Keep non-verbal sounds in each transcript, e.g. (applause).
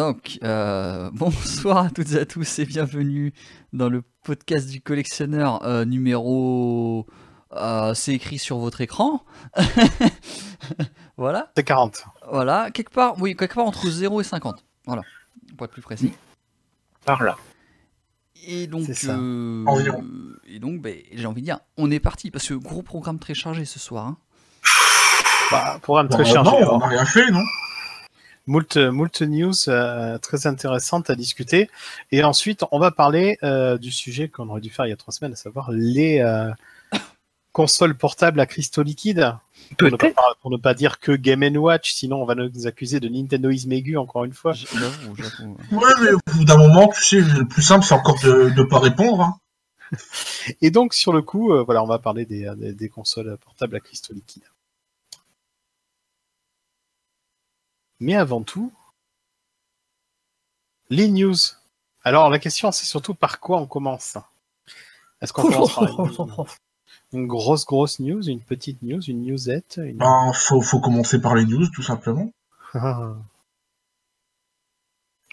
Donc, euh, (laughs) bonsoir à toutes et à tous et bienvenue dans le podcast du collectionneur euh, numéro... euh, c'est écrit sur votre écran. (laughs) voilà, C'est 40. voilà, quelque part, oui, quelque part entre 0 et 50. Voilà, pour être plus précis. Par là. Et donc, C'est ça. euh, Environ. et donc ben, j'ai envie de dire, on est parti parce que gros programme très chargé ce soir. hein. Bah, programme très Bon, chargé. non, on n'a rien fait, non? Moult, moult news euh, très intéressantes à discuter. Et ensuite, on va parler euh, du sujet qu'on aurait dû faire il y a trois semaines, à savoir les euh, (coughs) consoles portables à cristaux liquides. Pour ne, pas, Peut-être. pour ne pas dire que Game Watch, sinon on va nous accuser de Nintendoisme aigu encore une fois. Ouais, mais au bout d'un moment, tu sais, le plus simple, c'est encore de ne pas répondre. hein. Et donc, sur le coup, euh, voilà, on va parler des, des- des consoles portables à cristaux liquides. Mais avant tout, les news. Alors, la question, c'est surtout par quoi on commence? Est-ce qu'on commence par une, (laughs) une grosse, grosse news, une petite news, une newsette une... Ben, faut, faut commencer par les news, tout simplement. (laughs)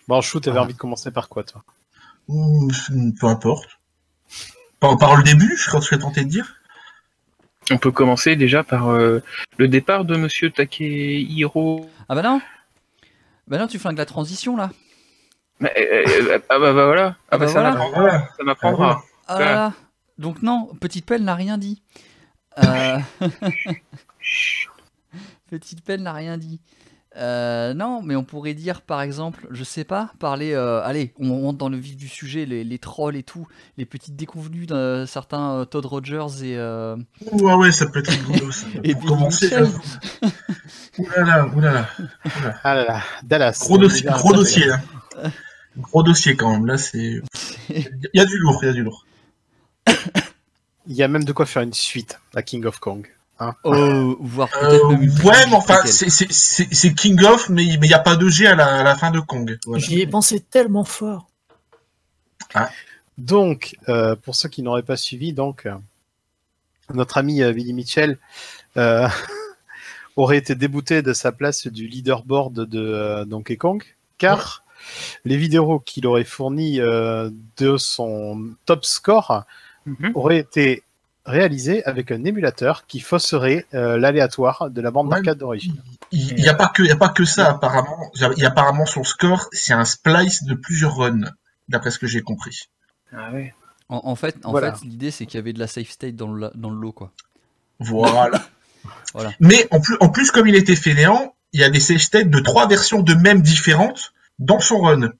Bon, Chou, t'avais Ah. envie de commencer par quoi, toi? Ou, peu importe. Par, par le début, je crois que je serais tenté de dire. On peut commencer déjà par euh, le départ de Monsieur Takehiro. Ah bah non Bah non, tu flingues la transition là. Mais, euh, euh, ah bah, bah voilà. Ah, Ah bah bah, ça voilà. m'apprend- Voilà. ça m'apprendra. Ah là là. Donc non, Petite Pelle n'a rien dit. Euh, (laughs) Petite Pelle n'a rien dit. Euh, non, mais on pourrait dire par exemple, je sais pas, parler. euh, allez, on rentre dans le vif du sujet, les, les trolls et tout, les petites déconvenues d'un certain euh, Todd Rogers et. euh, Ouais, ouais, ça peut être rigolo, ça. Et Pour commencer, Mitchell. j'avoue. Oulala, oulala. Ah là là, Dallas. Gros, dossier, gros dossier, là. Gros dossier, quand même. Là, c'est. (laughs) Il y a du lourd, il y a du lourd. Il y a même de quoi faire une suite à King of Kong. Oh, voire peut-être Euh, ouais, mais enfin, c'est- King of, mais il n'y a pas de G à la, à la fin de Kong. Voilà. J'y ai pensé tellement fort. Donc, euh, pour ceux qui n'auraient pas suivi, donc euh, notre ami euh, Billy Mitchell euh, (laughs) aurait été débouté de sa place du leaderboard de euh, Donkey Kong, car les vidéos qu'il aurait fournies euh, de son top score Mhm. auraient été réalisées avec un émulateur qui fausserait euh, l'aléatoire de la bande Ouais. d'arcade d'origine. Il n'y a pas que, il y a pas que ça apparemment. Il y a apparemment son score, c'est un splice de plusieurs runs, d'après ce que j'ai compris. Ah ouais. En, en fait, en Voilà. fait l'idée c'est qu'il y avait de la safe state dans le, dans le lot quoi. Voilà. (laughs) Voilà. Mais en plus, en plus, comme il était fainéant, il y a des save states de trois versions de même différentes dans son run.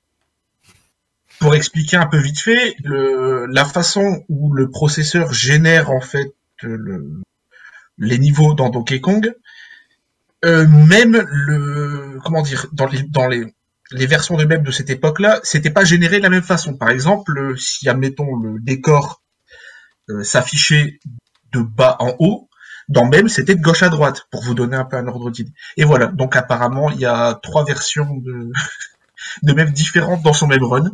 Pour expliquer un peu vite fait, le, la façon où le processeur génère en fait le, les niveaux dans Donkey Kong, euh, même le comment dire dans les dans les les versions de même de cette époque-là, c'était pas généré de la même façon. Par exemple, si admettons le décor euh, s'affichait de bas en haut, dans même c'était de gauche à droite pour vous donner un peu un ordre d'idée. Et voilà. Donc apparemment il y a trois versions de (laughs) de différentes dans son même run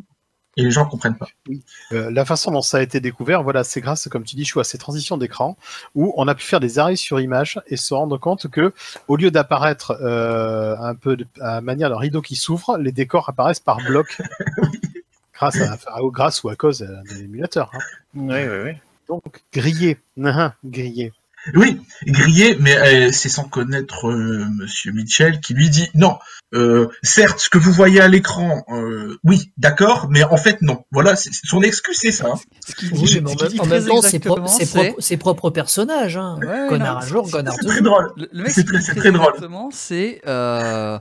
et les gens comprennent pas. Euh, la façon dont ça a été découvert, voilà, c'est grâce, comme tu dis, Chou, à ces transitions d'écran où on a pu faire des arrêts sur image et se rendre compte que, au lieu d'apparaître euh, un peu de, à manière d'un rideau qui s'ouvre, les décors apparaissent par bloc. (laughs) grâce, à, à- grâce ou à cause euh, de l'émulateur. hein. Ouais, ouais, ouais. Donc, grillé. (laughs) Grillé. Oui, grillé, mais euh, c'est sans connaître euh, Monsieur Mitchell qui lui dit non. Euh, certes, ce que vous voyez à l'écran, euh, oui, d'accord, mais en fait non. Voilà, c'est- son excuse c'est ça. hein. Ce qu'il Oui, dit, mais en ce qu'il même, dit en très même temps, c'est pro- exactement, ses c'est- propres, ses propres personnages. Hein. Ouais, connard non, un jour, c'est- connard C'est deux très jours. drôle. Le, le mec, C'est ce qu'il très- dit c'est très très drôle. exactement, c'est euh,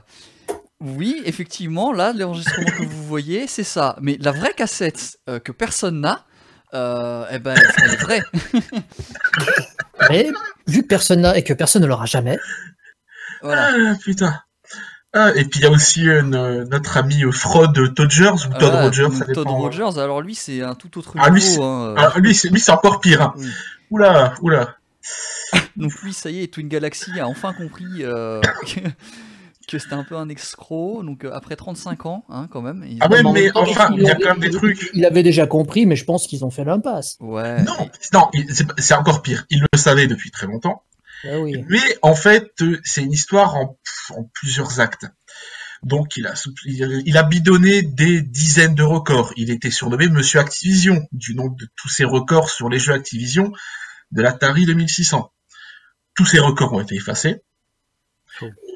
oui, effectivement, là, l'enregistrement que vous voyez, c'est ça. Mais la vraie cassette euh, que personne n'a, euh, eh ben, elle est vraie. (laughs) Mais vu que personne n'a et que personne ne l'aura jamais, Voilà. Ah putain. Ah, et puis il y a aussi euh, no- notre ami euh, Fraud Todgers ou Todd Voilà, Rogers, ça Todd dépend. hein. Rogers, alors lui, c'est un tout autre Ah, lui, niveau. c'est- hein. Ah, lui, c'est lui, c'est encore pire. hein. Oui. Oula, oula. (laughs) Donc lui, ça y est, Twin Galaxy a enfin compris euh, (laughs) que, c'était un peu un escroc. Donc euh, après 35 ans, hein, quand même. il- Ah ouais, mais enfin, il y a avait- quand même des trucs. il avait déjà compris, mais je pense qu'ils ont fait l'impasse. Ouais. Non, c'est encore pire. Il le savait depuis très longtemps. Ah oui. Mais en fait, euh, c'est une histoire en, en plusieurs actes. Donc il a, il il a bidonné des dizaines de records. Il était surnommé Monsieur Activision, du nom de tous ses records sur les jeux Activision de l'Atari 2600. Tous ces records ont été effacés.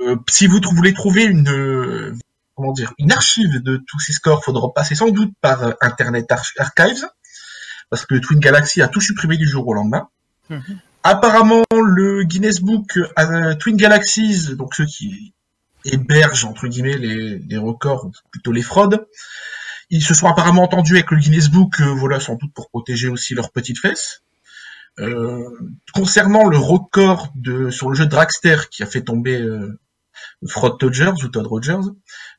Euh, si vous voulez trouver une euh, comment dire une archive de tous ces scores, faudra passer sans doute par euh, Internet Arch- Archives, parce que Twin Galaxy a tout supprimé du jour au lendemain. Mhm. Apparemment, le Guinness Book euh, Twin Galaxies, donc ceux qui hébergent entre guillemets les, les records, ou plutôt les fraudes, ils se sont apparemment entendus avec le Guinness Book, euh, voilà, sans doute pour protéger aussi leurs petites fesses. Euh, concernant le record de sur le jeu Dragster qui a fait tomber Fraud Rogers ou Todd Rogers,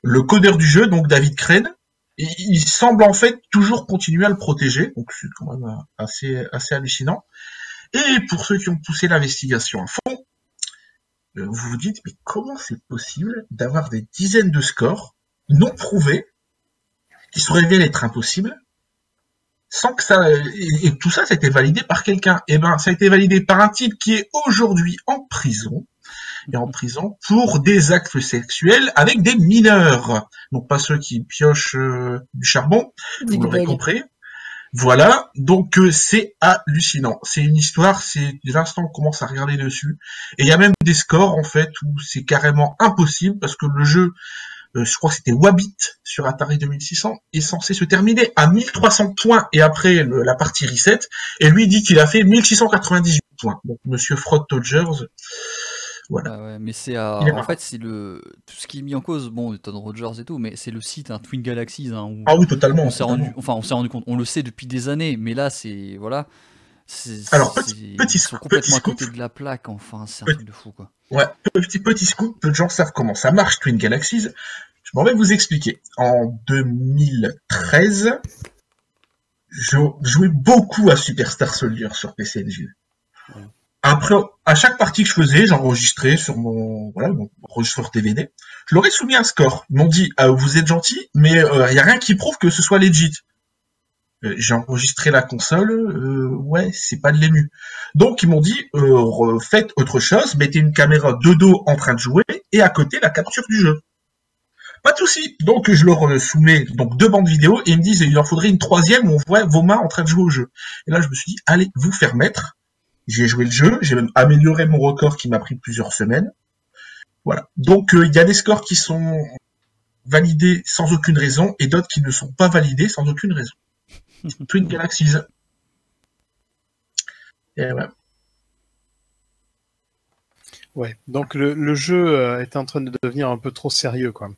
le codeur du jeu, donc David Crane, il, semble en fait toujours continuer à le protéger, donc c'est quand même euh, assez hallucinant. Et pour ceux qui ont poussé l'investigation à fond, euh, vous vous dites mais comment c'est possible d'avoir des dizaines de scores non prouvés qui se révèlent être impossibles sans que ça et, tout ça ça a été validé par quelqu'un? Et ben ça a été validé par un type qui est aujourd'hui en prison et en prison pour des actes sexuels avec des mineurs. Donc pas ceux qui piochent euh, du charbon, vous l'aurez compris. Voilà, donc euh, c'est hallucinant. C'est une histoire, c'est dès l'instant qu'on commence à regarder dessus. Et il y a même des scores en fait où c'est carrément impossible parce que le jeu, euh, je crois que c'était Wabit sur Atari 2600, est censé se terminer à 1300 points et après le- la partie reset. Et lui dit qu'il a fait 1698 points. Donc Monsieur Fraud Dodgers, voilà. Ah ouais, mais c'est en fait c'est le tout ce qui est mis en cause, bon, Todd Rogers et tout, mais c'est le site hein, Twin Galaxies hein, où Ah oui, totalement. on s'est rendu, enfin on s'est rendu compte, on le sait depuis des années, mais là c'est voilà, Alors, petit- petit ils sont complètement petit à côté de la plaque, enfin c'est un Petit- truc de fou quoi. Ouais, petit petit scoop, peu de gens savent comment ça marche Twin Galaxies. Je m'en vais vous expliquer. En 2013, je jouais beaucoup à Superstar Soldier sur PC Engine. Après, à chaque partie que je faisais, j'enregistrais sur mon, voilà, mon DVD. Je leur ai soumis un score. Ils m'ont dit, ah, vous êtes gentil, mais il y a rien qui prouve que ce soit legit. Euh, J'ai enregistré la console, euh, ouais, c'est pas de l'ému. Donc ils m'ont dit, euh, faites autre chose, mettez une caméra de dos en train de jouer et à côté la capture du jeu. Pas de souci. Donc je leur euh, soumets donc deux bandes vidéo et ils me disent il en faudrait une troisième où on voit vos mains en train de jouer au jeu. Et là je me suis dit allez vous faire mettre. J'ai joué le jeu, j'ai même amélioré mon record qui m'a pris plusieurs semaines. Voilà. Donc euh, il y a des scores qui sont validés sans aucune raison et d'autres qui ne sont pas validés sans aucune raison. (laughs) Twin Galaxies. Et ouais. Ouais. Donc le, le jeu euh, est en train de devenir un peu trop sérieux, quoi.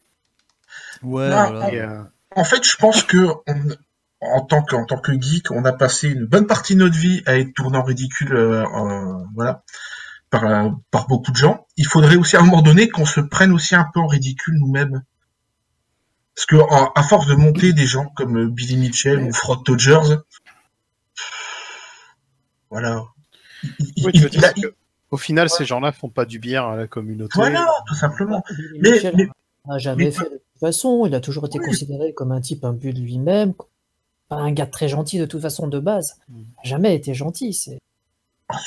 Ouais, Non, voilà. Et, euh, En fait, je pense que on- en tant que en tant que geek, on a passé une bonne partie de notre vie à être tourné en ridicule, euh, euh, voilà, par euh, par beaucoup de gens. Il faudrait aussi à un moment donné qu'on se prenne aussi un peu en ridicule nous-mêmes, parce que en- à force de monter des gens comme euh, Billy Mitchell ou Fraud Dodgers, voilà. Il- il- il a- au final, ces gens-là font pas du bien à la communauté. voilà, tout simplement. Billy Mais- Mitchell mais- n'a jamais mais- fait de toute façon. Il a toujours été Oui. considéré comme un type imbu de lui-même, pas un gars très gentil de toute façon de base. Mm. Il n'a jamais été gentil. C'est Ah,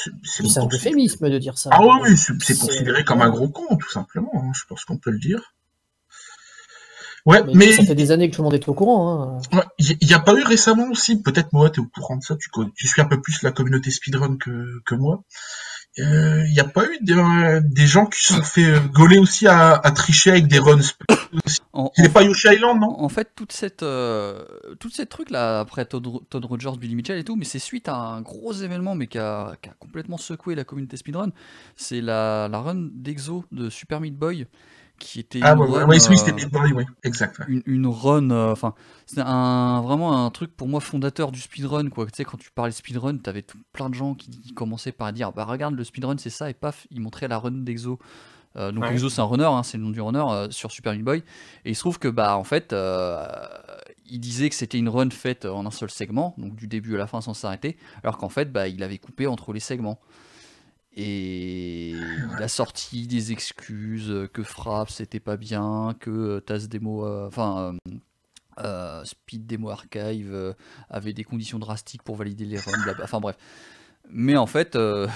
un euphémisme de dire ça. Ah oui, oui, c'est considéré comme un gros con, tout simplement. hein, je pense qu'on peut le dire. Ouais, Mais, mais ça fait des années que tout le monde est au courant. hein. Ouais, Il n'y a pas eu récemment aussi, peut-être moi, tu es au courant de ça, tu, suis un peu plus la communauté speedrun que, que moi. Euh, Il n'y a pas eu des, euh, des gens qui se sont fait euh, gauler aussi à, à tricher avec des runs. En- pas Yoshi Island, non En fait, toute cette, euh, toute cette truc là, après Todd, Todd Rogers, Billy Mitchell et tout, mais c'est suite à un gros événement, mais qui a, qui a complètement secoué la communauté speedrun. C'est la, la run d'Exo de Super Meat Boy, qui était Ah une ouais, run, ouais, oui, euh, c'était Big Boy, oui, exact. ouais. une, une run, euh, enfin, c'est un, vraiment un truc pour moi fondateur du speedrun, quoi. Tu sais, quand tu parlais speedrun, t'avais tout- plein de gens qui, qui commençaient par dire, bah regarde, le speedrun c'est ça, et paf, ils montraient la run d'Exo. Euh, donc Ouais. Exo c'est un runner, hein, c'est le nom du runner euh, sur Super Meat Boy. Et il se trouve que bah en fait, euh, il disait que c'était une run faite en un seul segment, donc du début à la fin sans s'arrêter, alors qu'en fait bah il avait coupé entre les segments. Et il a sorti des excuses euh, que Frappe c'était pas bien, que euh, TAS Demo, euh, enfin euh, Speed Demo Archive avait des conditions drastiques pour valider les runs, enfin bref. Mais en fait, euh,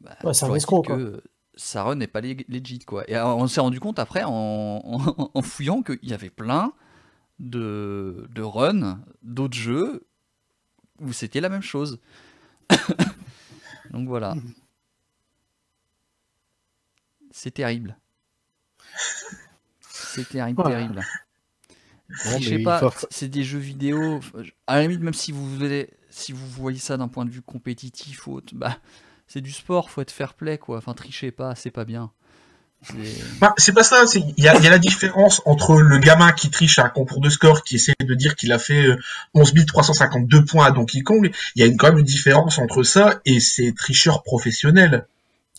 bah, Ouais, c'est un escroc, que sa run n'est pas legit quoi. Et on s'est rendu compte après en, (laughs) en- en fouillant qu'il y avait plein de, de runs d'autres jeux où c'était la même chose. (laughs) Donc voilà. C'est terrible. C'est terrible, Voilà. terrible. Bon, je sais mais il pas, faut- c'est des jeux vidéo. À la limite, même si vous voulez, si vous voyez ça d'un point de vue compétitif ou autre, bah, c'est du sport, faut être fair play quoi. Enfin, trichez pas, c'est pas bien. C'est- Bah, c'est pas ça, c'est- il y a, il y a la différence entre le gamin qui triche à un concours de score, qui essaie de dire qu'il a fait euh, 11 352 points à Donkey Kong, il y a une, quand même une différence entre ça et ces tricheurs professionnels.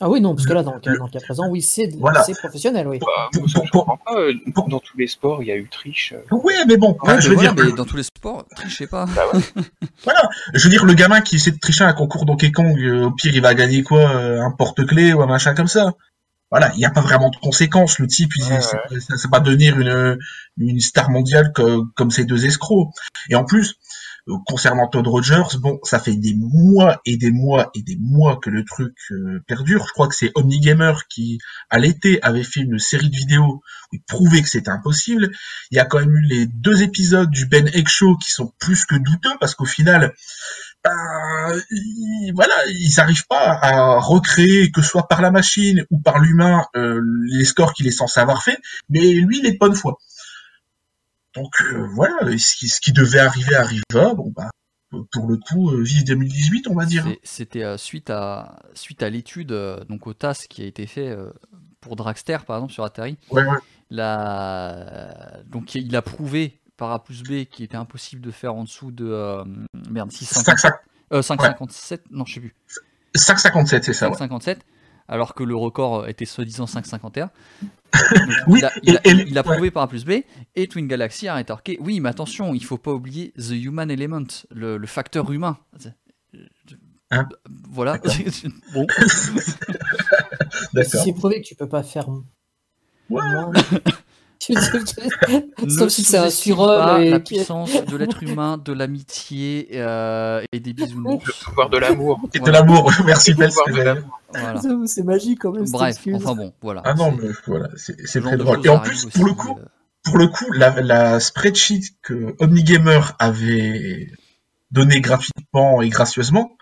Ah oui, non, parce que là, dans le cas, dans le cas présent, oui, c'est Voilà. c'est professionnel, oui. Bah, Pour- pour- euh, Dans tous les sports, il y a eu triche. Ouais, mais bon, Ouais, je veux voilà, dire, mais dans tous les sports, trichez pas. (laughs) voilà, je veux dire, le gamin qui essaie de tricher à un concours Donkey Kong, euh, au pire, il va gagner quoi, euh, un porte-clés ou un machin comme ça. Voilà, il n'y a pas vraiment de conséquences. Le type, il, Ouais, ça, ça va devenir une, une star mondiale co- comme, ces deux escrocs. Et en plus, euh, concernant Todd Rogers, bon, ça fait des mois et des mois et des mois que le truc euh, perdure. Je crois que c'est OmniGamer qui, à l'été, avait fait une série de vidéos où il prouvait que c'était impossible. Il y a quand même eu les deux épisodes du Ben Egg Show qui sont plus que douteux parce qu'au final, ben, voilà, ils n'arrivent pas à recréer, que ce soit par la machine ou par l'humain, euh, les scores qu'il est censé avoir fait, mais lui, il est de bonne foi. Donc euh, voilà, ce qui, ce qui devait arriver arriva. Bon bah, pour le coup, euh, vive 2018, on va dire. C'est- C'était euh, suite à suite à l'étude donc au TAS qui a été fait pour Dragster par exemple sur Atari. Ouais, ouais. La... Donc il a prouvé par A plus B qu'il était impossible de faire en dessous de merde 6,50 5, 5, euh, 5,57 non je sais plus 5,57, c'est ça. Ouais. 5,57 alors que le record était soi-disant 5,51. (laughs) Donc, Oui, il, a, il a- et- et- il a prouvé par A plus B et Twin Galaxy a rétorqué oui mais attention il faut pas oublier the human element le, le facteur humain. Hein voilà (laughs) bon (laughs) D'accord. C'est prouvé que tu peux pas faire Ouais. (laughs) (laughs) Sauf si c'est un surhomme pas et la puissance de l'être humain, de l'amitié euh, et des bisounours. Le pouvoir de l'amour. Et de l'amour, (laughs) merci Le Pels. pouvoir de l'amour. Voilà. C'est magique quand même. Bref, excuse. enfin bon, voilà. Ah non, mais voilà, c'est très drôle. Et en plus, aussi, pour le coup, euh, pour le coup, la, la spreadsheet que OmniGamer avait donnée gratuitement et gracieusement,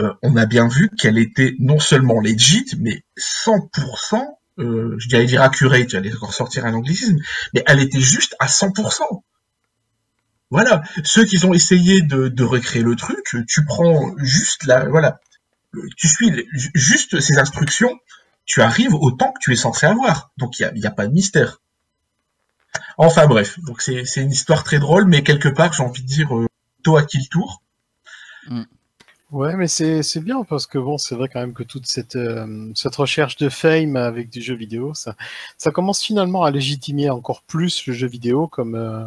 euh, on a bien vu qu'elle était non seulement legit, mais 100%, euh, je dirais dire accurate, j'allais encore sortir un anglicisme, mais elle était juste à 100%. Voilà, ceux qui ont essayé de, recréer le truc, tu prends juste la, voilà, tu suis juste ces instructions, tu arrives au temps que tu es censé avoir. Donc il n'y a, pas de mystère. Enfin bref, donc c'est une histoire très drôle, mais quelque part j'ai envie de dire euh, toi à qui le tour. Ouais, mais c'est c'est bien parce que bon, c'est vrai quand même que toute cette euh, cette recherche de fame avec du jeu vidéo, ça ça commence finalement à légitimer encore plus le jeu vidéo comme euh,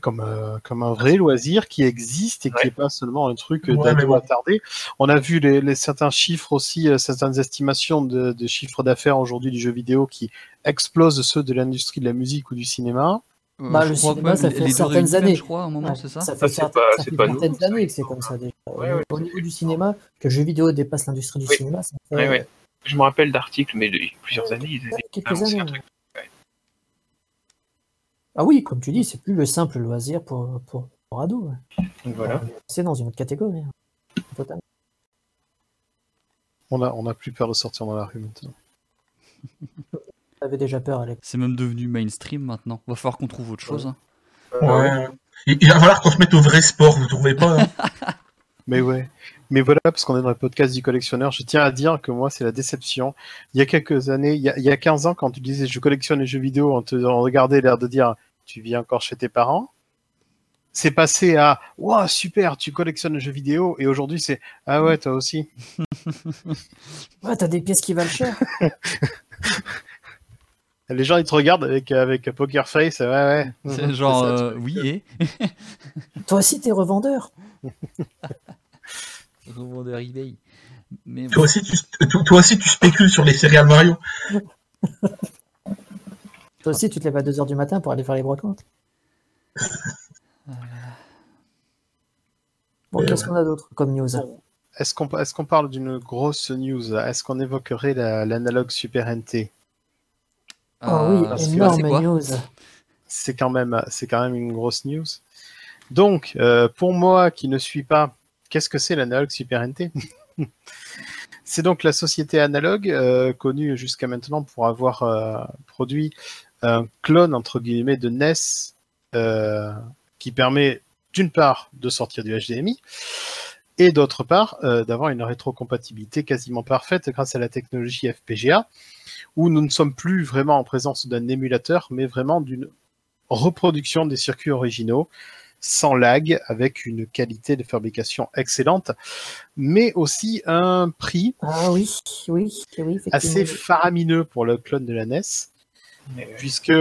comme euh, comme un vrai loisir qui existe et qui Ouais. est pas seulement un truc Ouais, d'ado mais bon. attardé. On a vu les, les certains chiffres aussi, certaines estimations de, de chiffres d'affaires aujourd'hui du jeu vidéo qui explosent ceux de l'industrie de la musique ou du cinéma. Euh, Bah, je le crois cinéma, que ça fait certaines années. je crois, à un moment, Ouais, c'est ça fait, Ça, fait vingtaine ça. d'années que c'est comme ça déjà. Ouais, ouais. Au niveau du cinéma, que le jeu vidéo dépasse l'industrie du Oui. cinéma, ça fait Ouais, ouais. Je me rappelle d'articles, mais depuis plusieurs années, ils avaient un années. truc. Ah oui, comme tu dis, c'est plus le simple loisir pour, pour, pour ados. ouais. Donc voilà. C'est dans une autre catégorie. hein. Totalement. On a on a plus peur de sortir dans la rue maintenant. (laughs) T'avais déjà peur, Alex. C'est même devenu mainstream maintenant. Va falloir qu'on trouve autre chose. hein. Ouais. Il, il va falloir qu'on se mette au vrai sport, vous trouvez pas hein (laughs) Mais ouais. Mais voilà, parce qu'on est dans le podcast du collectionneur, je tiens à dire que moi, c'est la déception. Il y a quelques années, il y a, il y a 15 ans, quand tu disais je collectionne les jeux vidéo, on te on regardait l'air de dire tu vis encore chez tes parents. C'est passé à Waouh, super, tu collectionnes les jeux vidéo. Et aujourd'hui, c'est Ah ouais, toi aussi. (laughs) Ouais, t'as des pièces qui valent cher. (laughs) Les gens, ils te regardent avec, avec Poker Face. Ouais, ouais. C'est Mhm, genre, ça, euh, oui, et? (laughs) Toi aussi, t'es revendeur. (laughs) revendeur eBay. Mais toi, aussi, tu, toi, aussi tu spécules sur les céréales Mario. (laughs) Toi aussi, tu te lèves à 2h du matin pour aller faire les brocantes. Bon, Euh, qu'est-ce qu'on a d'autre comme news? Est-ce qu'on est qu'on parle d'une grosse news? Est-ce qu'on évoquerait la- l'analogue Super NT Oh oui, que énorme news. C'est quand même, c'est quand même une grosse news. Donc, euh, pour moi qui ne suis pas, qu'est-ce que c'est l'analogue Super NT (laughs) C'est donc la société Analog, euh, connue jusqu'à maintenant pour avoir euh, produit un clone entre guillemets de NES euh, qui permet d'une part de sortir du HDMI et d'autre part euh, d'avoir une rétrocompatibilité quasiment parfaite grâce à la technologie FPGA où nous ne sommes plus vraiment en présence d'un émulateur mais vraiment d'une reproduction des circuits originaux sans lag, avec une qualité de fabrication excellente, mais aussi un prix Ah oui, oui, oui, effectivement. assez faramineux pour le clone de la NES, puisque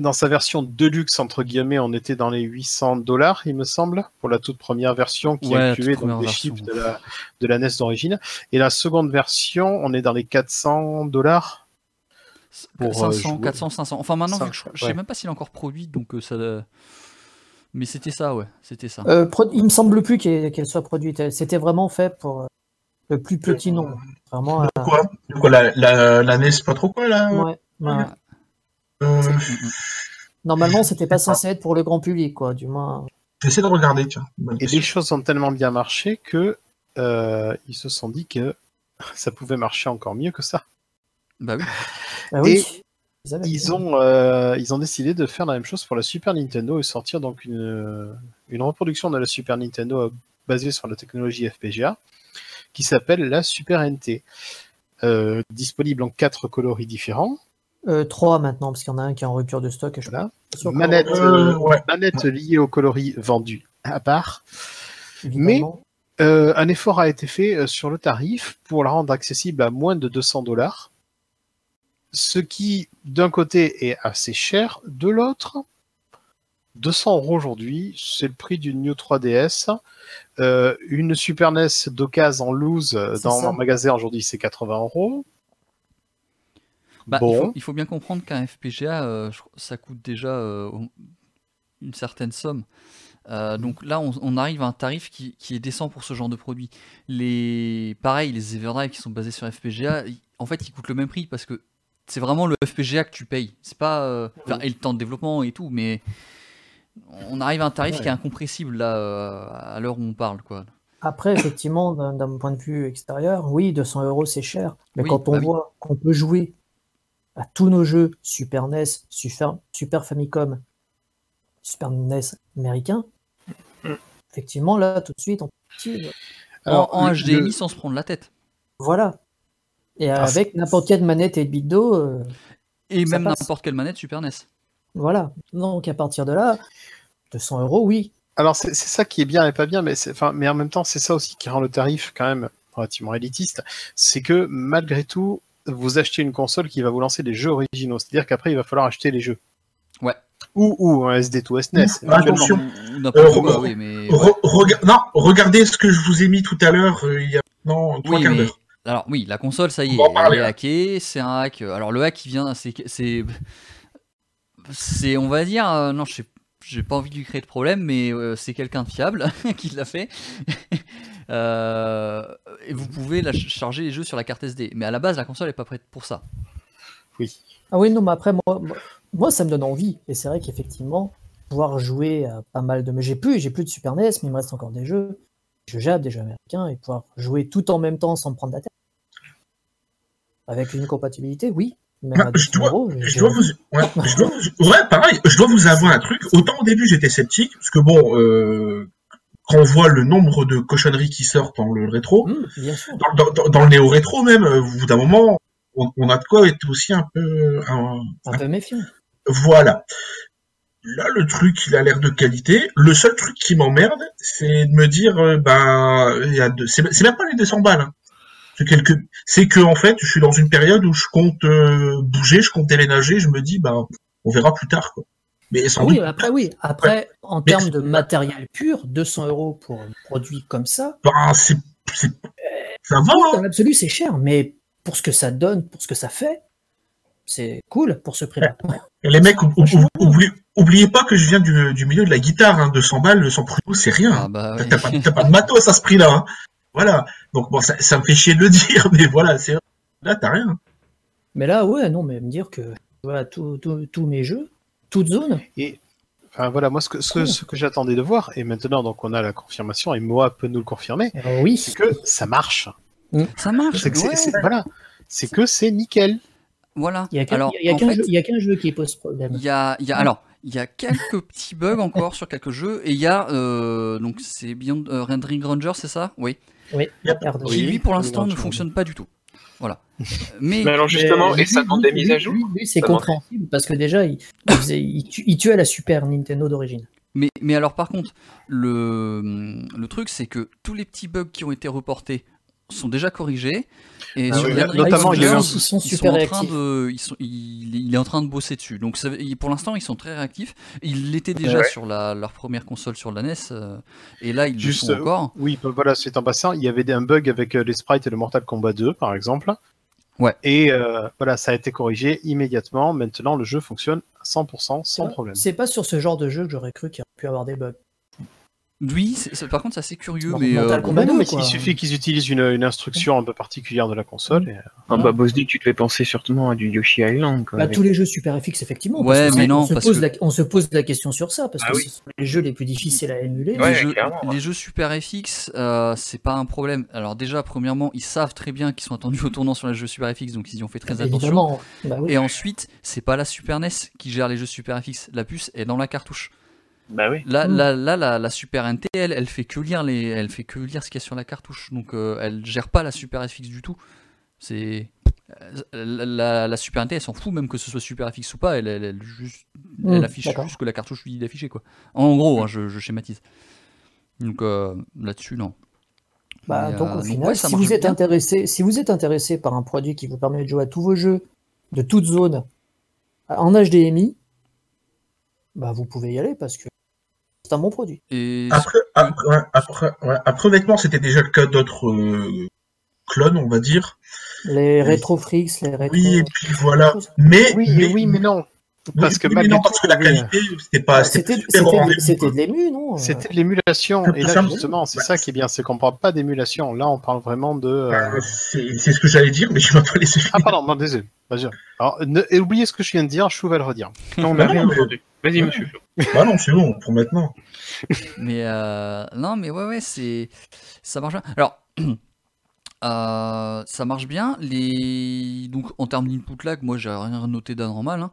dans sa version Deluxe, entre guillemets, on était dans les 800 dollars, il me semble, pour la toute première version qui Ouais, incluait donc, version. chiffres de la, de la NES d'origine. Et la seconde version, on est dans les 400 dollars. pour, euh, 500, jouer. 400, 500. Enfin, maintenant, vu que je, 500, je sais ouais. même pas s'il est encore produit, donc euh, ça. Mais c'était ça, ouais, c'était ça. Euh, il me semble plus qu'elle soit produite. C'était vraiment fait pour euh, le plus petit nombre. Vraiment, euh, Quoi? Quoi, la, la, la NES, pas trop quoi, là? Ouais, ouais. Normalement, c'était pas censé être pour le grand public, quoi. Du moins. J'essaie de regarder, tiens. Bonne Et question. les choses ont tellement bien marché que euh, ils se sont dit que (laughs) ça pouvait marcher encore mieux que ça. Bah oui. Ah oui. Et Ils, ont, euh, ils ont décidé de faire la même chose pour la Super Nintendo et sortir donc une, une reproduction de la Super Nintendo euh, basée sur la technologie FPGA qui s'appelle la Super NT. Euh, disponible en quatre coloris différents. Euh, trois maintenant, parce qu'il y en a un qui est en rupture de stock. Je Voilà. Manette, Euh, ouais. manette liée au coloris vendu à part. évidemment. Euh, un effort a été fait euh, sur le tarif pour la rendre accessible à moins de 200 dollars. Ce qui, d'un côté, est assez cher, de l'autre, 200 euros aujourd'hui, c'est le prix d'une New 3DS. Euh, une Super NES d'occasion en loose dans un magasin aujourd'hui, c'est 80 euros. Bah, il, faut, il faut bien comprendre qu'un FPGA, euh, ça coûte déjà euh, une certaine somme. Euh, donc là, on, on arrive à un tarif qui, qui est décent pour ce genre de produit. Les, pareil, les Everdrive qui sont basés sur FPGA, en fait, ils coûtent le même prix parce que c'est vraiment le FPGA que tu payes. C'est pas euh, et le temps de développement et tout, mais on arrive à un tarif Ouais. qui est incompressible là euh, à l'heure où on parle, quoi. Après, effectivement, d'un point de vue extérieur, oui, 200 euros c'est cher. Mais Oui, quand on bah oui. voit qu'on peut jouer à tous nos jeux Super NES, Super, Super Famicom, Super NES américain, effectivement, là, tout de suite, on alors, en, en HDMI le- sans se prendre la tête. voilà. Et Ah, avec n'importe quelle manette et bit d'eau, euh, Et même n'importe quelle manette Super NES. voilà. Donc, à partir de là, 200 euros, oui. Alors c'est ça qui est bien et pas bien, mais, enfin, mais en même temps c'est ça aussi qui rend le tarif quand même relativement élitiste, c'est que malgré tout vous achetez une console qui va vous lancer des jeux originaux, c'est-à-dire qu'après il va falloir acheter les jeux. Ouais. Ou, ou un SD2 SNES. Éventuellement. attention. Ou- n'importe Euh, quoi, re- oui, mais. ouais. Re- rega- non, regardez ce que je vous ai mis tout à l'heure, euh, il y a non, trois Oui, quarts mais d'heure. alors oui, la console, ça y est, elle est hein. hackée, c'est un hack. Alors le hack qui vient, c'est, c'est, c'est, on va dire, euh, non, je sais, j'ai pas envie de lui créer de problème, mais euh, c'est quelqu'un de fiable (laughs) qui l'a fait. Euh, et vous pouvez la charger les jeux sur la carte SD, mais à la base, la console est pas prête pour ça. Oui. Ah oui, non, mais après, moi, moi, moi, ça me donne envie. Et c'est vrai qu'effectivement, pouvoir jouer à pas mal de. Mais j'ai plus, j'ai plus de Super NES, mais il me reste encore des jeux. Je jappe des jeux américains et pouvoir jouer tout en même temps sans me prendre la tête. Avec une compatibilité, oui. Bah, je 200 dois- euros, Je j'ai dois envie. vous, ouais, je dois vous- ouais, pareil, je dois vous avouer un truc. Autant au début j'étais sceptique, parce que bon, euh, quand on voit le nombre de cochonneries qui sortent dans le rétro, bien sûr. dans, dans- dans- dans le néo-rétro même, euh, au bout d'un moment, on, on a de quoi être aussi un peu... un- Un peu méfiant. Voilà. Là, le truc, il a l'air de qualité. Le seul truc qui m'emmerde, c'est de me dire, euh, ben, il y a deux- c'est même pas les 200 balles. hein. C'est quelque, que en fait, je suis dans une période où je compte euh, bouger, je compte déménager. Je me dis, ben, on verra plus tard, quoi. Mais sans Ah oui, doute, après, oui. Après, en Mais termes de matériel pur, 200 euros pour un produit comme ça, ben, ça va. hein. dans l'absolu, c'est cher. Mais pour ce que ça donne, pour ce que ça fait, c'est cool pour ce prix-là. Et les mecs, ou- ou- ou- oubliez, oubliez pas que je viens du, du milieu de la guitare. Hein, 200 balles, sans prix, c'est rien. Ah bah T'as pas, de matos à ce prix-là. Hein. Voilà. Donc bon, ça, ça me fait chier de le (laughs) dire, mais voilà, c'est là t'as rien. Mais là, ouais, non, mais me dire que voilà, tous mes jeux, toutes zones, Enfin voilà, moi ce que, ce que, ce que j'attendais de voir, et maintenant donc on a la confirmation, et Moa peut nous le confirmer, euh, oui. c'est que ça marche. Ça marche. C'est que c'est- ouais. c'est- voilà, c'est que c'est nickel. Voilà. Il y a qu'un Alors, il y a en qu'un fait, jeu, il y a qu'un jeu qui pose problème. Il y a, il y a- alors, il y a quelques petits bugs (laughs) encore sur quelques jeux et il y a euh, donc c'est Beyond euh, Rendering Ranger, c'est ça? Oui. Oui. Qui lui pour l'instant ne fonctionne pas du tout. Voilà. (laughs) Mais Mais alors justement, Mais et ça demande des mises à jour c'est compréhensible parce que déjà, il, il faisait- il tu- il tuait la Super Nintendo d'origine. mais mais alors par contre le le truc c'est que tous les petits bugs qui ont été reportés sont déjà corrigés et Ah sur oui, notamment, il y a eu Ranger, un- ils sont ils super en train réactifs. de, ils sont, il, il est en train de bosser dessus. Donc ça, pour l'instant, ils sont très réactifs. Ils l'étaient déjà Ouais. sur la, leur première console sur la NES, euh, et là ils Juste, le sont euh, encore. Oui, bah, voilà, c'est en passant, il y avait des- un bug avec euh, les sprites et le Mortal Kombat 2, par exemple. Ouais. Et euh, voilà, ça a été corrigé immédiatement. Maintenant, le jeu fonctionne à 100% sans problème. C'est pas sur ce genre de jeu que j'aurais cru qu'il y aurait pu avoir des bugs. Oui, par contre, c'est assez curieux, mais euh, Non, deux, mais il suffit qu'ils utilisent une, une instruction un peu particulière de la console. et, euh, Ah bah tu te fais penser surtout à du Yoshi Island. Quoi, Bah, avec- tous les jeux Super FX, effectivement. Ouais, parce que mais c'est- non, on se, parce pose que- la, on se pose la question sur ça, parce Ah que oui. ce sont les jeux les plus difficiles à émuler. Ouais, les, jeux, clairement, ouais. les jeux Super FX, euh, c'est pas un problème. Alors déjà, premièrement, ils savent très bien qu'ils sont attendus au tournant sur les jeux Super FX, donc ils y ont fait très attention. Évidemment. Bah oui. Et ensuite, c'est pas la Super NES qui gère les jeux Super FX. La puce est dans la cartouche. Bah oui. Là, là, là, la, la Super NT, elle, elle fait que lire les, elle fait que lire ce qu'il y a sur la cartouche. Donc, euh, elle gère pas la Super FX du tout. C'est euh, la, la- la Super NT, elle s'en fout même que ce soit Super FX ou pas. Elle, elle, elle juste, Mm, elle affiche juste ce que la cartouche lui dit d'afficher quoi. En gros, hein, je, je schématise. Donc euh, là-dessus, non. Bah, Mais, donc euh, au donc, final, ouais, si vous êtes bien. intéressé, si vous êtes intéressé par un produit qui vous permet de jouer à tous vos jeux de toutes zones en HDMI, bah vous pouvez y aller parce que c'est un bon produit. Et Après, après, ouais, après, ouais, après, honnêtement, c'était déjà le cas d'autres euh, clones, on va dire. Les Oui. rétro freaks, les rétro. Oui, et puis voilà. Mais, Oui, mais, oui, mais non. Parce que oui, mais malgré non, parce tout, que la qualité, c'était pas, de l'ému, non C'était de l'émulation. Je Et là, justement, c'est ça qui est bien, c'est qu'on parle pas d'émulation. Là, on parle vraiment de. euh, Euh, C'est ce que j'allais dire, mais je m'as pas laissé Ah, pardon, non, désolé. Vas-y. Alors, ne... et oubliez ce que je viens de dire, Chou va le redire. Non, on Bah rien mais-. Vas-y, monsieur. Bah non, c'est bon, pour maintenant. (laughs) Mais euh, non, mais ouais, ouais, c'est ça marche bien. Alors, (clears throat) euh, ça marche bien. Les donc en termes d'input lag, moi j'ai rien noté d'anormal. Hein.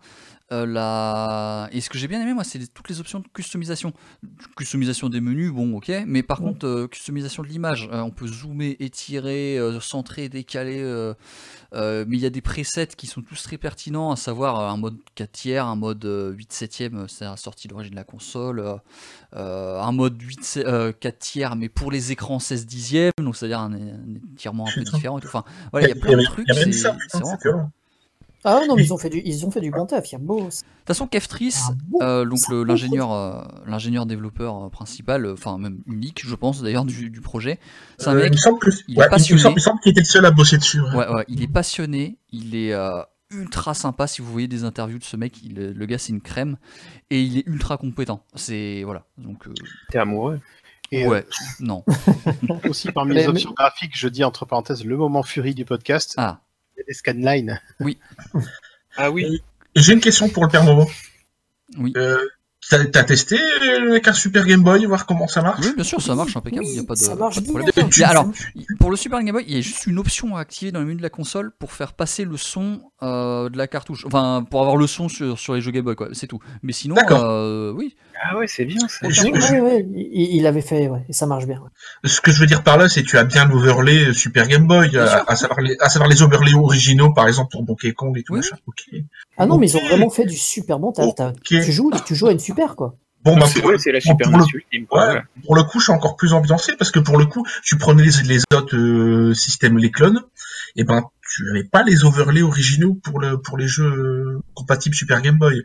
Euh, la... Et ce que j'ai bien aimé, moi, c'est les- toutes les options de customisation. Customisation des menus, bon, ok. Mais par Ouais. contre, euh, customisation de l'image. Euh, on peut zoomer, étirer, centrer, décaler. mais il y a des presets qui sont tous très pertinents, à savoir un mode 4 tiers, un mode euh, 8 septième, c'est la sortie d'origine de la console. un mode 8, se- euh, 4 tiers, mais pour les écrans 16 dixièmes, donc c'est-à-dire un, un étirement un peu différent et tout. Enfin, voilà, il y a plein de trucs. c'est- vraiment violent. Ah non, mais ils ont (laughs) fait du, ils ont fait du bon taf. Il y a beau. De toute façon, Keftris, Ah bon euh, donc l'ingénieur, euh, l'ingénieur développeur euh, principal, euh, enfin même unique, je pense d'ailleurs du, du projet, c'est un Euh, mec, il me semble que il est ouais, il me passionné. semble, il me semble qu'il était le seul à bosser dessus. ouais. ouais, ouais, il est passionné, il est euh, ultra sympa. Si vous voyez des interviews de ce mec, il- le gars c'est une crème et il est ultra compétent. C'est voilà, donc euh, T'es amoureux. Et euh, ouais, non, (laughs) aussi, parmi Mais- les options graphiques, je dis entre parenthèses le moment furie du podcast, ah, il y a des scanlines. Ah oui. J'ai une question pour le père Momo. oui. Euh, T'as t'as testé avec un Super Game Boy, voir comment ça marche? Oui, bien sûr, ça marche impeccable, il n'y a pas de, ça marche pas de bien. problème. Alors, Pour le Super Game Boy, il y a juste une option à activer dans le menu de la console pour faire passer le son euh, de la cartouche. Enfin, pour avoir le son sur, sur les jeux Game Boy, quoi. C'est tout. Mais sinon, euh, oui. Ah ouais, c'est bien ça. Je- Ouais, ouais, ouais, il, il avait fait, ouais, et ça marche bien. Ce que je veux dire par là, c'est que tu as bien l'overlay Super Game Boy, à, savoir les, à savoir les overlays originaux, par exemple pour Donkey Kong et tout Oui. machin. Ah non, mais ils ont vraiment fait du super bon Ok. Tu joues, tu joues à une super quoi. Bon, bah, C'est pour, ouais, c'est la pour super le- ultime. quoi, ouais, voilà. pour le coup, je suis encore plus ambiancé parce que pour le coup, tu prenais les, les autres euh, systèmes, les clones, et ben tu avais pas les overlays originaux pour le pour les jeux compatibles Super Game Boy.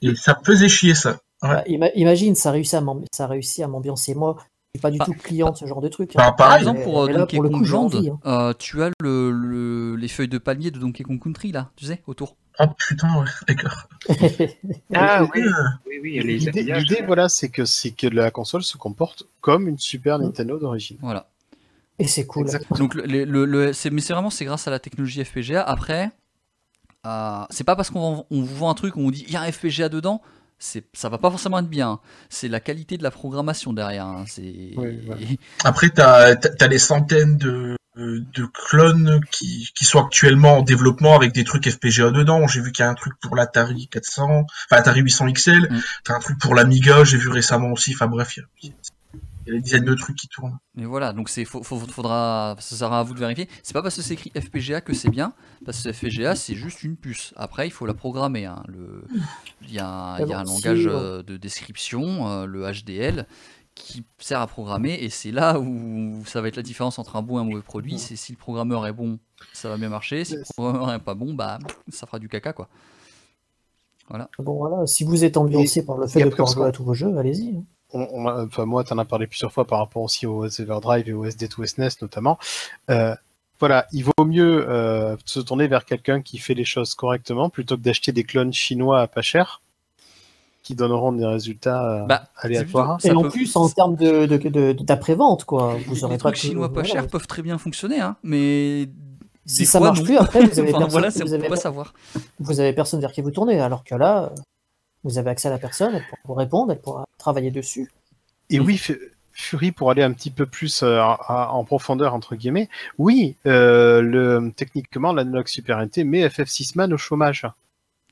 Et ça faisait chier ça. Ouais. Bah, ima- imagine, ça réussit à ça réussit à m'ambiancer. Moi, je suis pas du Par- tout client de ce genre de truc. Bah, hein. Par pareil, exemple, mais- pour là, Donkey pour Kong Land, hein. euh, tu as le, le- les feuilles de palier de Donkey Kong Country, là, tu sais, autour. Oh putain, ouais, d'accord. (laughs) Ah oui, oui, oui, L'idée, voilà, c'est que c'est que la console se comporte comme une Super Nintendo d'origine. Voilà. Et c'est cool. Exactement. Donc le, le- c'est, mais c'est vraiment c'est grâce à la technologie FPGA. Après, euh, c'est pas parce qu'on on vous vend un truc, on vous dit il y a un FPGA dedans, c'est, ça va pas forcément être bien. C'est la qualité de la programmation derrière. hein. C'est, Oui, voilà. (laughs) Après, t'as as, des centaines de, de clones qui, qui sont actuellement en développement avec des trucs FPGA dedans. J'ai vu qu'il y a un truc pour l'Atari 400, enfin l'Atari 800 XL, Mm. t'as un truc pour l'Amiga, j'ai vu récemment aussi. Enfin bref, il y a- il y a des dizaines de trucs qui tournent. Mais voilà, donc c'est faut, faut- faudra, ça sera à vous de vérifier. C'est pas parce que c'est écrit FPGA que c'est bien, parce que FPGA c'est juste une puce. Après, il faut la programmer. hein. Le, il y a un, il y a un Alors, si, langage euh, de description, euh, le HDL, qui sert à programmer, et c'est là où ça va être la différence entre un bon et un mauvais produit. C'est si le programmeur est bon, ça va bien marcher. Si le programmeur est pas bon, bah ça fera du caca quoi. Bon, voilà, si vous êtes ambiancé par le fait de pouvoir jouer à tous vos jeux, allez-y. On- on a- enfin, moi, tu en as parlé plusieurs fois par rapport aussi au Everdrive et au SD2 SNES notamment. Euh, voilà, il vaut mieux euh, se tourner vers quelqu'un qui fait les choses correctement plutôt que d'acheter des clones chinois à pas cher qui donneront des résultats euh, Bah, aléatoires. Et en peut- plus, en termes de, de, de- d'après-vente, quoi. Vous les aurez trucs pas chinois pas voilà. chers peuvent très bien fonctionner, hein, mais Si des ça fois, marche non. plus, après, vous avez (laughs) Enfin, personne- voilà, c'est- vous avez- pas savoir. vous avez personne vers qui vous tourner. Alors que là, vous avez accès à la personne, elle pourra vous répondre, elle pourra travailler dessus. Et oui, Fu- Fury, pour aller un petit peu plus euh, à- en profondeur, entre guillemets, oui, euh, le, techniquement, l'analogue Super NT met FF6 Man au chômage.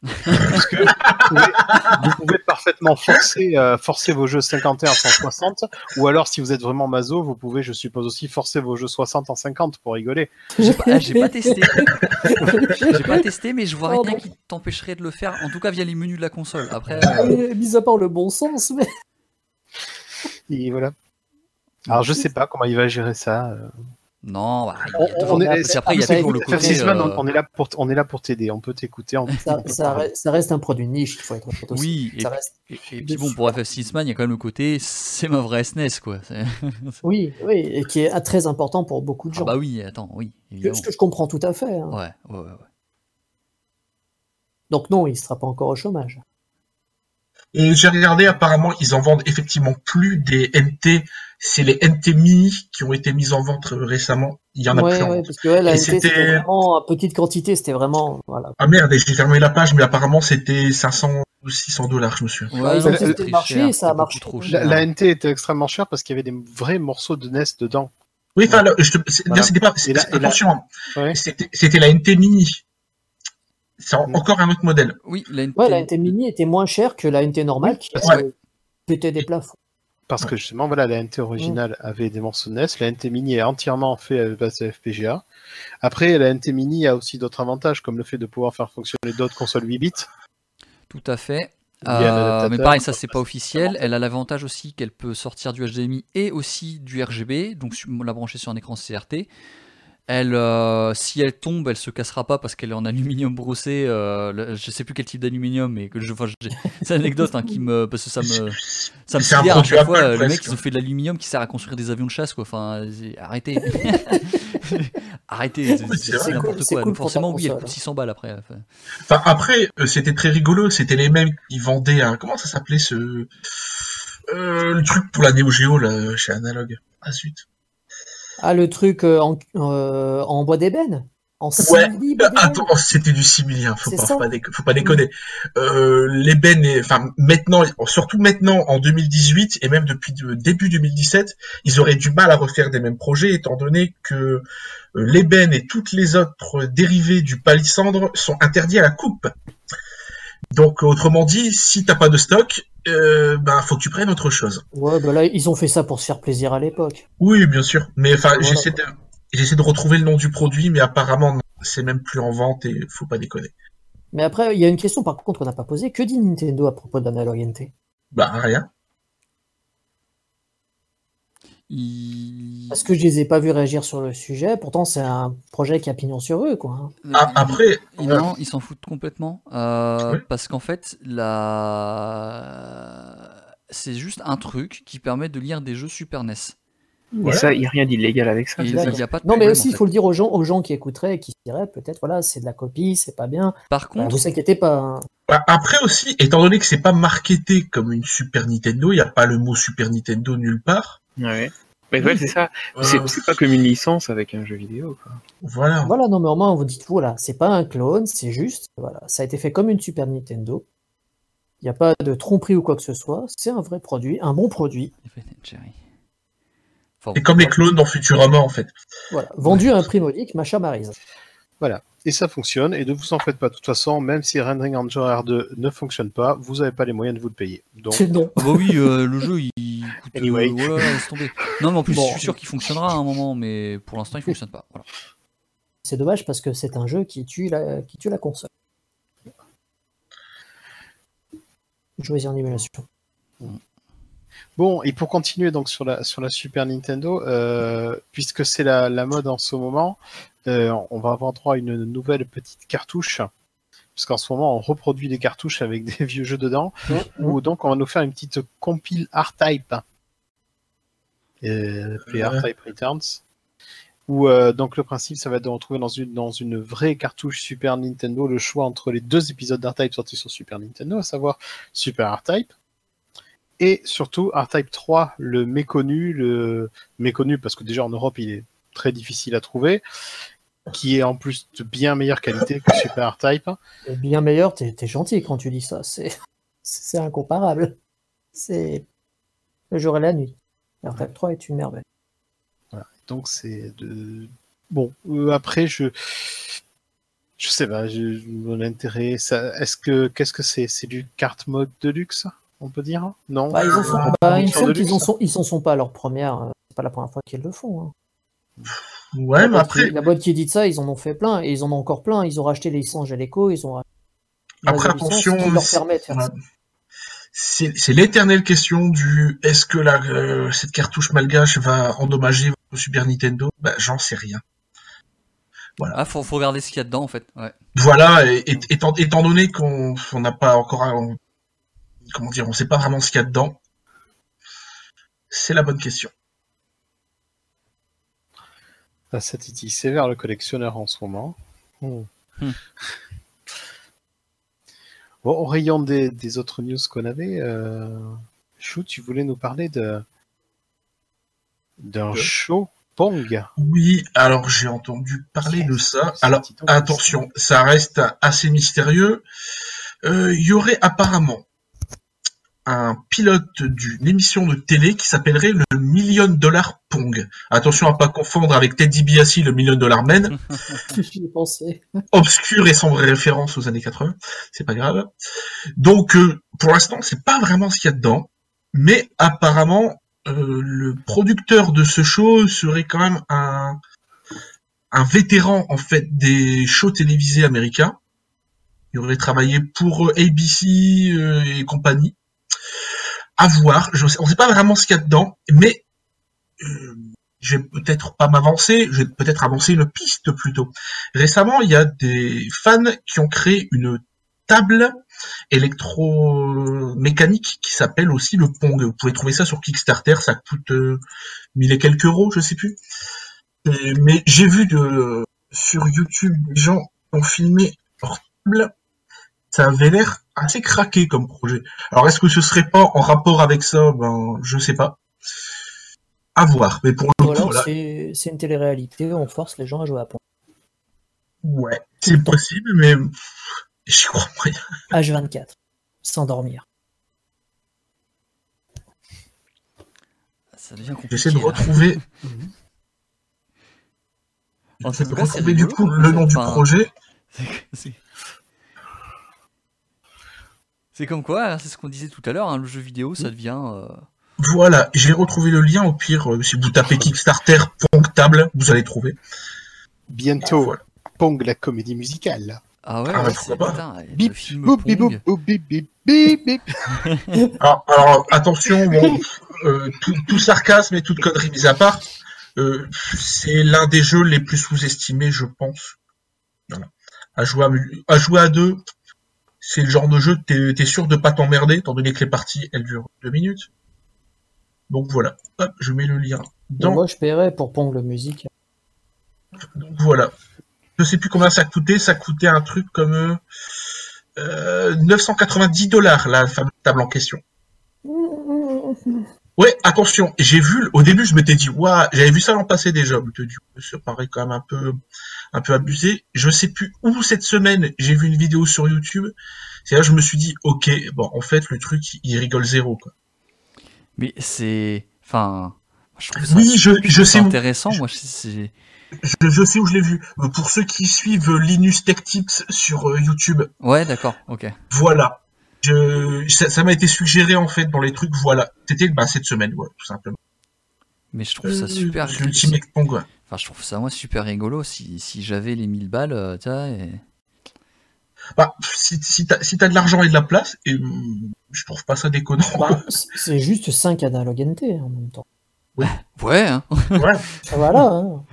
Parce que vous pouvez, vous pouvez parfaitement forcer, euh, forcer vos jeux 51 en 160, ou alors si vous êtes vraiment maso, vous pouvez, je suppose aussi, forcer vos jeux 60 en 50 pour rigoler. J'ai pas, j'ai pas testé. (laughs) J'ai pas testé, mais je vois Oh, rien bon. qui t'empêcherait de le faire. En tout cas, via les menus de la console. Après, euh, mis à part le bon sens, mais Et voilà. Alors je sais pas comment il va gérer ça. Non. bah, il y a On- toujours- on est- puis après, il y a ça toujours le évite- côté. FF6 Man, on- euh, on est là pour, on est là pour t'aider, on peut t'écouter. ça, ça reste, ça reste un produit niche, il faut être honnête aussi. Oui, et, Ça reste- et- et puis bon, pour FF6 Man, il y a quand même le côté, c'est ma vraie SNES, quoi. C'est- (laughs) Oui, oui, et qui est très important pour beaucoup de Ah gens. bah oui, attends, oui, évidemment. ce que je comprends tout à fait. hein. Ouais, ouais, ouais. ouais. Donc non, il ne sera pas encore au chômage. Et j'ai regardé, apparemment, ils en vendent effectivement plus des NT. C'est les NT mini qui ont été mis en vente euh, récemment. Il y en a ouais, plus en ouais, vente. parce que ouais, la Et NT, c'était vraiment à petite quantité, c'était vraiment. Voilà. Ah merde, j'ai fermé la page, mais apparemment c'était 500 ou 600 dollars, je me souviens. Ouais, ils ont testé le marché cher, et ça a marché. trop La, cher. la NT était extrêmement chère parce qu'il y avait des vrais morceaux de NES dedans. Oui, enfin, Voilà. c'était pas, hein. Ouais. c'était la NT mini. C'est en- Mm. encore un autre modèle. Oui, la NT, Ouais, la NT mini était moins chère que la NT normale qui parce pétait des plafonds. Parce que justement, voilà, la NT originale avait des morceaux de NES. La NT Mini est entièrement fait à base de FPGA. Après, la NT Mini a aussi d'autres avantages, comme le fait de pouvoir faire fonctionner d'autres consoles 8 bits. Tout à fait. Euh, mais pareil, ça c'est pas officiel. Elle a l'avantage aussi qu'elle peut sortir du HDMI et aussi du RGB, donc la brancher sur un écran CRT. Elle, euh, si elle tombe, elle se cassera pas parce qu'elle est en aluminium brossé. euh, le- je sais plus quel type d'aluminium, mais que je, enfin, j'ai- c'est une anecdote hein, qui me, parce que ça me, ça me C'est un sidère à chaque fois. Apple, Le mec, ils ont fait de l'aluminium qui sert à construire des avions de chasse, quoi. Enfin, arrêtez, (laughs) (laughs) arrêtez, c'est- n'importe quoi. cool forcément, oui, elle coûte hein. 600 balles après. enfin. Enfin, après, euh, c'était très rigolo. C'était les mêmes qui vendaient un, comment ça s'appelait ce, euh, le truc pour la Neo Geo, là, chez Analog. Ah, zut. Ah, le truc euh, en, euh, en bois d'ébène En Ouais. simili Euh, Attends, c'était du similien, faut C'est pas, ça. faut pas, déco- faut pas déconner. Euh, l'ébène, enfin maintenant, surtout maintenant en 2018 et même depuis le début 2017, ils auraient du mal à refaire des mêmes projets étant donné que euh, l'ébène et toutes les autres dérivés du palissandre sont interdits à la coupe. Donc autrement dit, si t'as pas de stock, euh, ben faut que tu prennes autre chose. Ouais, bah là, ils ont fait ça pour se faire plaisir à l'époque. Oui, bien sûr, mais enfin Voilà. j'essaie de j'essaie de retrouver le nom du produit, mais apparemment c'est même plus en vente et faut pas déconner. Mais après, il y a une question par contre qu'on n'a pas posée. Que dit Nintendo à propos d'Analog NT Bah rien. Il- Parce que je les ai pas vus réagir sur le sujet. Pourtant, c'est un projet qui a pignon sur eux, quoi. hein. A- Après, Ils- Non, ils s'en foutent complètement. Euh, Oui. Parce qu'en fait, la... c'est juste un truc qui permet de lire des jeux Super NES. Et ça, il n'y a rien d'illégal avec ça. Et il D'accord. n'y a pas de Non, mais aussi, il fait. faut le dire aux gens, aux gens qui écouteraient et qui se diraient peut-être, voilà, c'est de la copie, c'est pas bien. Par contre, vous inquiétez pas. hein. Bah, Après aussi, étant donné que c'est pas marketé comme une Super Nintendo, il n'y a pas le mot Super Nintendo nulle part. Ouais. Mais ouais, c'est ça. C'est pas comme une licence avec un jeu vidéo. Quoi. Voilà. Voilà, non, mais au moins, on vous dit, voilà, c'est pas un clone, c'est juste, voilà, ça a été fait comme une Super Nintendo. Il n'y a pas de tromperie ou quoi que ce soit, c'est un vrai produit, un bon produit, C'est comme les clones dans Futurama, en fait. voilà, vendu à un prix modique, machin marise. Voilà. Et ça fonctionne. Et ne vous en faites pas. De toute façon, même si Rendering Ranger R2 ne fonctionne pas, vous n'avez pas les moyens de vous le payer. Donc, C'est non. Ah bah oui, euh, le jeu il coûte. euh, Anyway. voilà, laisse tomber. Non, mais en plus, Bon. je suis sûr qu'il fonctionnera à un moment, mais pour l'instant, il fonctionne pas. Voilà. C'est dommage parce que c'est un jeu qui tue la, qui tue la console. Jouez en émulation. Bon, et pour continuer donc sur la, sur la Super Nintendo, euh, puisque c'est la, la mode en ce moment, euh, on va avoir droit à une nouvelle petite cartouche. Parce qu'en ce moment, on reproduit des cartouches avec (laughs) des vieux jeux dedans. Ou donc, on va nous faire une petite compile R-Type. R-Type Returns. Où euh, donc le principe, ça va être de retrouver dans une, dans une vraie cartouche Super Nintendo le choix entre les deux épisodes d'R-Type sortis sur Super Nintendo, à savoir Super R-Type et surtout R-Type 3, le méconnu, le méconnu parce que déjà en Europe il est très difficile à trouver, qui est en plus de bien meilleure qualité que Super R-Type. Et bien meilleur, t'es gentil quand tu dis ça, c'est incomparable. C'est le jour et la nuit. R-Type 3 est une merveille. Donc c'est de bon. euh, après je je sais pas, je, mon intérêt, ça, est-ce que qu'est-ce que c'est? C'est du carte mode de luxe, on peut dire? Non? Bah, ils en sont, Ah, bah, en sont, ils en sont pas à leur première. euh, C'est pas la première fois qu'ils le font. hein. Ouais, la, mais après, qui, la boîte qui dit ça, ils en ont fait plein et ils en ont encore plein. Ils ont racheté les licences Geleco, ils ont racheté Après, attention, qui leur c'est- permettent de faire voilà. ça. c'est c'est l'éternelle question du est-ce que la, euh, cette cartouche malgache va endommager votre Super Nintendo? Bah, j'en sais rien. Ah, faut, faut regarder ce qu'il y a dedans en fait. Ouais. Voilà, et, et- étant, étant donné qu'on on n'a pas encore, on- comment dire, on sait pas vraiment ce qu'il y a dedans, c'est la bonne question. Ah, ça titille sévère le collectionneur en ce moment. Hmm. Hmm. Bon, au rayon des, des autres news qu'on avait, euh... Chou, tu voulais nous parler de d'un De- show Pong. Oui, alors j'ai entendu parler de ça. Alors attention, ça reste assez mystérieux. Euh, Il y aurait apparemment un pilote d'une émission de télé qui s'appellerait le Million Dollar Pong. Attention à pas confondre avec Ted DiBiase, le Million Dollar Man. (laughs) Pensé. obscure et sans référence aux années 80, c'est pas grave. Donc euh, pour l'instant, c'est pas vraiment ce qu'il y a dedans, mais apparemment euh, le producteur de ce show serait quand même un un vétéran en fait des shows télévisés américains. Il aurait travaillé pour euh, ABC euh, et compagnie. À voir, on sait pas vraiment ce qu'il y a dedans, mais euh, je vais peut-être pas m'avancer, je vais peut-être avancer une piste plutôt. Récemment, il y a des fans qui ont créé une table électromécanique qui s'appelle aussi le Pong. Vous pouvez trouver ça sur Kickstarter, ça coûte euh, 1000 et quelques euros, je sais plus. Et- mais j'ai vu sur YouTube des gens qui ont filmé leur table. Ça avait l'air assez craqué comme projet. Alors est-ce que ce serait pas en rapport avec ça? Ben, je sais pas. À voir. Mais pour le voilà. c'est c'est une télé-réalité, on force les gens à jouer à Pong. Ouais, c'est possible, mais j'y crois moyen. H24, sans dormir. Ça devient compliqué. J'essaie de retrouver, (laughs) En j'essaie tout de cas, c'est retrouver du coup le nom du projet. (laughs) c'est- c'est- C'est comme quoi, hein, c'est ce qu'on disait tout à l'heure, hein, le jeu vidéo, ça devient. euh, Voilà, j'ai retrouvé le lien. Au pire, euh, si vous tapez Kickstarter Pong table, vous allez trouver. Bientôt, Voilà. Pong la comédie musicale. Ah ouais, Ah, ouais, pourquoi pas. putain, Bip, film boop, bip, Pong. boop, boop, bip, bip, bip, bip. Alors, (laughs) alors, attention, bon, euh, tout, tout sarcasme et toute connerie mise à part, euh, c'est l'un des jeux les plus sous-estimés, je pense. Voilà. À jouer à, mu- à jouer à deux, c'est le genre de jeu, t'es es sûr de pas t'emmerder, étant donné que les parties, elles durent deux minutes. Donc voilà, hop, je mets le lien. Dans, Moi, je paierais pour Pong le musique. donc voilà. Je sais plus combien ça coûtait, ça coûtait un truc comme euh, euh, 990 dollars, la fameuse table en question. (laughs) Ouais, attention, j'ai vu, au début, je m'étais dit, waouh, j'avais vu ça l'an passé déjà, je me suis dit, ça paraît quand même un peu, un peu abusé. Je sais plus où cette semaine, j'ai vu une vidéo sur YouTube. C'est là que je me suis dit, ok, bon, en fait, le truc, il rigole zéro, quoi. Mais c'est. Enfin. Je trouve ça Oui, je, je sais où, intéressant. Moi, c'est. je, je sais où je l'ai vu. Pour ceux qui suivent Linus Tech Tips sur euh, YouTube, Ouais, d'accord, ok. voilà. Je, ça m'a été suggéré, en fait, dans les trucs, voilà. C'était, bah, cette semaine, ouais, tout simplement. Mais je trouve ça super. Ouais. Enfin, je trouve ça, moi, super rigolo. Si, si j'avais les 1000 balles, euh, tu vois, et- Bah, si, si t'as si t'as de l'argent et de la place, et, hum, je trouve pas ça déconnant. Bah, (laughs) c'est juste 5 analogues NT en même temps. (laughs) Ouais, hein. Ouais. (laughs) Voilà. hein.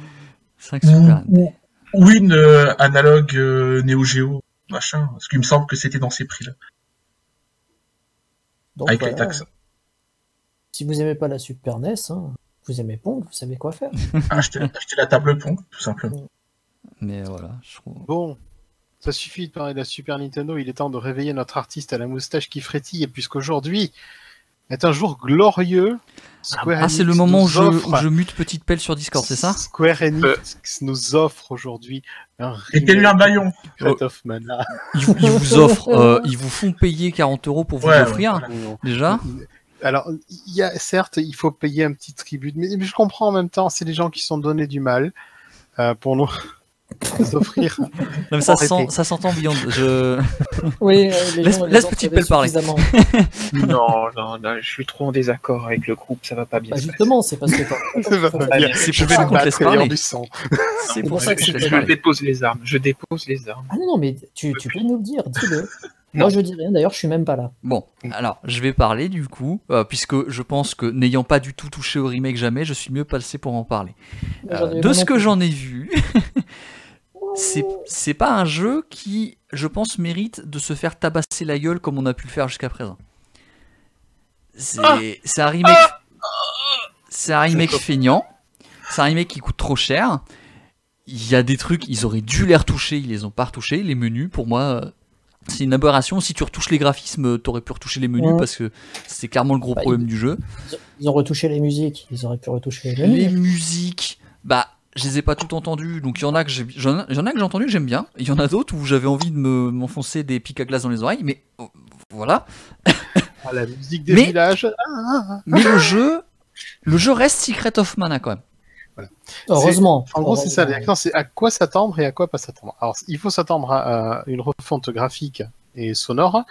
5 ou, super. ou, ou une euh, analogue euh, Neo Geo, machin. Parce qu'il me semble que c'était dans ces prix-là, Donc, avec les voilà. taxes. Si vous aimez pas la Super NES, hein, vous aimez Pong, vous savez quoi faire. (laughs) acheter, acheter la table Pong, tout simplement. Mais voilà, je trouve. Bon, ça suffit de parler de la Super Nintendo, il est temps de réveiller notre artiste à la moustache qui frétille, puisqu'aujourd'hui est un jour glorieux. Square Ah, c'est le moment où nous je, offre- où je mute petite pelle sur Discord, c'est ça? Square Enix Euh. nous offre aujourd'hui un eu un baillon. Mana. ils, vous- ils (laughs) vous offrent, euh, ils vous font payer 40 euros pour vous Ouais, l'offrir, ouais, déjà. Alors, il y a, certes, il faut payer un petit tribut, mais, mais je comprends en même temps, c'est des gens qui se sont donné du mal euh, pour nous (laughs) offrir. Non, mais ça, Arrêtez. sent- ça s'entend Beyond. Je... (laughs) Oui, euh, les Laisse- gens, les laisse Petite savaient Pelle parler. suffisamment. (laughs) non, non, non, je suis trop en désaccord avec le groupe, ça va pas bien. Bah, justement, c'est parce que t'as- Ça va pas bien. C'est Je pour vais ça me battre du sang. C'est pour ça que je Je dépose les armes, je dépose les armes. Ah non, non, mais tu, tu peux nous le dire, dis-le. Non. Moi, je dis rien, d'ailleurs, je suis même pas là. Bon, alors, je vais parler du coup, euh, puisque je pense que n'ayant pas du tout touché au remake jamais, je suis mieux passé pour en parler. Euh, de ce que j'en ai vu, (laughs) c'est pas un jeu qui, je pense, mérite de se faire tabasser la gueule comme on a pu le faire jusqu'à présent. C'est un remake. C'est un remake feignant. C'est un remake qui coûte trop cher. Il y a des trucs, ils auraient dû les retoucher, ils les ont pas retouchés. Les menus, pour moi, euh, c'est une aberration. Si tu retouches les graphismes, t'aurais pu retoucher les menus parce que c'est clairement le gros Bah, problème du jeu. Ils- ont retouché les musiques, ils auraient pu retoucher les menus. Les musiques, bah, je les ai pas toutes entendues. Donc il y en a que j'ai, j'en que j'ai entendu que j'aime bien. Il y en a d'autres où j'avais envie de me m'enfoncer des pics à glace dans les oreilles. Mais euh, voilà. Ah, la musique des Mais- villages. Ah, Mais le jeu, le jeu reste Secret of Mana quand même. Heureusement. En gros, c'est ça. C'est à quoi s'attendre et à quoi pas s'attendre. Alors, il faut s'attendre à, à une refonte graphique et sonore.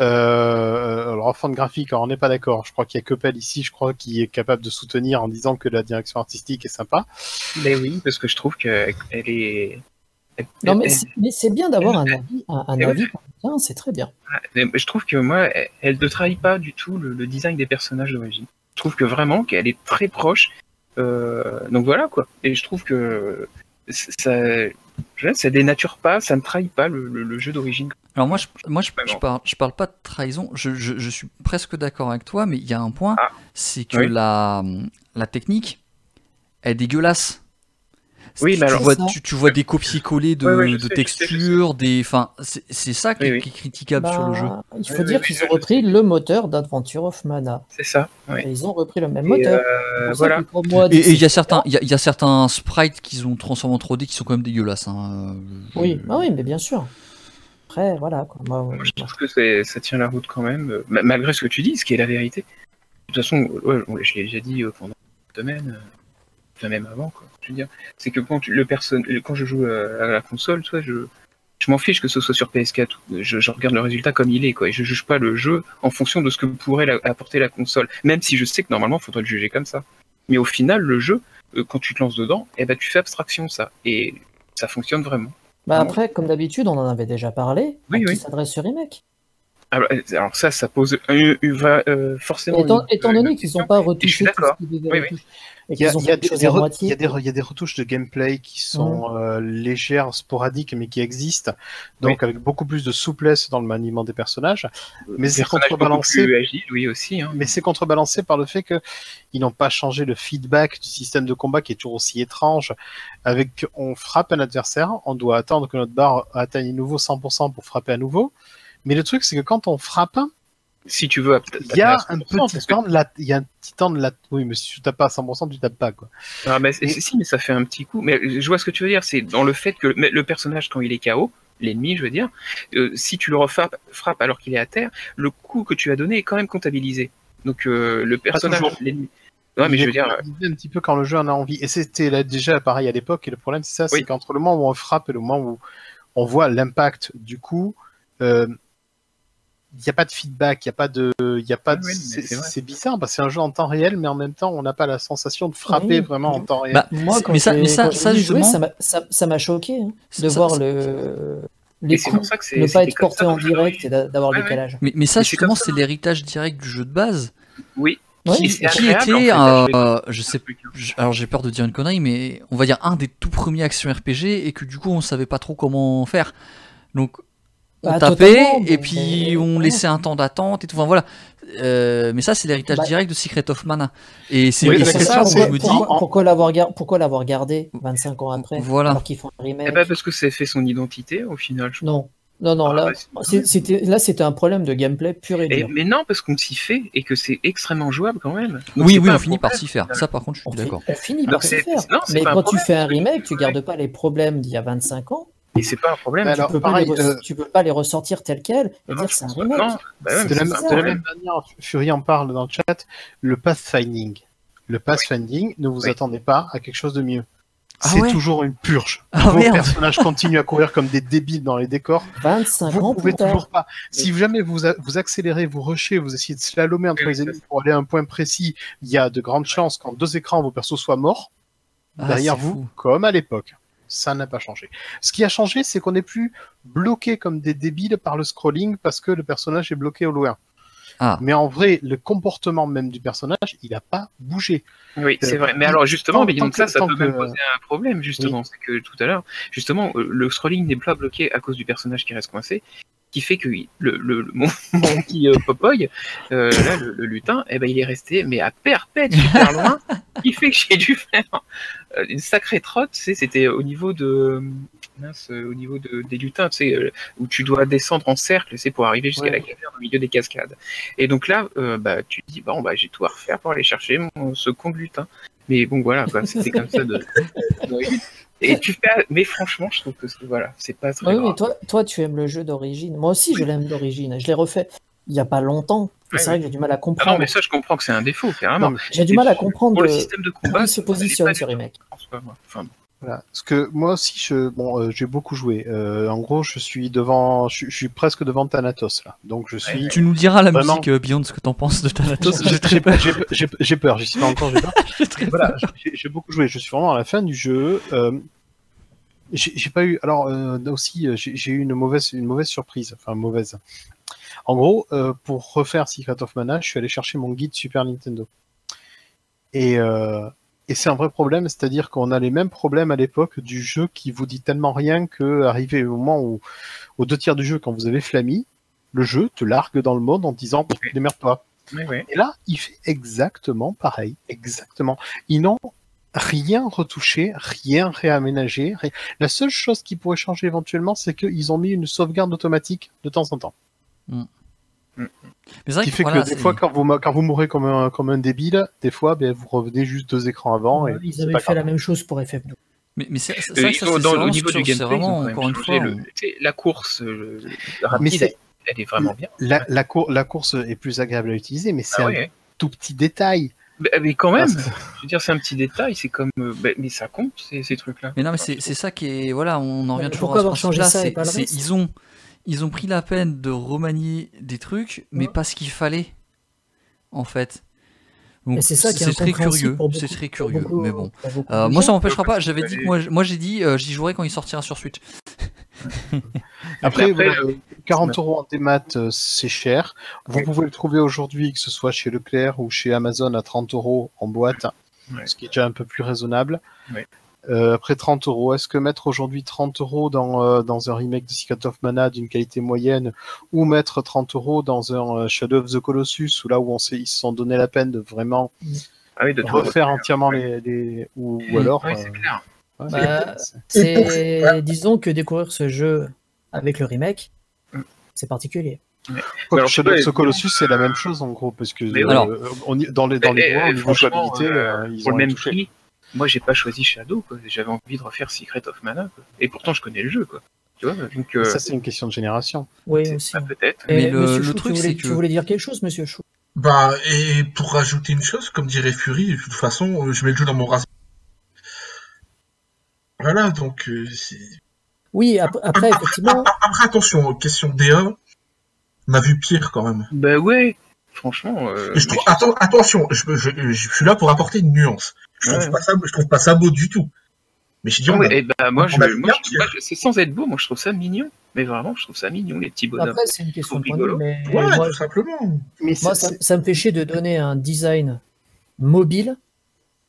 Euh, alors, refonte graphique, alors, on n'est pas d'accord. Je crois qu'il y a Coppel ici, je crois, qui est capable de soutenir en disant que la direction artistique est sympa. Mais oui, parce que je trouve qu'elle est. Non, mais c'est- bien d'avoir un avis, un, un avis bien, c'est très bien. elle- je trouve que moi, elle, elle ne trahit pas du tout le, le design des personnages d'origine. Je trouve que vraiment qu'elle est très proche. Euh, donc voilà quoi. Et je trouve que ça, ça dénature pas, ça ne trahit pas le, le- le jeu d'origine. Alors moi, je, moi, je, parle, je parle pas de trahison. Je, je- je suis presque d'accord avec toi, mais il y a un point, Ah. c'est que Oui. la, la technique est dégueulasse. Oui, tu, mais tu vois, tu, tu vois des copier-coller de, sais, textures, des, enfin, c'est ça qui, Oui, est- oui. qui est critiquable sur le jeu. Bah, Il faut Oui, dire oui, qu'ils ont repris le moteur d'Adventure of Mana. C'est ça. Et ils ont repris le même Et, moteur. euh, voilà. moi, Et il y a certains, il y a, il y a certains sprites qu'ils ont transformés en 3D qui sont quand même dégueulasses. hein. Oui, je- bah oui, mais bien sûr. Après, voilà. Quoi. Moi, Moi, je trouve que c'est- ça tient la route quand même, euh, ma- malgré ce que tu dis, ce qui est la vérité. De toute façon, ouais, l'ai déjà dit euh, pendant une semaine, enfin même avant, quoi. Je veux dire, c'est que quand le je joue euh, à la console, toi, je, je m'en fiche que ce soit sur PS4. Je, je regarde le résultat comme il est, quoi. Et je juge pas le jeu en fonction de ce que pourrait la- apporter la console, même si je sais que normalement, il faudrait le juger comme ça. Mais au final, le jeu, euh, quand tu te lances dedans, eh ben, tu fais abstraction ça, et ça fonctionne vraiment. Bah après, comme d'habitude, on en avait déjà parlé. Oui, s'adresse ce remake? Alors, euh, alors ça, ça pose euh, forcément. Étant, une- étant une donné qu'ils question. n'ont pas Et je suis retouché tout d'accord. ce qu'ils devaient Oui, oui. Il y il y a des, il y il y a retouches de gameplay qui sont euh, légères, sporadiques, mais qui existent, donc avec beaucoup plus de souplesse dans le maniement des personnages. Mais c'est contrebalancé. plus agile, oui aussi. Hein. Mais c'est contrebalancé par le fait que ils n'ont pas changé le feedback du système de combat qui est toujours aussi étrange. Avec, on frappe un adversaire, on doit attendre que notre barre atteigne à nouveau 100% pour frapper à nouveau. Mais le truc, c'est que quand on frappe, Si tu veux, Il y a un 100%, petit temps de la, il y a un petit temps de la, oui, mais si tu tapes pas à 100%, tu tapes pas, quoi. Ah, mais Et- si, mais ça fait un petit coup. Mais je vois ce que tu veux dire. C'est dans le fait que le, le personnage, quand il est KO, l'ennemi, je veux dire, euh, si tu le refrappes frappes alors qu'il est à terre, le coup que tu as donné est quand même comptabilisé. Donc euh, le personnage, l'ennemi. Ouais, mais je veux dire, euh, un petit peu quand le jeu en a envie. Et c'était là déjà pareil à l'époque. Et le problème, c'est ça, Oui. c'est qu'entre le moment où on frappe et le moment où on voit l'impact du coup, euh, il n'y a pas de feedback, il n'y a pas de, il y a pas de, Oui, c'est bizarre parce que c'est un jeu en temps réel, mais en même temps, on n'a pas la sensation de frapper Oui. vraiment en temps réel. Bah, Moi, quand mais ça- mais ça- justement- ça m'a- ça ça m'a choqué hein, de Ça- voir ça- le, les coups ça que c'est ne pas être ça en direct et d'a- d'avoir Ouais, le ouais. décalage. Mais, mais ça, Mais justement, c'est l'héritage direct du jeu de base. Oui. Ouais, qui, était, en fait, euh, je sais je- alors j'ai peur de dire une connerie, mais on va dire un des tout premiers actions RPG et que du coup on savait pas trop comment faire. Donc on Bah, tapait totalement, et mais- puis on ouais. laissait un temps d'attente et tout. Enfin voilà. Euh, mais ça c'est l'héritage Bah- direct de Secret of Mana. Et c'est Oui, la question, ça c'est je me dis. pourquoi, pourquoi l'avoir pourquoi gardé 25 ans après Voilà. alors qu'ils font un remake? Eh ben, parce que c'est fait son identité au final. je Non, non, non. Ah, là, bah, c'était là, c'était un problème de gameplay pur et dur. mais non, parce qu'on s'y fait et que c'est extrêmement jouable quand même. Donc, Oui oui on finit par s'y faire. Ça par contre je On, suis d'accord. on finit par s'y faire. non, Mais quand tu fais un que remake, tu gardes pas les problèmes d'il y a 25 ans. Et c'est pas un problème. Tu peux, pareil, pas les euh, tu peux pas les ressortir tels quels et Non, dire c'est un remake. Non, bah ouais, de, la, un la même manière, Fury en parle dans le chat, le pathfinding. Le pathfinding, ne vous Oui. attendez pas à quelque chose de mieux. Ah c'est ouais toujours une purge. Ah Vos merde. personnages continuent à courir comme des débiles dans les décors. 25 Vous ans pouvez plus tard. toujours pas. Si jamais vous, a- vous accélérez, vous rushez, vous essayez de slalomer entre les ennemis pour aller à un point précis, il y a de grandes chances qu'en deux écrans, vos persos soient morts. Ah, derrière vous, fou. comme à l'époque. Ça n'a pas changé. Ce qui a changé, c'est qu'on n'est plus bloqué comme des débiles par le scrolling parce que le personnage est bloqué au loin. Ah. Mais en vrai, le comportement même du personnage, il n'a pas bougé. Oui, c'est Euh, vrai. Mais alors justement, tant- mais donc ça, peut que- même poser un problème justement. C'est que tout à l'heure, justement, euh, le scrolling n'est pas bloqué à cause du personnage qui reste coincé, qui fait que le, mon, (laughs) mon petit euh, Popoy, euh, là, le, le lutin, eh ben il est resté mais à perpète super loin, (laughs) qui fait que j'ai dû faire euh, une sacrée trotte. Tu sais, c'était au niveau de mince, au niveau de, des lutins, tu sais, où tu dois descendre en cercle, c'est pour arriver jusqu'à Ouais. la caverne au milieu des cascades. Et donc là, euh, bah, tu te dis, bon, bah, j'ai tout à refaire pour aller chercher mon, ce con de lutin. Mais bon, voilà, c'était comme ça de. (laughs) Et tu fais. Mais franchement, je trouve que c'est- voilà, c'est pas très Oui, grave. mais toi, toi, tu aimes le jeu d'origine. Moi aussi, je l'aime d'origine. Je l'ai refait il y a pas longtemps. Ouais, c'est vrai que j'ai du mal à Ah comprendre. non, mais ça, je comprends que c'est un défaut, carrément. J'ai du mal à comprendre Pour le de- système de comment combat, il se positionne ce remake. Enfin, voilà. Parce que moi aussi, je, bon, euh, j'ai beaucoup joué. Euh, en gros, je suis devant, je, je suis presque devant Thanatos là. Donc je suis. Tu nous diras la Vraiment. musique euh, Beyond ce que t'en penses de Thanatos. J'ai très peur. j'ai- j'ai- j'ai peur, j'y suis pas encore, j'ai peur. (laughs) J'ai très voilà, peur. j'ai j'ai beaucoup joué. Je suis vraiment à la fin du jeu. Euh, j'ai j'ai pas eu. Alors euh, là aussi, j'ai j'ai eu une mauvaise, une mauvaise surprise. Enfin mauvaise. En gros, euh, pour refaire Secret of Mana, je suis allé chercher mon guide Super Nintendo. Et, euh, et c'est un vrai problème, c'est-à-dire qu'on a les mêmes problèmes à l'époque du jeu qui vous dit tellement rien que arrivé au moment où, aux deux tiers du jeu, quand vous avez Flammy, le jeu te largue dans le monde en disant démerde-toi. ouais, ouais. Et là, il fait exactement pareil, exactement. Ils n'ont rien retouché, rien réaménagé. rien- La seule chose qui pourrait changer éventuellement, c'est qu'ils ont mis une sauvegarde automatique de temps en temps. Mais c'est qui que fait voilà, que des fois, quand vous, quand vous mourrez comme un, comme un débile, des fois, ben, vous revenez juste deux écrans avant. Et Ils avaient fait la grave. même chose pour FF12. Mais, mais c'est vrai que ça, dans- c'est au vraiment niveau du gameplay, vraiment, encore une fois, le- la course euh, Mais rapide, c'est- elle est vraiment bien. La, la, cour- la course est plus agréable à utiliser, mais c'est Ah un ouais. tout petit détail. Mais, mais quand même, Ah, je veux dire, c'est un petit détail, c'est comme. euh, bah, mais ça compte, ces, ces trucs-là. Mais non, mais c'est ça qui est. Voilà, on en revient Mais toujours pourquoi à ce avoir changé principe-là. ça reste Ils ont, ils ont pris la peine de remanier des trucs, mais Ouais. pas ce qu'il fallait, en fait. C'est ça qui est très curieux. C'est très curieux, beaucoup- mais bon. Euh, moi, ça m'empêchera pas. J'avais dit moi, moi j'ai dit, euh, j'y jouerai quand il sortira sur Switch. (laughs) Après, Après, voilà, euh, 40 euros en démat, euh, c'est cher. Vous pouvez le trouver aujourd'hui, que ce soit chez Leclerc ou chez Amazon à 30 euros en boîte, Ouais. ce qui est déjà un peu plus raisonnable. Ouais. Euh, après 30 euros, est-ce que mettre aujourd'hui 30 euros dans, euh, dans un remake de Secret of Mana d'une qualité moyenne ou mettre 30 euros dans un euh, Shadow of the Colossus où là où on s'est, ils se sont donné la peine de vraiment Ah oui, de refaire entièrement les, les- ou, ou alors Oui, euh, c'est clair. ouais, Bah, c'est- C'est, disons que découvrir ce jeu avec le remake, Mm. c'est particulier. Quoi, alors, Shadow of the Colossus, c'est la même chose en gros, parce que Mais euh, alors- on y- dans les, dans les Mais, bois, euh, au niveau jouabilité, euh, euh, ils Pour ont le même touché. prix, moi j'ai pas choisi Shadow, quoi. J'avais envie de refaire Secret of Mana, quoi. Et pourtant je connais le jeu, quoi. Tu vois, donc. euh, Ça, c'est une question de génération. Oui, aussi. bah, peut-être. Et Mais le- Chou, truc, tu voulais, c'est tu voulais dire quelque chose, Monsieur Chou? Bah, et pour rajouter une chose, comme dirait Fury, de toute façon, euh, je mets le jeu dans mon raspberry. Voilà, donc, euh, c'est- Oui, ap- après, effectivement, Ah, Après, attention, question DA, on a vu pire quand même. Bah ouais, franchement. euh, Et je trouve- atten- attention, je, je- je suis là pour apporter une nuance. Je trouve, Ouais. pas ça, je trouve pas ça beau du tout. Mais je dis, on a- et bah, moi, je, moi, sans être beau, moi je trouve ça mignon. Mais vraiment, je trouve ça mignon, les petits bonhommes. après, c'est une question de point mais ouais, moi, tout simplement. Mais moi, ça, ça me fait chier de donner un design mobile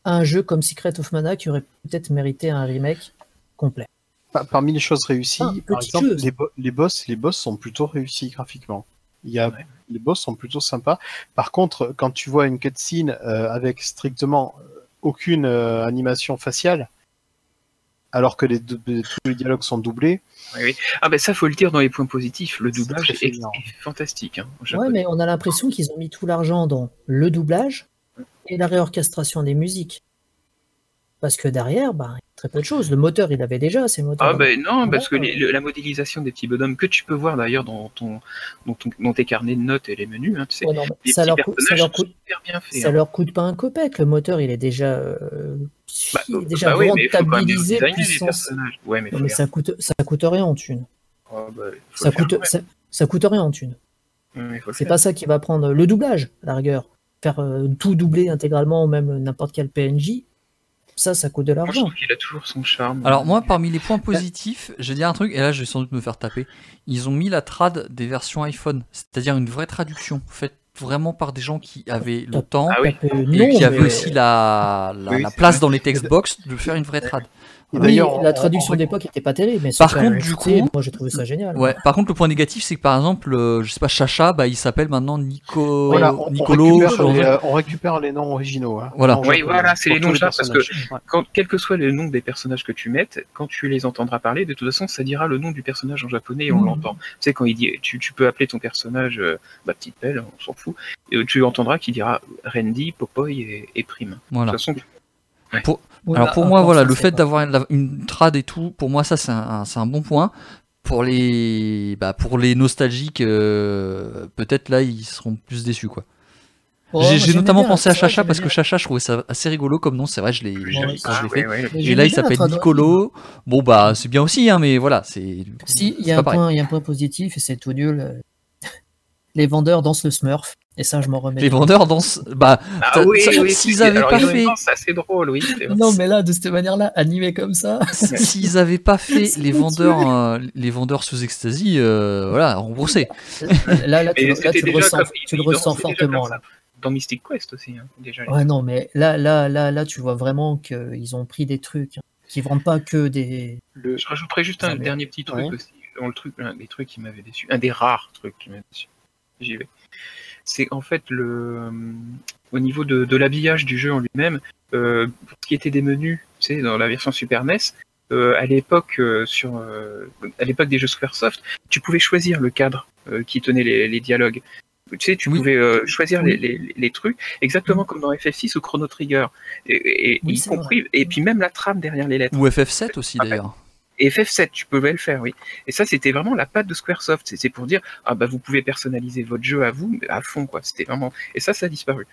à un jeu comme Secret of Mana qui aurait peut-être mérité un remake complet. Pa- Parmi les choses réussies, Ah, par exemple, les, bo- les boss, les boss sont plutôt réussis graphiquement. Il y a, Ouais. Les boss sont plutôt sympas. Par contre, quand tu vois une cutscene euh, avec strictement euh, aucune euh, animation faciale, alors que les, deux- tous les dialogues sont doublés, Ah ben ça, faut le dire dans les points positifs. Le doublage est, fantastique. Hein, Ouais, mais on a l'impression qu'ils ont mis tout l'argent dans le doublage et la réorchestration des musiques. Parce que derrière, bah, très peu de choses. Le moteur, il avait déjà ses moteurs. Ah ben non, parce que Ouais, les- le- la modélisation des petits bonhommes que tu peux voir d'ailleurs dans ton, dans ton dans tes carnets de notes et les menus, hein, tu sais, Ouais, non, mais les ça, leur coûte, ça, personnages leur sont coûte, super bien faits. ça hein. leur coûte pas un copec. Le moteur, il est déjà, euh, Bah, il est déjà bah oui, il quand même rentabilisé puissance. Ouais, mais, Non, ça coûte, ça coûte rien en thune. oh, bah, Ça faire coûte, quand ça, ça coûte rien en thune. C'est pas ça qui va prendre le doublage, à la rigueur. Faire euh, tout doubler intégralement, ou même n'importe quel PNJ, ça, ça coûte de Moi, je l'argent. trouve qu'il a toujours son charme. Alors moi, parmi les points positifs, (laughs) je vais dire un truc, et là je vais sans doute me faire taper. Ils ont mis la trad des versions iPhone, c'est-à-dire une vraie traduction, faite vraiment par des gens qui avaient le temps Ah oui. Et non, qui avaient mais- aussi la, la, Oui, la c'est place vrai. dans les textbox de faire une vraie trad. Oui, d'ailleurs, la on- traduction on- d'époque était pas terrible, mais Par contre, du coup- moi j'ai trouvé ça génial. Ouais. Par contre, le point négatif, c'est que par exemple, euh, je sais pas, Chacha, bah il s'appelle maintenant Nico, Voilà, on, on Nicolo. récupère genre- les, euh, on récupère les noms originaux. hein. Voilà. En Oui, japonais, voilà, c'est les noms de parce que-. Ouais. quand, quel que soit le nom des personnages que tu mettes, quand tu les entendras parler, de toute façon, ça dira le nom du personnage en japonais et on Mhm. l'entend. Tu sais, quand il dit, tu, tu peux appeler ton personnage, euh, bah, petite pelle, on s'en fout, et, euh, tu entendras qu'il dira Randy, Popoy et, et Prime. Voilà. De toute façon, Oui, Alors bah, pour moi, voilà, le fait d'avoir une trad et tout, pour moi, ça c'est un, c'est un bon point. Pour les, bah, pour les nostalgiques, euh, peut-être là ils seront plus déçus quoi. Oh, j'ai notamment bien, pensé à Chacha parce que. Chacha, je trouvais ça assez rigolo comme nom. C'est vrai, je l'ai ah, fait. Et là, il s'appelle Nicolo. Bon bah c'est bien aussi, hein, mais voilà, c'est. Si, il y, a un point- il y a un point positif, et c'est tout nul. Les vendeurs dansent le Smurf, et ça, je m'en remets. Les vendeurs dansent. Bah, Ah oui, oui, s'ils si, avaient alors, pas fait- assez drôle, oui. c'est. (laughs) Non, mais là, de cette manière-là, animé comme ça. (laughs) s'ils avaient pas fait les vendeurs, euh, les vendeurs sous ecstasy, euh, voilà, remboursés. (laughs) Là, là, tu, là, tu le ressens, comme- tu le ressens fortement. Là. Dans Mystic Quest aussi, hein, déjà. Ouais, non, mais là, là, là, là, tu vois vraiment qu'ils ont pris des trucs hein, qui vendent pas que des. Le- Je rajouterais juste un dernier petit truc Ouais. aussi. Dans le truc, un des trucs qui m'avait déçu, un des rares trucs qui m'avait déçu. J'y vais. C'est en fait le, euh, au niveau de, de l'habillage du jeu en lui-même, euh, ce qui était des menus, tu sais, dans la version Super NES, euh, à l'époque euh, sur, à l'époque des jeux Squaresoft, tu pouvais choisir le cadre qui tenait les, les dialogues. Tu sais, tu Oui. pouvais choisir Oui. les, les, les trucs exactement comme dans FF6 ou Chrono Trigger, et, y compris, et puis même la trame derrière les lettres. Ou FF7 aussi d'ailleurs. Et FF7, tu pouvais le faire, oui. Et ça, c'était vraiment la patte de Squaresoft. C'est- pour dire, ah bah vous pouvez personnaliser votre jeu à vous, mais à fond, quoi. C'était vraiment. Et ça, ça a disparu.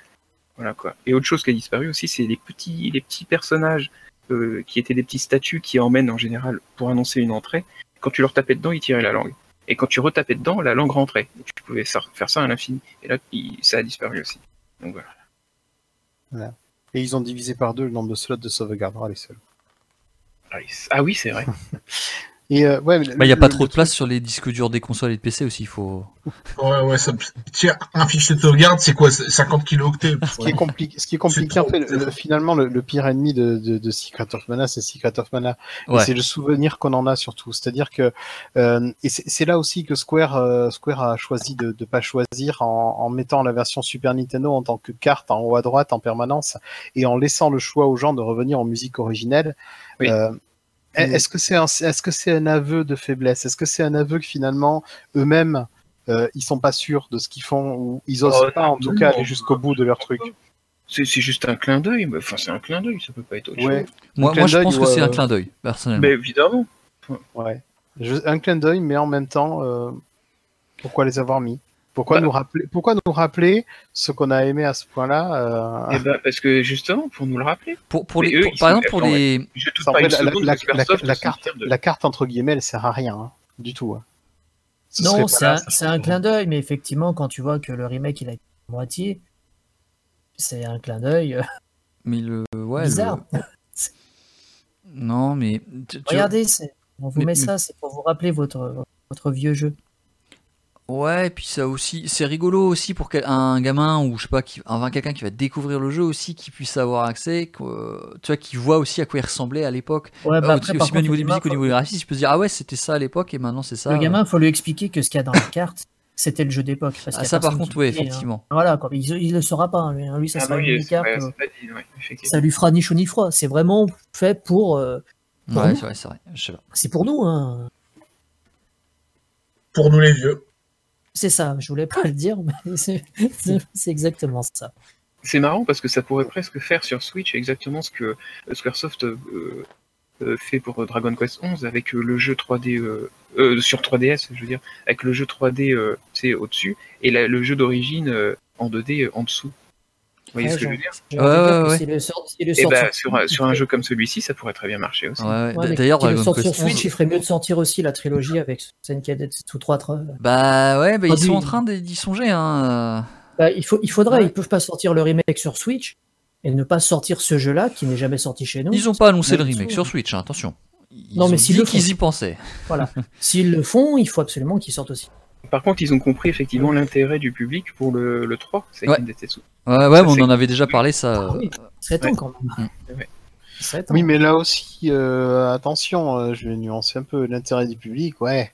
Voilà, quoi. Et autre chose qui a disparu aussi, c'est les petits, personnages euh, qui étaient des petits statues qui emmènent en général pour annoncer une entrée. Quand tu leur tapais dedans, ils tiraient la langue. Et quand tu retapais dedans, la langue rentrait. Et tu pouvais faire ça à l'infini. Et là, ça a disparu aussi. Donc voilà. Et ils ont divisé par deux le nombre de slots de sauvegarde. Les seuls. Ah oui, c'est vrai. (laughs) Et euh, ouais, mais Bah, il y a le- pas trop de truc- place sur les disques durs des consoles et de PC aussi. Il faut. Ouais, ouais, ça... Tiens, un fichier de sauvegarde, c'est quoi c'est 50 kilooctets Ce qui est compliqué, ce qui est compliqué en trop, le- trop. finalement, le, le pire ennemi de, de, de Secret of Mana, c'est Secret of Mana. Ouais. C'est le souvenir qu'on en a surtout. C'est-à-dire que, euh, et c'est c'est là aussi que Square, euh, Square a choisi de ne pas choisir en, en mettant la version Super Nintendo en tant que carte en haut à droite en permanence et en laissant le choix aux gens de revenir en musique originelle. Oui. Euh, Oui. Est-ce que c'est un, est-ce que c'est un aveu de faiblesse? Est-ce que c'est un aveu que finalement eux-mêmes euh, ils sont pas sûrs de ce qu'ils font ou ils osent Oh, pas en tout non, cas aller jusqu'au bout de leur truc? C'est c'est juste un clin d'œil, mais enfin c'est un clin d'œil, ça peut pas être autre Ouais, chose. Moi, je pense ou, que c'est euh, un clin d'œil, personnellement. Mais évidemment. ouais. Je- un clin d'œil, mais en même temps, euh, pourquoi les avoir mis? Pourquoi, Bah. nous rappeler, pourquoi nous rappeler ce qu'on a aimé à ce point-là euh, Eh ben, parce que justement, pour nous le rappeler, Pour, les, eux, pour- ils par exemple, pour les. je pas une la, seconde la- que la- Squaresoft la se carte, sert de- la carte entre guillemets, elle sert à rien hein, du tout. hein. Ce Non, c'est un, ça. c'est un clin d'œil, mais effectivement, quand tu vois que le remake il a été à moitié, c'est un clin d'œil euh, Mais le. Ouais, le- bizarre. Non, mais. tu- tu- Regardez, c'est- on vous Mais- met mais- ça, c'est pour vous rappeler votre, votre vieux jeu. Ouais, et puis ça aussi, c'est rigolo aussi pour un gamin ou je sais pas, qui, enfin quelqu'un qui va découvrir le jeu aussi, qui puisse avoir accès, que- tu vois, qui voit aussi à quoi il ressemblait à l'époque. Ouais, Ah, bah aussi après, aussi bien au niveau des le gamin, musiques, au niveau des graphismes, il peut se dire ah ouais c'était ça à l'époque et maintenant c'est ça. le euh. gamin, il faut lui expliquer que ce qu'il y a dans la carte, c'était le jeu d'époque. Ah, ça par contre dit, hein. effectivement. Voilà, quoi. Il, il le saura pas, hein, lui. hein. Lui, ça Ah sera une oui, carte. euh, dit, ça lui fera ni chaud ni froid. C'est vraiment fait pour. euh, Pour Ouais c'est vrai c'est vrai. Je sais pas. c'est pour nous, hein. Pour nous les vieux. C'est ça. Je voulais pas le dire, mais (laughs) c'est c'est exactement ça. C'est marrant parce que ça pourrait presque faire sur Switch exactement ce que Squaresoft euh, euh, fait pour euh, Dragon Quest 11 avec le jeu 3D euh, euh, sur 3DS, je veux dire, avec le jeu 3D euh, tu sais, au-dessus et le jeu d'origine en 2D euh, en dessous. Vous voyez Ouais, ce que je veux dire Ouais, ouais, le sort, le Et sort bah, sur sur, un- sur jeu comme celui-ci, ça pourrait très bien marcher aussi. Ouais, ouais. Ouais, mais D'ailleurs le Quest sur Switch, 11. il ferait mieux de sortir aussi la trilogie avec Senkadet tout 3 Bah ouais bah, ils sont en train d'y songer hein. Bah, il, faut, il faudrait, Ouais. ils peuvent pas sortir le remake sur Switch et ne pas sortir ce jeu-là qui n'est jamais sorti chez nous. Ils ont pas annoncé le remake sur Switch hein, attention. Ils Non, mais s'ils le font. y pensaient. (laughs) S'ils le font, il faut absolument qu'ils sortent aussi. Par contre, ils ont compris effectivement l'intérêt du public pour le, le 3, c'est Ouais. Ouais ouais Ça, on c'est- en avait déjà parlé ça. Ah oui. Ouais. quand même. Ouais. Serait temps. Oui, mais là aussi, euh, attention, euh, je vais nuancer un peu l'intérêt du public. Ouais.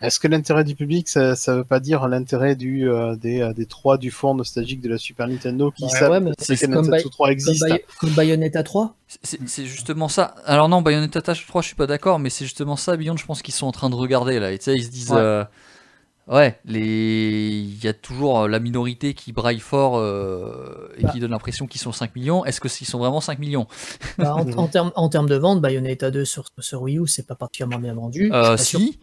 Est-ce que l'intérêt du public, ça, ça veut pas dire l'intérêt du euh, des, euh, des trois du fond nostalgique de la Super Nintendo qui Ouais, savent ouais, mais que comme, Bay- 3 comme, existe? Bay- comme Bayonetta 3. C'est c'est justement ça. Alors non, Bayonetta 3, je suis pas d'accord, mais c'est justement ça, Beyond, je pense qu'ils sont en train de regarder là. Et tu sais, ils se disent, Ouais. les, il y a toujours euh, la minorité qui braille fort euh, et Bah. qui donne l'impression qu'ils sont 5 millions. Est-ce que s'ils sont vraiment 5 millions? Bah, en, en termes en termes de vente, Bayonetta 2 sur, sur Wii U, c'est pas particulièrement bien vendu. Euh, si.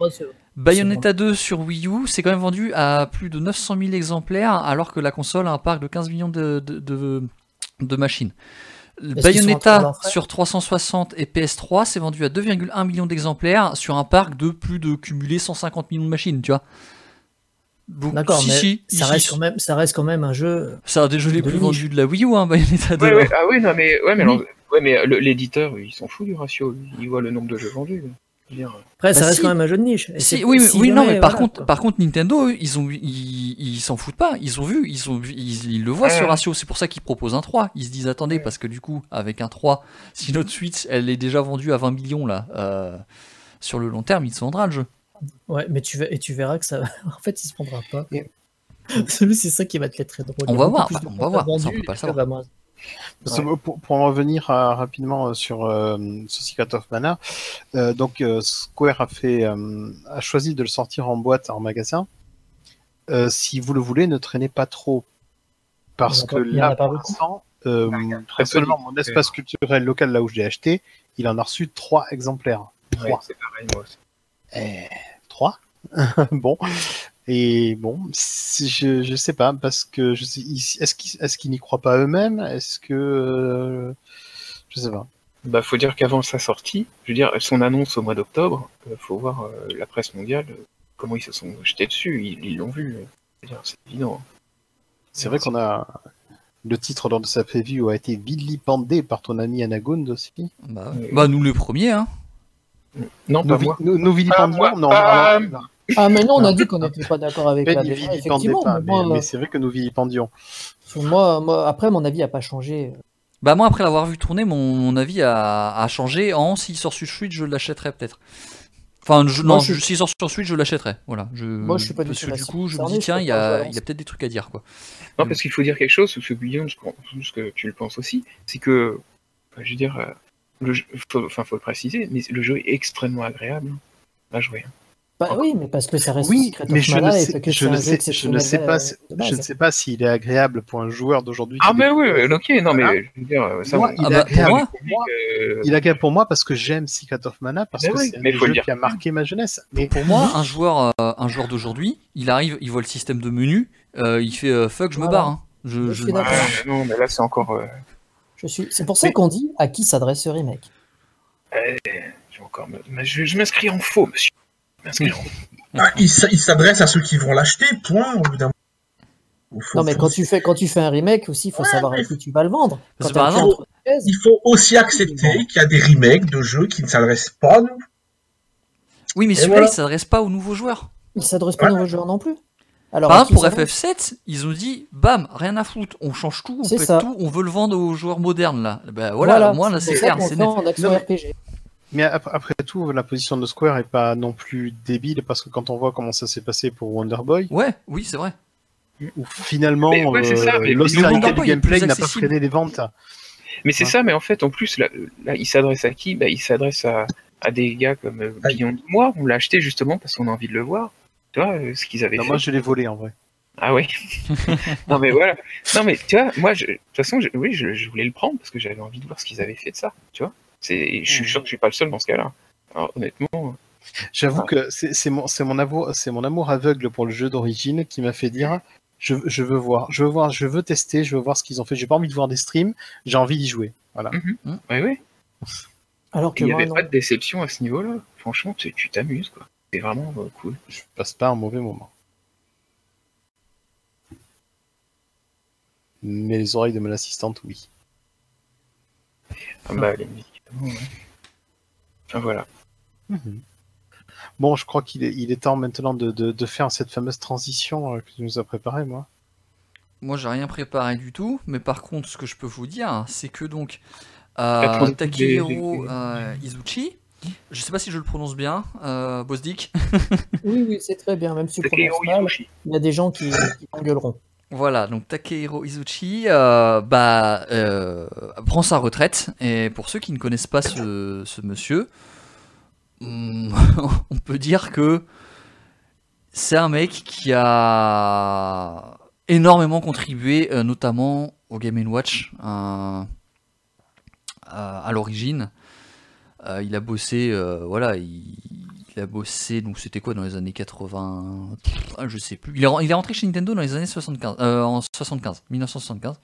Bayonetta 2 sur Wii U, c'est quand même vendu à plus de 900 000 exemplaires, alors que la console a un parc de 15 millions de, de, de- de machines. qu'ils Bayonetta sur 360 et PS3, c'est vendu à 2,1 millions d'exemplaires sur un parc de plus de cumulé 150 millions de machines, tu vois. Donc, D'accord, si, mais si, ça, si, reste si. quand même, ça reste quand même un jeu. C'est un des jeux les de plus vendus de la Wii U, hein, (laughs) Bayonetta 2. Ouais, hein. ouais, ah oui, non, mais, ouais, mais, Oui. alors- ouais, mais le- l'éditeur, il s'en fout du ratio. Il voit le nombre de jeux vendus. Dire, Après, ça Bah, reste si. quand même un jeu de niche. Et Si, c'est- oui, oui, non, mais par voilà, contre, quoi. par contre, Nintendo, eux, ils ont, ils, ils s'en foutent pas. Ils ont vu, ils ont vu, ils, ils le voient Ouais, ce ratio. C'est pour ça qu'ils proposent un 3. Ils se disent, attendez, parce que du coup, avec un 3, si notre Switch, elle est déjà vendue à 20 millions là, euh, sur le long terme, il se vendra le jeu. Ouais, mais tu, et tu verras que ça. (laughs) en fait, il se prendra pas. Ouais. (laughs) c'est ça qui va te être très drôle. On va voir, on va voir. Ça, on peut pas savoir. Vraiment... Ouais. Pour, pour, en revenir à, rapidement euh, sur euh, ce Secret of Mana, euh, donc euh, Square a, fait, euh, a choisi de le sortir en boîte en magasin. si vous le voulez, ne traînez pas trop. Parce que là, pour l'instant, mon espace culturel local, là où je l'ai acheté, il en a reçu trois exemplaires. Ouais, c'est pareil, moi aussi. Eh. (laughs) bon. Et bon, si je, je sais pas, parce que je sais, est-ce qu'ils n'y croient pas eux-mêmes? Est-ce que. Euh, je sais pas. Bah, faut dire qu'avant sa sortie, je veux dire, son annonce au mois d'octobre, il faut voir euh, la presse mondiale, comment ils se sont jetés dessus, ils l'ont vu. C'est évident. C'est vrai qu'on a. Le titre lors de sa preview a été vilipendé par ton ami Anagond aussi. Bah, bah nous le premier, hein. Non, Nous, pas moi. nous, nous vilipendions moi, Non, pas- Ah, mais non, on a dit qu'on n'était pas d'accord avec la effectivement. pas, mais mais, moi, mais c'est vrai que nous vilipendions. euh, moi, moi, après, mon avis n'a pas changé. Bah, moi, après l'avoir vu tourner, mon, mon avis a, a changé. En s'il sort sur Switch, je l'achèterai peut-être. Enfin, je, Moi, non, je- s'il sort sur Switch, je l'achèterai. Voilà. Je, Moi, je suis pas du parce tout que du coup, je me dis, tiens, il y a, il y a peut-être des trucs à dire, quoi. Non, parce qu'il faut dire quelque chose, ce Beyond, je pense que tu le penses aussi, c'est que, je veux dire, euh, le jeu, faut, enfin, faut le préciser, mais le jeu est extrêmement agréable à jouer. hein. Bah oui, mais parce que ça reste Oui, Secret mais of je ne Mana et sais, que je c'est ne un jeu sais, je ne sais pas, je ne sais pas s'il est agréable pour un joueur d'aujourd'hui. Ah, mais oui, ok, non, mais Voilà. je veux dire, ça, Moi, il Ah est pour agréable moi- pour moi. euh, Il est agréable pour moi parce que j'aime Secret of Mana parce Mais que oui, c'est un dire. qui a marqué ma jeunesse. Mais Pour moi, un joueur, euh, un joueur d'aujourd'hui, il arrive, il voit le système de menu, euh, il fait euh, fuck, je me barre. hein. Je, ouais, non, mais là, c'est encore. Je suis... C'est pour ça qu'on dit à qui s'adresse ce remake. eh, je vais encore me- mais je, je m'inscris en faux, monsieur. En. Ah, il s'adresse à ceux qui vont l'acheter, point. Au bout d'un Non, mais faut- quand tu fais, quand tu fais un remake aussi, il faut Ouais, savoir mais- à qui tu vas le vendre. Quand un Il faut aussi accepter qu'il y a des remakes de jeux qui ne s'adressent pas à nous. Oui, mais celui-là, voilà. il s'adresse pas aux nouveaux joueurs. il s'adresse pas aux nouveaux joueurs non plus. Alors, Par exemple, pour il s'adresse FF7, ils ont dit, bam, rien à foutre, on change tout, on pète ça. tout, on veut le vendre aux joueurs modernes là. Ben voilà, au moins là c'est clair, c'est fait net. en action Non, mais- RPG. Mais ap- après tout, la position de Square est pas non plus débile parce que quand on voit comment ça s'est passé pour Wonder Boy, Ouais, oui, c'est vrai. où finalement ouais, c'est ça, euh, l'austérité du gameplay n'a pas freiné les ventes. Mais c'est Ouais. ça, mais en fait, en plus, là, là il s'adresse à qui? Bah, Il s'adresse à, à des gars comme euh. Beyond Moi. On l'a acheté justement parce qu'on a envie de le voir. Tu vois, euh, ce qu'ils avaient Non, fait. moi, je l'ai volé en vrai. Ah oui. (laughs) non mais voilà. Non mais tu vois, moi, je- de toute façon, je, oui, je, je voulais le prendre parce que j'avais envie de voir ce qu'ils avaient fait de ça. Tu vois. C'est, je suis sûr que je suis pas le seul dans ce cas-là. Alors honnêtement, J'avoue Ah. que c'est mon, c'est mon, amour- c'est mon amour aveugle pour le jeu d'origine qui m'a fait dire je, je veux voir, je veux voir, je veux tester, je veux voir ce qu'ils ont fait. J'ai pas envie de voir des streams, j'ai envie d'y jouer. Voilà. ouais, ouais. (laughs) Alors que Il n'y avait non. pas de déception à ce niveau-là. Franchement, tu tu t'amuses quoi. C'est vraiment euh, cool. Je passe pas un mauvais moment. Mais les oreilles de mon assistante, oui. Ah bah les musiques. ouais. Enfin voilà. Mhm. Bon, je crois qu'il est, il est temps maintenant de, de, de faire cette fameuse transition euh, que tu nous as préparée, moi. Moi, j'ai rien préparé du tout, mais par contre, ce que je peux vous dire, c'est que donc euh, Takehiro euh, Izuchi, je sais pas si je le prononce bien, euh, Bosdik, Oui, oui, c'est très bien. Même si tu Takehiro prononces mal, Izuchi. il y a des gens qui, qui t'engueuleront. Voilà, donc Takehiro Izuchi euh, bah, euh, prend sa retraite. Et pour ceux qui ne connaissent pas ce, ce monsieur, hmm, (laughs) on peut dire que c'est un mec qui a énormément contribué, euh, notamment au Game Watch euh, à l'origine. Euh, il a bossé, euh, voilà, il, il a bossé, donc c'était quoi dans les années 80 ah, Je sais plus. Il est, il est rentré chez Nintendo dans les années 75, euh, en 75, 1975.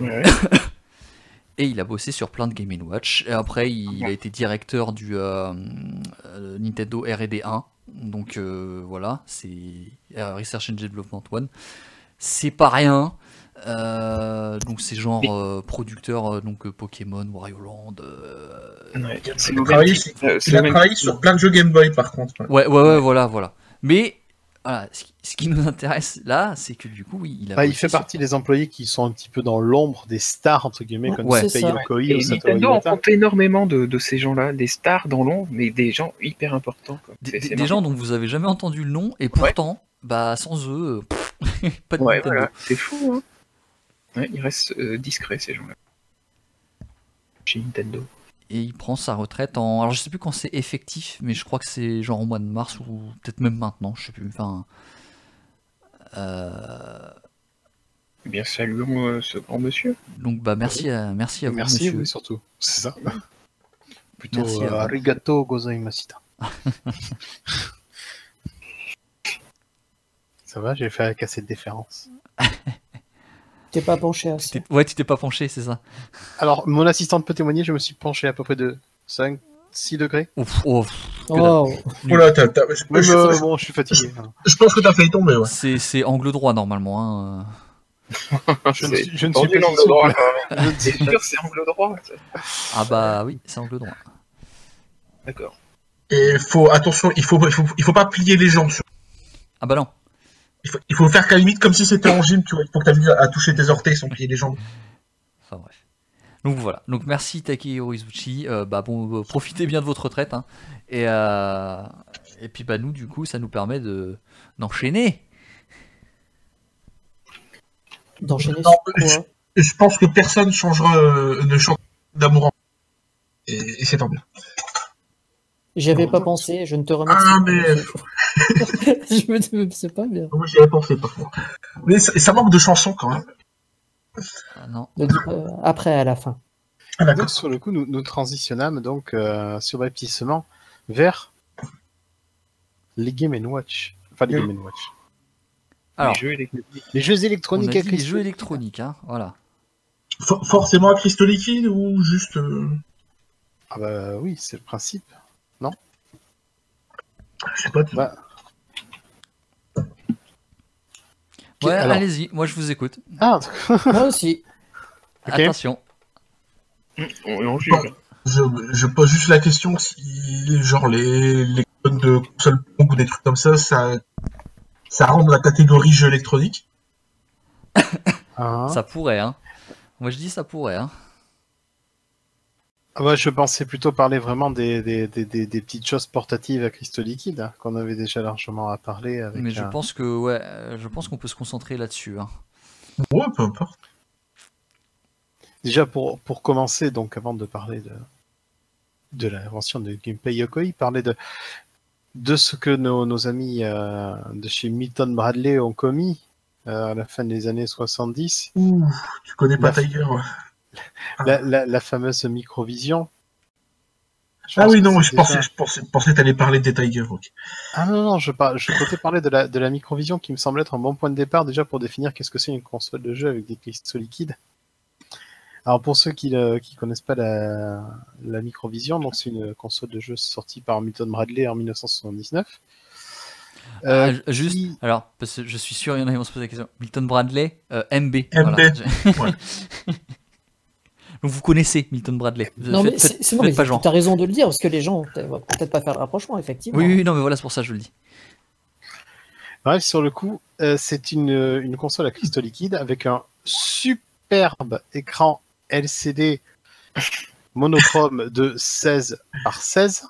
Ouais. (laughs) Et il a bossé sur plein de Game Watch. Et après, il a été directeur du euh, Nintendo R&D 1. Donc voilà, c'est Research and Development 1. C'est pas rien. Euh, donc c'est genre Mais- euh, producteur euh, donc euh, Pokémon, Wario Land. euh, Ouais, c'est Il le a travaillé, type, il travaillé sur plein de jeux Game Boy par contre. Ouais, ouais, ouais, voilà, voilà. Mais voilà, ce qui, ce qui nous intéresse là, c'est que du coup, oui, il a. Bah, il fait partie des employés qui sont un petit peu dans l'ombre des stars, entre guillemets, comme Ouais. Ça. Yokoi ou Nintendo en compte énormément de, de ces gens-là, des stars dans l'ombre, mais des gens hyper importants. Quoi. Des, des- gens dont vous avez jamais entendu le nom, et pourtant, bah sans eux, (laughs) pff, pas de Ouais, Nintendo. voilà, c'est fou. Hein. Ouais, ils restent euh, discrets ces gens-là. Chez Nintendo. Et il prend sa retraite en. Alors je sais plus quand c'est effectif, mais je crois que c'est genre au mois de mars ou peut-être même maintenant, je sais plus. Enfin. euh, Eh bien, saluons euh, ce grand monsieur. Donc bah merci à merci à vous, Merci, monsieur. oui, surtout. C'est ça. Plutôt Merci à euh, arigato gozaimashita. (laughs) ça va, j'ai fait avec assez de déférence. (laughs) T'es pas penché assez. Ouais, tu t'es pas penché, c'est ça. Alors, mon assistante peut témoigner, je me suis penché à peu près de 5, 6 degrés. Ouf, oh, dalle. Oh, Oula, t'as- t'as- je, Même, je- euh, je- bon, je suis fatigué. hein. je pense que t'as failli tomber, ouais. C'est c'est angle droit normalement. Hein. (laughs) Je ne suis, je ne suis pas l'angle si droit. C'est sûr, c'est angle droit. ça. Ah bah oui, c'est angle droit. D'accord. Et faut, attention, il faut, il faut, il faut pas plier les jambes. sur- Ah bah non. Il faut, il faut faire qu'à la limite comme si c'était en gym, tu vois. Il faut que t'amuses à, à toucher tes orteils sans plier les jambes. Enfin bref. Donc voilà. Donc merci Takehiro Izuchi. Euh, bah bon, euh, profitez bien de votre retraite. hein. Et euh, et puis bah nous du coup, ça nous permet de d'enchaîner. d'enchaîner Et je pense que personne changera, euh, ne changera d'amour en et, et c'est tant mieux. J'y avais pas pensé, je ne te remercie Ah, pas, mais- (laughs) je me c'est pas bien. Oui, j'y avais pensé parfois. Mais ça, manque de chansons quand même. Ah, non. Pas- Après, à la fin. Ah. Donc, sur le coup, nous, nous transitionnâmes donc euh, subrepticement vers les Game Watch. Enfin, les Oui. Game Watch. Alors, Les jeux électroniques. Les jeux électroniques dit à les Christ- jeux électroniques, hein. Voilà. For- forcément à cristaux liquide ou juste. euh, Ah bah oui, c'est le principe. Je sais pas. tu- Bah, Ouais, alors- allez-y, moi je vous écoute. Ah, (laughs) Moi aussi. Attention. On, on juge. Bon. Je, je pose juste la question si, genre, les, les codes de console ou des trucs comme ça, ça, ça rentre la catégorie jeu électronique. ah. Ça pourrait, hein. Moi je dis ça pourrait, hein. Ah bah, je pensais plutôt parler vraiment des, des, des, des, des petites choses portatives à cristaux liquides hein, qu'on avait déjà largement à parler avec. Mais je pense que ouais, euh, je pense qu'on peut se concentrer là-dessus. Hein. Ouais, peu importe. Déjà pour, pour commencer, donc avant de parler de, de l'invention de Gunpei Yokoi, parler de, de ce que nos, nos amis euh, de chez Milton Bradley ont commis euh, à la fin des années 70, Ouh, tu connais pas La- Tiger. Ouais. la, la, la fameuse microvision. Je Ah oui, que non, je déjà- pensais, je pensais, je pensais que t'allais parler des Tiger. Ah non, non, je, par... je comptais parler de la, de la microvision qui me semble être un bon point de départ déjà pour définir qu'est-ce que c'est une console de jeu avec des cristaux liquides. Alors pour ceux qui ne connaissent pas la, la microvision, donc c'est une console de jeu sortie par Milton Bradley en 1979. Euh, Ah, ju- juste, qui- alors, parce que je suis sûr, il y en a qui vont se poser la question. Milton Bradley, euh, MB. MB, voilà. ouais. (laughs) Donc vous connaissez Milton Bradley. Non, Faites- mais faites- c'est c'est- non, faites mais pas genre. tu as raison de le dire, parce que les gens euh, vont peut-être pas faire le rapprochement, effectivement. Oui, oui, non, mais voilà, c'est pour ça que je le dis. Bref, sur le coup, euh, c'est une, une console à cristaux liquides avec un superbe écran LCD monochrome de 16 par 16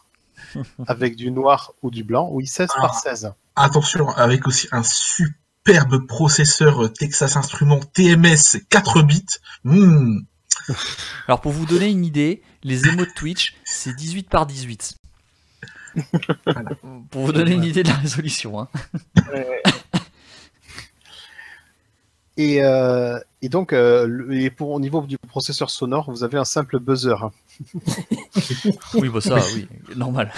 (laughs) avec du noir ou du blanc. Oui, 16 par Ah. 16. Attention, avec aussi un superbe processeur Texas Instruments TMS 4 bits. Hmm. (laughs) Alors pour vous donner une idée, les émotes Twitch, c'est 18 par 18. Voilà. Pour vous donner une idée de la résolution. Hein. Ouais, Et, euh, et donc, euh, le- et pour, au niveau du processeur sonore, vous avez un simple buzzer. (laughs) Oui, bah ça, oui, normal.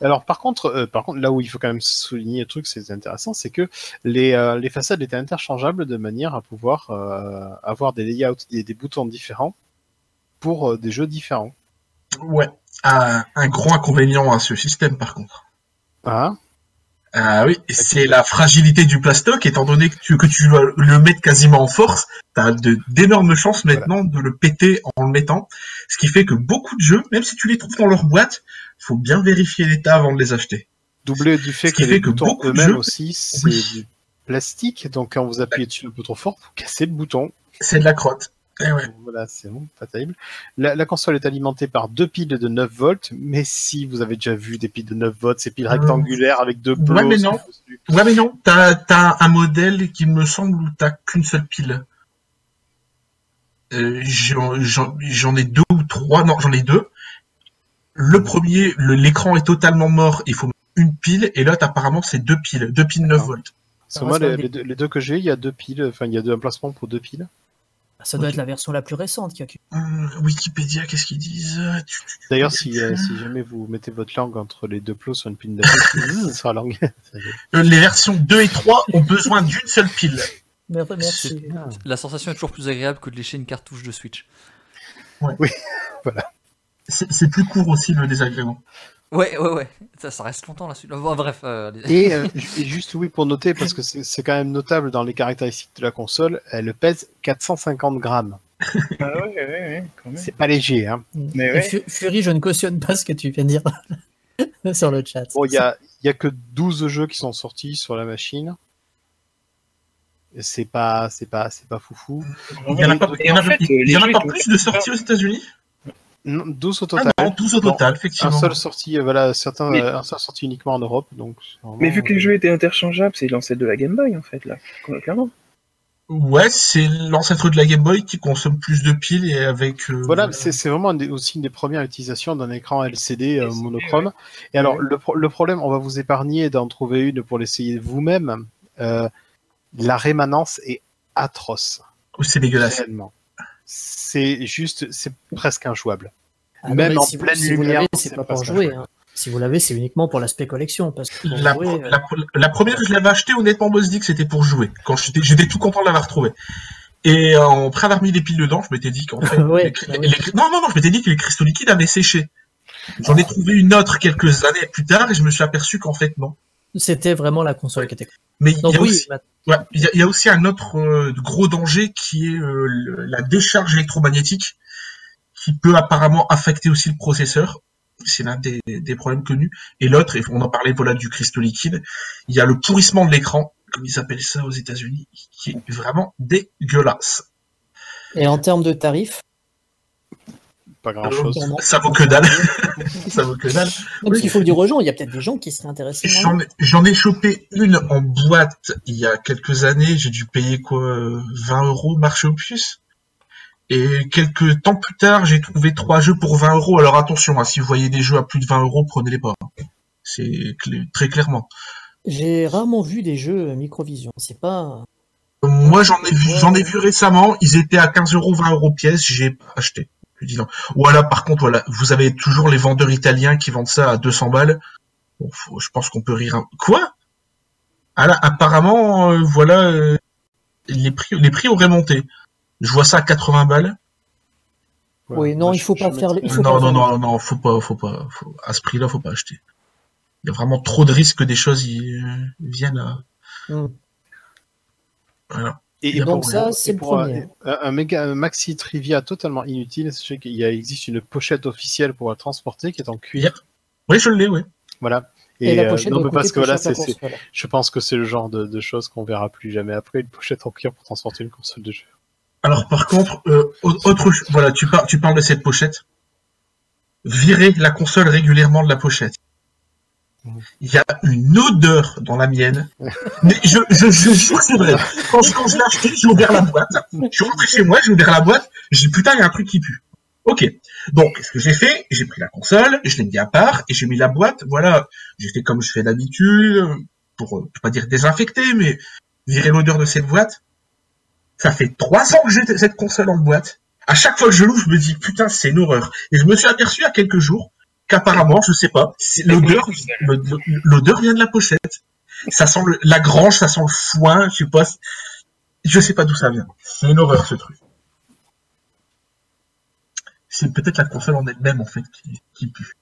Alors, par contre, euh, par contre, là où il faut quand même souligner le truc, c'est intéressant, c'est que les, euh, les façades étaient interchangeables de manière à pouvoir euh, avoir des layouts et des boutons différents pour euh, des jeux différents. Ouais. Un, un gros inconvénient à ce système, par contre. Hein Ah oui, c'est la fragilité du plastoc, étant donné que tu, que tu dois le mettre quasiment en force, t'as de- d'énormes chances maintenant de le péter en le mettant, ce qui fait que beaucoup de jeux, même si tu les trouves dans leur boîte, faut bien vérifier l'état avant de les acheter. Doublé du fait Ce qui que fait les boutons beaucoup de eux-mêmes jeux- aussi, c'est Oui. du plastique, donc quand vous appuyez dessus un peu trop fort, vous cassez le bouton. C'est de la crotte. Eh ouais. Voilà, c'est bon, pas terrible. La, la console est alimentée par deux piles de 9 volts, mais si vous avez déjà vu des piles de 9 volts, ces piles Euh, rectangulaires avec deux ouais, plots. mais non. Ouais, mais non, t'as as un modèle qui me semble où t'as qu'une seule pile. Euh, J'en ai deux ou trois, non, j'en ai deux. Le premier, l'écran est totalement mort, il faut mettre une pile, et l'autre, apparemment, c'est deux piles, deux piles 9 D'accord. volts. Parce que moi, reste les, deux, les deux que j'ai, il y a deux piles, enfin, il y a deux emplacements pour deux piles. Ça doit être la version la plus récente qui. Hum, Wikipédia, qu'est-ce qu'ils disent? D'ailleurs, si, euh, si jamais vous mettez votre langue entre les deux plots sur une pile sur (laughs) la langue. Euh, Les versions 2 et 3 ont besoin d'une seule pile. Merci. La sensation est toujours plus agréable que de lécher une cartouche de Switch. (laughs) C'est c'est plus court aussi le désagrément. Ouais, ouais, ouais. Ça, ça reste longtemps là-dessus. Bon, bref. euh. Et, euh, (laughs) et juste oui pour noter, parce que c'est quand même notable dans les caractéristiques de la console, elle pèse 450 grammes. Ah ouais, ouais, ouais, quand même. C'est pas léger, hein. Mais ouais. Fury, je ne cautionne pas ce que tu viens de dire (laughs) sur le chat. Bon, il y a, il y a que 12 jeux qui sont sortis sur la machine. C'est pas, c'est pas, c'est pas foufou. Il y en a pas, il y en a- Et en fait, il y les en a jeux, pas plus de sorties aux États-Unis? Non, 12 au Ah total. non, 12 au total, un effectivement. seul sorti, euh, voilà, certains, Mais- euh, un seul sorti uniquement en Europe, donc. vraiment- Mais vu que les jeux étaient interchangeables, c'est l'ancêtre de la Game Boy en fait, là. Clairement. Ouais, c'est l'ancêtre de la Game Boy qui consomme plus de piles et avec. euh, Voilà, c'est vraiment un des- aussi une des premières utilisations d'un écran LCD euh, monochrome. Et alors, le, pro- le problème, on va vous épargner d'en trouver une pour l'essayer vous-même. Euh, la rémanence est atroce, C'est dégueulasse. réellement. C'est juste, c'est presque injouable. Ah Même en si vous- pleine vous lumière, c'est pas pour jouer. hein. Si vous l'avez, c'est uniquement pour l'aspect collection. Parce que pour La, jouer, euh, la- la première, je l'avais acheté honnêtement, moi, je dis que c'était pour jouer. Quand j'étais, j'étais tout content de l'avoir trouvé. Et euh, après avoir mis des piles dedans, je m'étais dit qu'en (laughs) fait, Ouais, les cri- bah oui. les- non, non, non, je m'étais dit que les cristaux liquides avaient séché. J'en ai trouvé une autre quelques années plus tard et je me suis aperçu qu'en fait non. C'était vraiment la console qui était. Mais il y a oui, aussi, ma- ouais, il y a, il y a aussi un autre euh, gros danger qui est euh, le- la décharge électromagnétique qui peut apparemment affecter aussi le processeur. C'est l'un des, des problèmes connus. Et l'autre, et on en parlait voilà du cristaux liquide, il y a le pourrissement de l'écran, comme ils appellent ça aux États-Unis, qui est vraiment dégueulasse. Et en termes de tarifs, Pas grand chose. (laughs) Ça vaut que dalle. (laughs) ça vaut que dalle. donc il faut le dire aux gens, il y a peut-être des gens qui seraient intéressés. J'en ai, chopé une en boîte il y a quelques années. J'ai dû payer quoi, euh, 20 euros marché aux puces. Et quelques temps plus tard, j'ai trouvé trois jeux pour 20 euros. Alors attention, hein, si vous voyez des jeux à plus de 20 euros, prenez-les pas. C'est cl- très clairement. J'ai rarement vu des jeux Microvision. C'est pas. Moi, j'en ai vu, j'en ai vu récemment. Ils étaient à 15 euros, 20 euros pièce. J'ai pas acheté. Dis non. Voilà, par contre, voilà, vous avez toujours les vendeurs italiens qui vendent ça à 200 balles. Bon, faut- je pense qu'on peut rire. un- Quoi? Ah là, apparemment, euh, voilà, euh, les prix, les prix auraient monté. Je vois ça à 80 balles. Ouais, Oui, non, il faut je- pas je faire les- il faut Non, pas non, faire non, non, faut pas, faut pas, faut- à ce prix-là, faut pas acheter. Il y a vraiment trop de risques que des choses y, euh, viennent à. Hmm. Voilà. Et, Et donc pour- ça, c'est pour un- premier. Un, un méga, un maxi trivia totalement inutile. Sachez qu'il existe une pochette officielle pour la transporter qui est en cuir. Oui, je l'ai, oui. Voilà. Et, la euh, pochette non, parce que c'est, c'est- je pense que c'est le genre de, de choses qu'on verra plus jamais après une pochette en cuir pour transporter une console de jeu. Alors par contre, euh, au- autre, voilà, tu, par- tu parles de cette pochette. Virer la console régulièrement de la pochette. Il y a une odeur dans la mienne. (laughs) Mais je, je, je jure que c'est vrai. Quand, je- quand je l'ai acheté, j'ai ouvert la boîte. Je suis rentré chez moi, j'ai ouvert la boîte. J'ai putain, il y a un truc qui pue. Ok. Donc, ce que j'ai fait, j'ai pris la console, je l'ai mis à part et j'ai mis la boîte. Voilà, j'ai fait comme je fais d'habitude pour, euh, pas dire désinfecter, mais virer l'odeur de cette boîte. Ça fait trois ans que j'ai cette console en boîte. À chaque fois que je l'ouvre, je me dis putain, c'est une horreur. Et je me suis aperçu a quelques jours qu'apparemment, je sais pas, c'est- l'odeur, l'odeur vient de la pochette. Ça sent le- la grange, ça sent le foin, je sais pas. Je sais pas d'où ça vient. C'est une horreur ce truc. C'est peut-être la console en elle-même en fait qui, qui pue.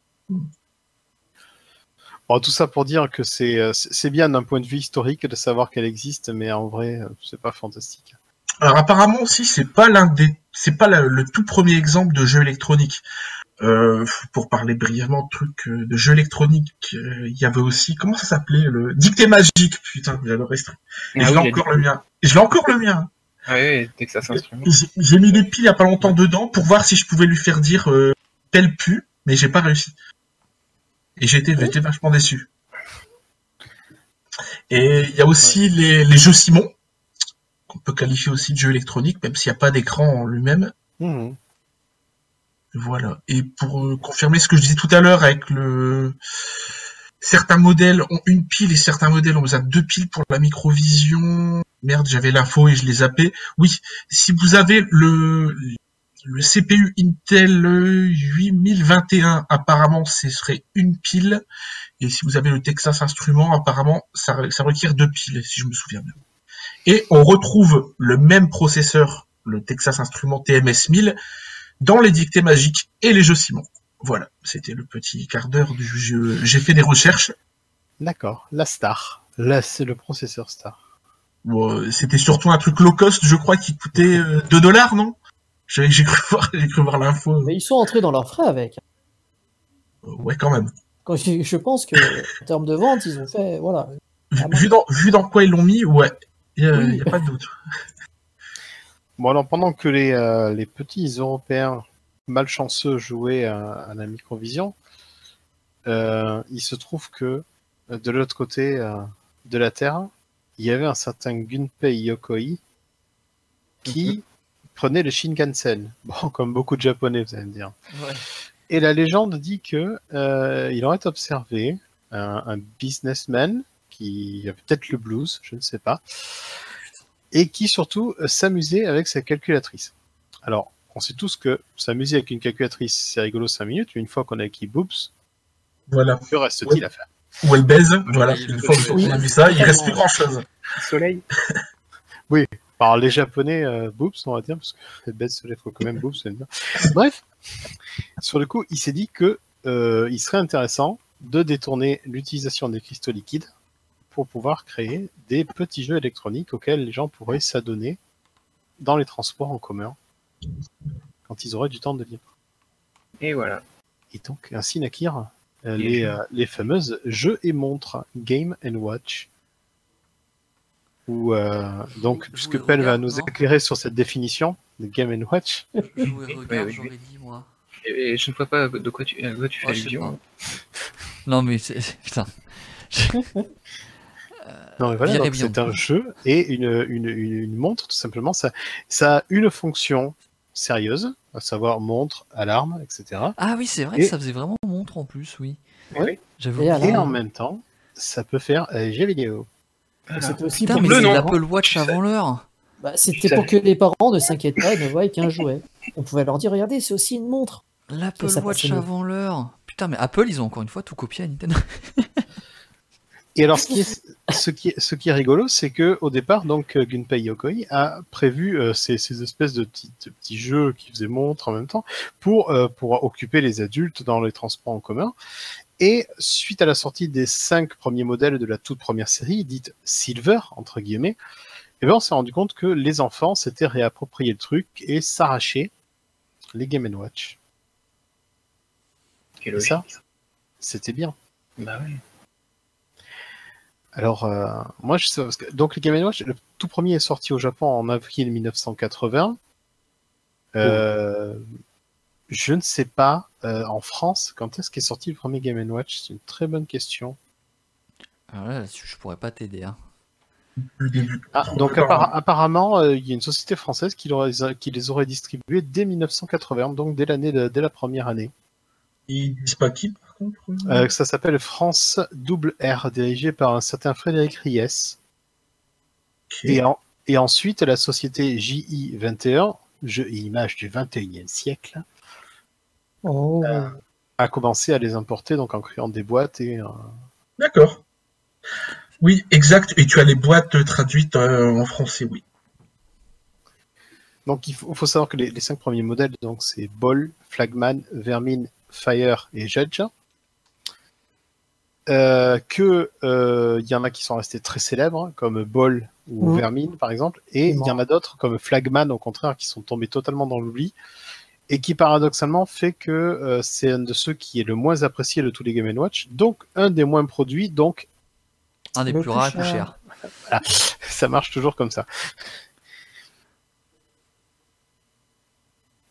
Bon, tout ça pour dire que c'est, euh, c'est bien d'un point de vue historique de savoir qu'elle existe, mais en vrai, euh, c'est pas fantastique. Alors apparemment aussi c'est pas l'un des c'est pas la- le tout premier exemple de jeu électronique. Euh, pour parler brièvement de trucs euh, de jeux électroniques, euh, il y avait aussi comment ça s'appelait le dicté magique. Putain, j'adorais ce truc. Et Ah je oui, l'ai encore le mien. Et je l'ai encore le mien. Ah oui, Texas Instruments. J'ai- J'ai mis des piles il y a pas longtemps dedans pour voir si je pouvais lui faire dire euh, tel pu, mais j'ai pas réussi. Et j'ai été, j'étais vachement déçu. Et il y a aussi les, les jeux Simon, qu'on peut qualifier aussi de jeux électroniques, même s'il n'y a pas d'écran en lui-même. Mhm. Voilà. Et pour euh, confirmer ce que je disais tout à l'heure avec le certains modèles ont une pile et certains modèles ont besoin de deux piles pour la microvision. Merde, j'avais l'info et je les zappé. Oui, si vous avez le le CPU Intel 8021, apparemment, ce serait une pile. Et si vous avez le Texas Instruments, apparemment, ça, ça requiert deux piles, si je me souviens bien. Et on retrouve le même processeur, le Texas Instruments TMS 1000, dans les dictées magiques et les jeux Simon. Voilà, c'était le petit quart d'heure du jeu. J'ai fait des recherches. D'accord, la star. Là, c'est le processeur star. Bon, euh, c'était surtout un truc low cost, je crois, qui coûtait euh, 2 dollars, non? J'ai j'ai cru voir, l'info. Mais ils sont entrés dans leurs frais avec. Euh, Ouais, quand même. Quand je, je pense que en termes de vente, ils ont fait voilà. Vu, dans, vu dans quoi ils l'ont mis, ouais, il n'y a, Oui. y a pas de doute. Bon, alors pendant que les, euh, les petits Européens malchanceux jouaient à, à la microvision, euh, il se trouve que euh, de l'autre côté euh, de la Terre, il y avait un certain Gunpei Yokoi qui prenait le Shinkansen. Bon, (laughs) comme beaucoup de Japonais, vous allez me dire. Ouais. Et la légende dit que il aurait observé un, un businessman qui a peut-être le blues, je ne sais pas, et qui surtout euh, s'amusait avec sa calculatrice. Alors, on sait tous que s'amuser avec une calculatrice, c'est rigolo 5 minutes, mais une fois qu'on a acquis Boobs, Voilà. que reste-t-il à faire? Ou elle baise, voilà. Oui, Une fois qu'on a vu ça, il reste plus grand chose. Soleil. (laughs) Par les japonais, euh, Boobs, on va dire, parce que cette bête se lève quand même Boobs, bien. Bref, sur le coup, il s'est dit que euh, il serait intéressant de détourner l'utilisation des cristaux liquides pour pouvoir créer des petits jeux électroniques auxquels les gens pourraient s'adonner dans les transports en commun quand ils auraient du temps de libre. Et voilà. Et donc, ainsi naquirent euh, Les euh, les fameuses jeux et montres, Game and Watch. Où, euh, donc, Jouer puisque Pell va nous éclairer sur cette définition de Game and Watch, Jouer Oui, regard, oui, j'aurais oui. dit moi. Et, et je ne vois pas de quoi tu, à quoi tu fais Oh, je sais allusion. Non mais c'est putain. (laughs) Non, mais voilà, Virez donc bien. c'est un jeu et une, une, une, une montre, tout simplement. Ça, ça a une fonction sérieuse, à savoir montre, alarme, etc. Ah oui, c'est vrai Et- que ça faisait vraiment montre en plus, oui. Oui. J'avoue. Et Et Ah. en même temps, ça peut faire euh, jeux vidéo. Voilà. C'était aussi Putain, pour mais c'est l'Apple Watch avant l'heure. Bah, C'était pour que les parents ne s'inquiètent pas et ne voient qu'un jouet. On pouvait leur dire regardez, c'est aussi une montre. L'Apple Watch avant l'heure. Putain, mais Apple, ils ont encore une fois tout copié à Nintendo. (laughs) Et alors, ce (laughs) qui est, ce qui est, ce qui est rigolo, c'est que au départ, donc euh, Gunpei Yokoi a prévu euh, ces, ces espèces de petits, de petits jeux qui faisaient montre en même temps pour euh, pour occuper les adultes dans les transports en commun. Et suite à la sortie des cinq premiers modèles de la toute première série, dite Silver entre guillemets, eh ben on s'est rendu compte que les enfants s'étaient réapproprié le truc et s'arrachaient les Game Watch. Et ça, c'était bien. Bah oui. Alors, euh, moi, je sais, parce que, donc, le Game Watch, le tout premier est sorti au Japon en avril 1980. Euh, je ne sais pas, euh, en France, quand est-ce qu'est sorti le premier Game Watch? C'est une très bonne question. Alors là, là-dessus, je pourrais pas t'aider. Hein. Début. Ah, donc, appara- apparemment, euh, il y a une société française qui, les aurait distribués dès 1980, donc dès l'année, de- dès la première année. Ils disent pas qui, Euh, ça s'appelle France Double R, dirigé par un certain Frédéric Ries. Et, en- et ensuite, la société JI21, jeu et image du 21e siècle, Oh. a commencé à les importer donc en créant des boîtes et euh, D'accord. Oui, exact. Et tu as les boîtes traduites euh, en français, oui. donc il faut, faut savoir que les, les cinq premiers modèles donc c'est Ball, Flagman, Vermin, Fire et Judge. Euh, que euh, il y en a qui sont restés très célèbres comme Ball ou Mhm. Vermin par exemple et il y en a d'autres comme Flagman au contraire qui sont tombés totalement dans l'oubli et qui paradoxalement fait que euh, c'est un de ceux qui est le moins apprécié de tous les Game Watch donc un des moins produits donc Un des plus plus rares et plus cher. chers. (laughs) ça marche toujours comme ça.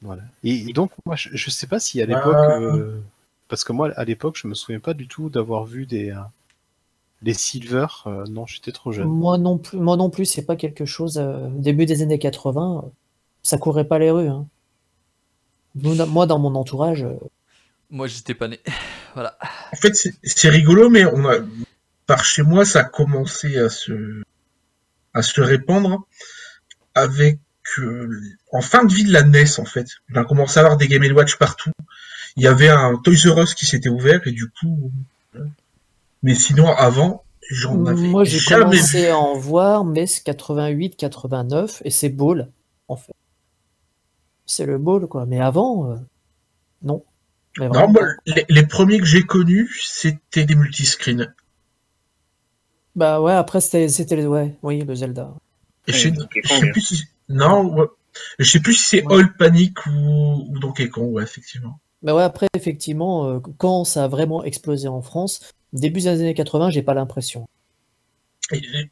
Voilà. Et donc, moi, je, je sais pas si à l'époque, Ah. euh, parce que moi, à l'époque, je me souviens pas du tout d'avoir vu des euh, les Silver. euh, non, j'étais trop jeune. Moi non plus, moi non plus, c'est pas quelque chose. euh, début des années 80, euh, ça courait pas les rues. hein. Nous, na- moi, dans mon entourage, euh, Moi, j'étais pas né. (sighs) voilà. En fait, c'est- c'est rigolo, mais on a, par chez moi, ça a commencé à se, à se répandre avec, euh, en fin de vie de la NES, en fait. On a commencé à avoir des Game Watch partout. Il y avait un Toys R Us qui s'était ouvert et du coup, euh, mais sinon, avant, j'en avais moi j'ai jamais commencé vu. à en voir, mais c'est 88-89, et c'est Ball, en fait. C'est le Ball, quoi. Mais avant, euh, non. Mais Non, les, les premiers que j'ai connus, c'était des multiscreens. Bah ouais, après, c'était, ouais, oui, le Zelda. Et Ouais, je sais, je sais plus si, non, ouais. je sais plus si c'est Ouais. All Panic ou, ou Donkey Kong, ouais, effectivement. Bah ouais, après, effectivement, euh, quand ça a vraiment explosé en France, début des années 80, j'ai pas l'impression.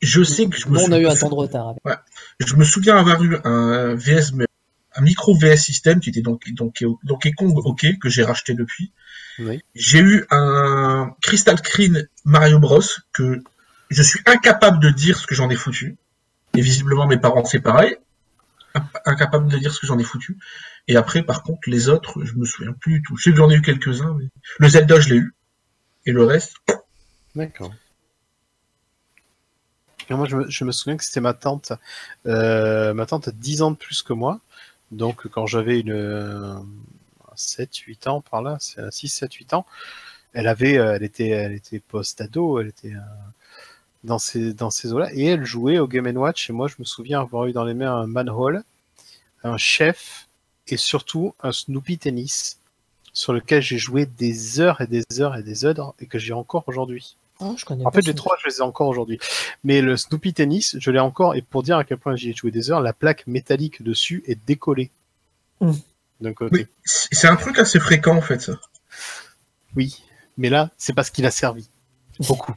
Je sais que je me on a eu un souviens- temps de retard. avec. Je me souviens avoir eu un VS, mais un micro VS système qui était donc donc Donkey Kong OK que j'ai racheté depuis. Oui. J'ai eu un Crystal Screen Mario Bros que je suis incapable de dire ce que j'en ai foutu. Et visiblement mes parents c'est pareil. incapable de dire ce que j'en ai foutu. Et après, par contre, les autres, je me souviens plus du tout. Je sais que j'en ai eu quelques-uns, mais le Zelda, je l'ai eu. Et le reste, D'accord. Moi, je me, souviens que c'était ma tante. Euh, ma tante a 10 ans de plus que moi. Donc, quand j'avais une euh, 7, 8 ans par là, 6, 7, 8 ans, elle avait, euh, elle était, elle était post-ado, elle était euh, dans ces, dans ces eaux-là, et elle jouait au Game Watch. Et moi, je me souviens avoir eu dans les mains un Manhole, un Chef, et surtout un Snoopy Tennis, sur lequel j'ai joué des heures et des heures et des heures, et que j'ai encore aujourd'hui. Ah, je connais En fait, les trois, je les ai encore aujourd'hui. Mais le Snoopy Tennis, je l'ai encore, et pour dire à quel point j'y ai joué des heures, la plaque métallique dessus est décollée. Mm. D'un côté. oui, c'est c'est un truc assez fréquent, en fait, ça. Oui. Mais là, c'est parce qu'il a servi. Beaucoup.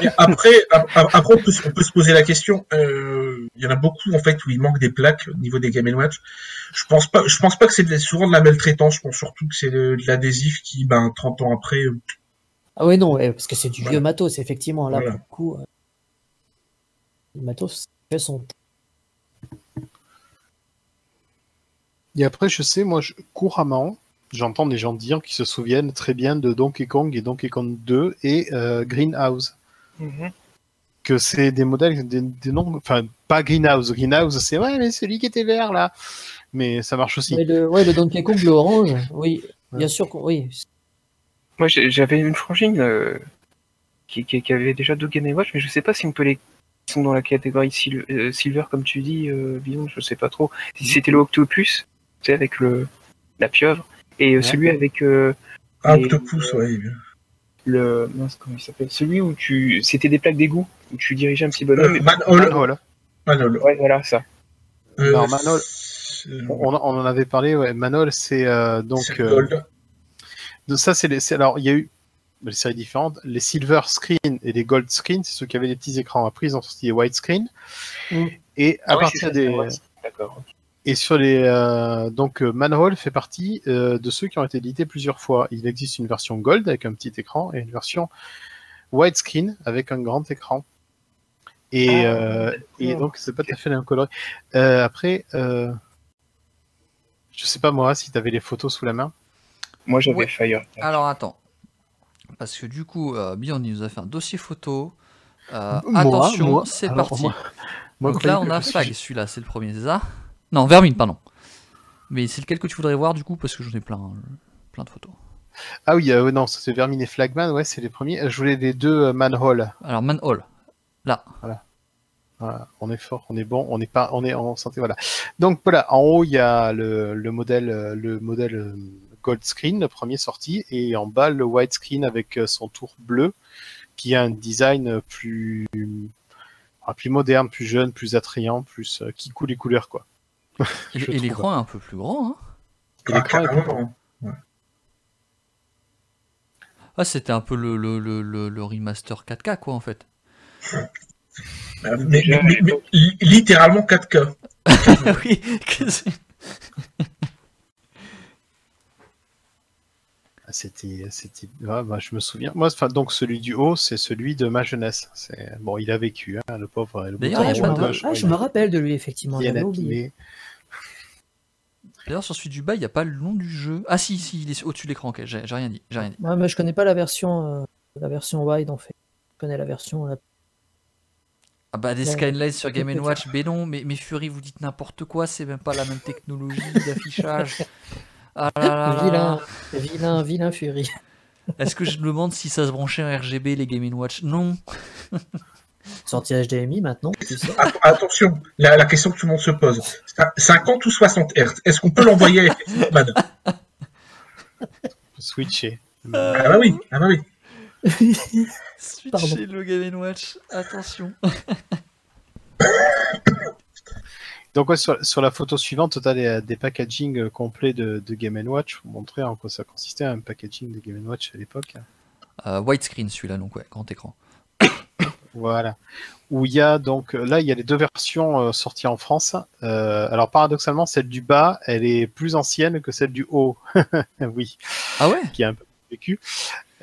Et après, ap- ap- après on, peut, se- on peut se poser la question. euh, Il y en a beaucoup en fait où il manque des plaques au niveau des Game Watch. Je pense pas. Je pense pas que c'est souvent de la maltraitance. Je pense surtout que c'est de, de l'adhésif qui, ben, 30 ans après. euh, Ah oui, non, ouais, parce que c'est du Voilà. vieux matos, effectivement. Là, Voilà. pour le coup, euh, le matos fait son Et après, je sais, moi, je, couramment, j'entends des gens dire qu'ils se souviennent très bien de Donkey Kong et Donkey Kong 2 et euh, Greenhouse. Que c'est des modèles, des, des noms, enfin, pas Greenhouse. Greenhouse, c'est ouais, mais celui qui était vert là. Mais ça marche aussi. Ouais, le, ouais, le Donkey Kong, le orange, oui, Ouais. bien sûr, que- oui. Moi, j'avais une frangine euh, qui, qui, qui avait déjà deux Game Watch, mais je sais pas si on peut les. Ils sont dans la catégorie sil- euh, Silver, comme tu dis, euh, Bidon, je sais pas trop. Si c'était le Octopus, tu sais, avec le, la pieuvre, et euh, Ouais. celui avec euh, Un Et- octopus, ouais. le. mince, comment il s'appelle? Celui où tu. C'était des plaques d'égout, où tu dirigeais un petit bonhomme. Euh, et- Manhole. Ouais, voilà, ça. Euh, Non, Manhole. On, on en avait parlé, ouais. Manol, c'est euh, donc. euh, de ça, c'est les. Alors, il y a eu des séries différentes. Les silver screen et les gold screen, c'est ceux qui avaient des petits écrans. Après, ils ont sorti les white screen. Mm. Et à Ah partir des. D'accord. Et sur les. euh, donc, euh, Manhole fait partie euh, de ceux qui ont été édités plusieurs fois. Il existe une version gold avec un petit écran et une version widescreen avec un grand écran. Et, Ah, euh, et donc, c'est pas tout à fait la même coloris. Euh, après, euh, je sais pas moi si tu avais les photos sous la main. Moi, j'avais Ouais. Fire. Alors attends. Parce que du coup, euh, Beyond il nous a fait un dossier photo. Euh, Moi, attention, c'est parti. moi- moi, Donc là, on a que- Flag, celui-là, c'est le premier, c'est ça? Non, Vermine, pardon. Mais c'est lequel que tu voudrais voir du coup Parce que j'en ai plein, euh, plein de photos. Ah oui, euh, non, c'est Vermine et Flagman, ouais, c'est les premiers. Je voulais les deux euh, Manhole. Alors, Manhole. Là. Voilà, on est fort, on est bon, on est pas, on est en santé, voilà. Donc voilà, en haut il y a le, le modèle, le modèle Gold Screen, le premier sorti, et en bas le White Screen avec son tour bleu, qui a un design plus, plus moderne, plus jeune, plus attrayant, plus qui coule les couleurs quoi. Et, l'écran est un peu plus grand. Hein Et l'écran est plus carrément. ah, c'était un peu le, le, le, le, le remaster 4K quoi en fait. (laughs) Euh, Mais, mais- mais- mais li- littéralement 4K. (laughs) oui, que c'est- Ah, C'était, c'était, ouais, bah, je me souviens. Moi, enfin, donc celui du haut, c'est celui de ma jeunesse. C'est bon, il a vécu, hein, le pauvre. Le D'ailleurs, il y a je, pas de- ah, je me rappelle de lui, effectivement. il y en j'avais a, oublié. mais- D'ailleurs, sur celui du bas, il n'y a pas le nom du jeu. Ah si, si, il est au-dessus de l'écran. Ok, j'ai rien dit. J'ai rien dit. Ouais, mais je connais pas la version, euh, la version wide en fait. Je connais la version. la- Ah bah des. Skylights sur Game. Watch, mais non, mais, mais Fury, vous dites n'importe quoi, c'est même pas la même technologie d'affichage. (laughs) Ah là là là Vilain, là. vilain, vilain Fury. Est-ce que je me demande si ça se branchait en RGB les Game Watch? Non. (laughs) Sorti HDMI maintenant, tu sais. Att- Attention, la, la question que tout le monde se pose. Cin- 50 ou 60 Hz Est-ce qu'on peut l'envoyer Walkman (laughs) switcher. Ah bah oui, ah bah oui. Pardon. Switcher le Game Watch, attention. (laughs) Donc ouais, sur, sur la photo suivante, tu as des, des packaging euh, complets de, de Game Watch pour montrer en quoi ça consistait, un packaging de Game Watch à l'époque. Euh, widescreen celui-là, donc ouais, grand écran. (coughs) Voilà. Où il y a donc là, il y a les deux versions euh, sorties en France. Euh, alors paradoxalement, celle du bas, elle est plus ancienne que celle du haut. (laughs) oui, Ah ouais? Qui a un peu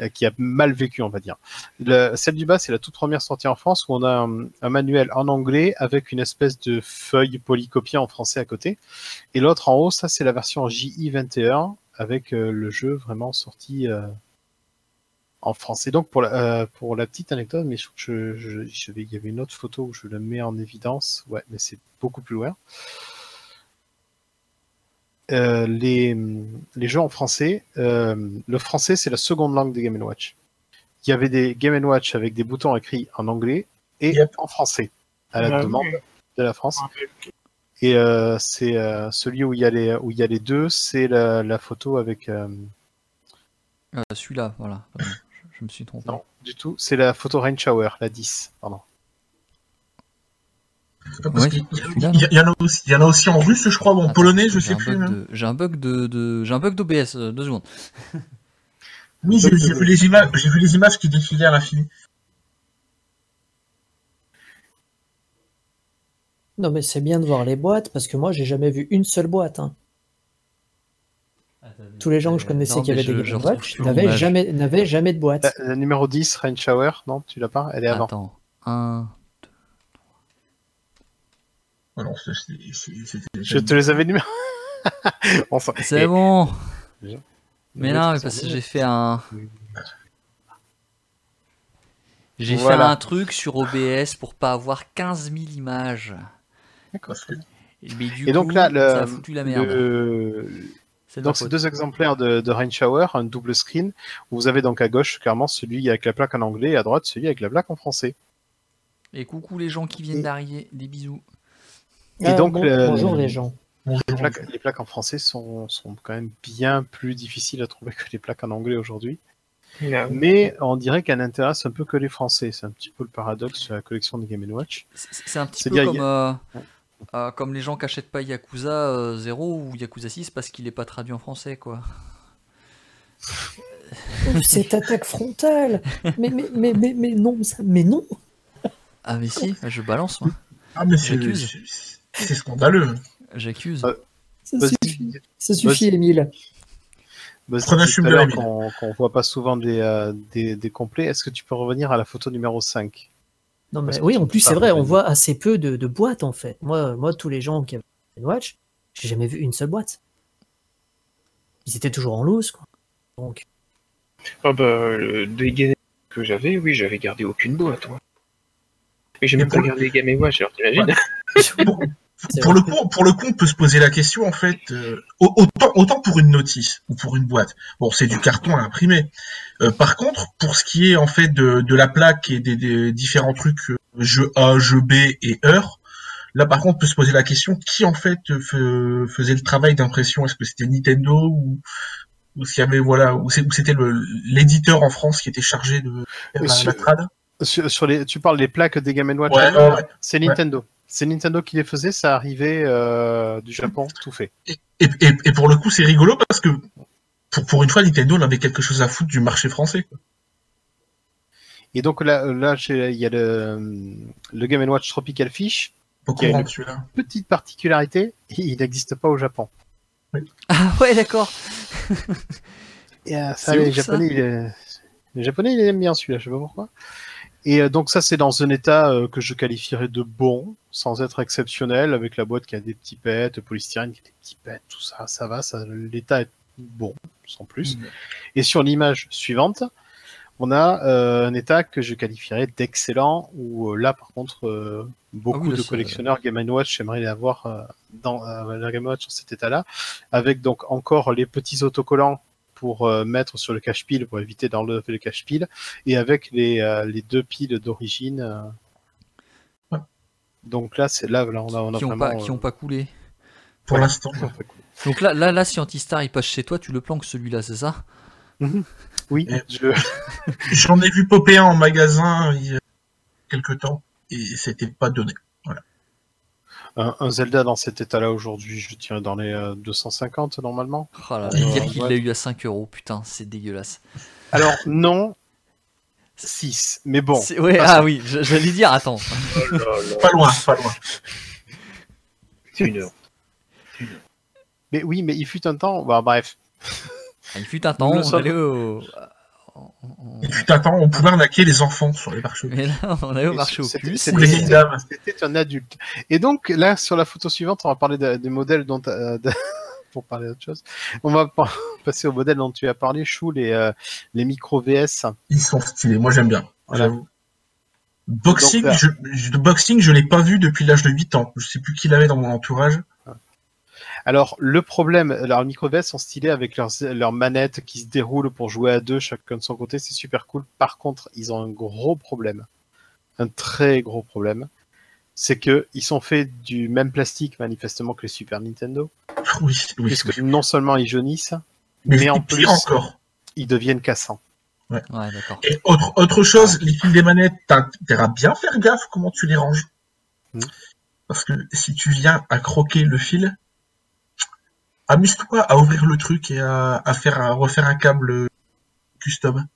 euh, qui a mal vécu, on va dire. Le- celle du bas, c'est la toute première sortie en France où on a un, manuel en anglais avec une espèce de feuille polycopiée en français à côté. Et l'autre en haut, ça c'est la version JI21 avec euh, le jeu vraiment sorti euh, en français. Donc pour la, la petite anecdote, mais je je, je, il y avait une autre photo où je le mets en évidence. Ouais, mais c'est beaucoup plus loin. Euh, les, les jeux en français, euh, le français c'est la seconde langue des Game Watch. Il y avait des Game Watch avec des boutons écrits en anglais et Yep. en français à la Ah, demande de la France. Et euh, c'est euh, celui où il y a les où il y a les deux, c'est la, la photo avec euh, Euh, Celui-là, voilà. (laughs) Je, je me suis trompé. non du tout, c'est la photo Rain Shower, la 10. Pardon. Parce Ouais, qu'il y, celui-là, il y- il y en a aussi, il y en a aussi en russe, je crois, ou en Attends, polonais, je sais plus. hein. de- J'ai un bug de, de- j'ai un bug d'OBS. euh, deux secondes. (laughs) Oui, j'ai vu les images, j'ai vu les images qui défilaient à l'infini. Non, mais c'est bien de voir les boîtes parce que moi, j'ai jamais vu une seule boîte. hein. Tous les gens que je connaissais Non, qui avaient je- des je Game Watch n'avaient jamais, n'avaient jamais de boîte. La, la numéro 10, Rain Shower, non, tu l'as pas? Elle est avant. Attends. Un. Alors, Je te les avais (laughs) enfin, C'est et- bon. Mais non, mais parce que j'ai fait un. J'ai Voilà. fait un truc sur OBS pour pas avoir 15 000 images. D'accord. Et, mais du Et donc là, le- ça a foutu la merde. Le- C'est Donc deux exemplaires de, de Rain Shower, un double screen, où vous avez donc à gauche clairement celui avec la plaque en anglais et à droite celui avec la plaque en français. Et coucou les gens qui viennent Et- d'arriver. Des bisous. Et Ah, donc, bon- le- bonjour les gens. Les plaques, les plaques en français sont, sont quand même bien plus difficiles à trouver que les plaques en anglais aujourd'hui. Mais on dirait qu'elles n'intéressent un peu que les Français. C'est un petit peu le paradoxe de la collection de Game Watch. C'est un petit peu comme, euh, euh, comme les gens qui achètent pas Yakuza euh, 0 ou Yakuza 6 parce qu'il est pas traduit en français quoi. Cette attaque frontale Mais, mais, mais, mais, mais non, ça, mais non Ah mais si, je balance moi. Ah, mais c'est. C'est- scandaleux. J'accuse. Euh, Ça suffit, ça suffit. Bah, Rémi. qu'on qu'on voit pas souvent des, euh, des, des complets. Est-ce que tu peux revenir à la photo numéro 5 Non, mais oui, en plus, c'est vrai, on voit assez peu de, de boîtes en fait. Moi, moi, tous les gens qui avaient une Watch, j'ai jamais vu une seule boîte. Ils étaient toujours en loose, quoi. Donc, Ah bah, le- des Game que j'avais, oui, j'avais gardé aucune boîte. moi. Mais j'ai même pas gardé les Game Watch, alors t'imagines? (laughs) Pour, le coup, pour le coup, on peut se poser la question en fait. euh, au- autant, autant pour une notice ou pour une boîte. Bon, c'est du carton à imprimer. Euh, par contre, pour ce qui est en fait de, de la plaque et des, des différents trucs, euh, jeu A, jeu B et heure, là par contre, on peut se poser la question qui en fait faisait le travail d'impression? Est-ce que c'était Nintendo ou ou s'il y avait voilà ou c'était le- l'éditeur en France qui était chargé de faire la, la trad? sur, sur les, Tu parles des plaques des Game Watch Ouais, ouais, ouais. C'est Nintendo. C'est Nintendo qui les faisait, ça arrivait euh, du Japon, tout fait. Et, et, et pour le coup, c'est rigolo parce que pour, pour une fois, Nintendo on avait quelque chose à foutre du marché français. quoi. Et donc là, il y a le, le Game Watch Tropical Fish. Pas Qui a courant, une- celui-là. Petite particularité, il n'existe pas au Japon. Ah ouais d'accord. Et, euh, ça, les, ouf. Japonais, ils, euh, les Japonais, ils aiment bien celui-là, je sais pas pourquoi. Et euh, donc ça, c'est dans un état euh, que je qualifierais de bon, sans être exceptionnel, avec la boîte qui a des petits pets, polystyrène qui a des petits pets, tout ça, ça va, ça, l'état est bon, sans plus. Mm. Et sur l'image suivante, on a euh, un état que je qualifierais d'excellent, où euh, là, par contre, euh, beaucoup Ah oui, de collectionneurs Game Watch aimeraient avoir euh, dans euh, la Game Watch sur cet état-là, avec donc encore les petits autocollants pour euh, mettre sur le cache-pile pour éviter d'enlever le cache-pile, et avec les, euh, les deux piles d'origine. euh. Ouais. Donc là, c'est là, là, on a, on a Qui ont vraiment. pas, qui ont pas coulé. Pour Ouais. l'instant. Donc là, là, là, si Antistar il passe chez toi, tu le planques celui-là, c'est ça? Oui, Et- je- (laughs) J'en ai vu popper un en magasin il y a quelque temps et c'était pas donné. Un, un Zelda dans cet état-là aujourd'hui, je dirais dans les euh, 250 normalement. Oh là, Euh, dire qu'il ouais. l'a eu à 5 euros, putain, c'est dégueulasse. Alors (laughs) non, 6, mais bon. Ouais, ah oui, j'allais dire, attends. (laughs) Pas loin, pas loin. C'est une heure. Mais oui, mais il fut un temps. Bah, bref. Il fut un temps, Nous on sommes- allait au, on- on- Et tu t'attends, on pouvait arnaquer les enfants sur les marchés. Mais là, on est au Et marché aux c'était- puces. un adulte. Et donc, là, sur la photo suivante, on va parler de- des modèles dont, euh, de- (laughs) pour parler d'autre chose. On va pa- (laughs) passer au modèle dont tu as parlé, Chou, les, euh, les micro VS. Ils sont stylés, moi j'aime bien. Voilà. J'avoue. Boxing, Donc, là- je, je- boxing, je l'ai pas vu depuis l'âge de 8 ans. Je sais plus qui l'avait dans mon entourage. Alors, le problème, alors, les micro VS sont stylés avec leurs, leurs manettes qui se déroulent pour jouer à deux, chacun de son côté, c'est super cool. Par contre, ils ont un gros problème. Un très gros problème. C'est que ils sont faits du même plastique, manifestement, que les Super Nintendo. (laughs) Oui, oui. Puisque non seulement ils jaunissent, Mais, mais en plus, encore. ils deviennent cassants. Ouais, d'accord. Et autre, autre chose, les fils des manettes, t'as intérêt à bien faire gaffe comment tu les ranges. Hmm. Parce que si tu viens à croquer le fil, amuse-toi à ouvrir le truc et à, à faire à refaire un câble custom.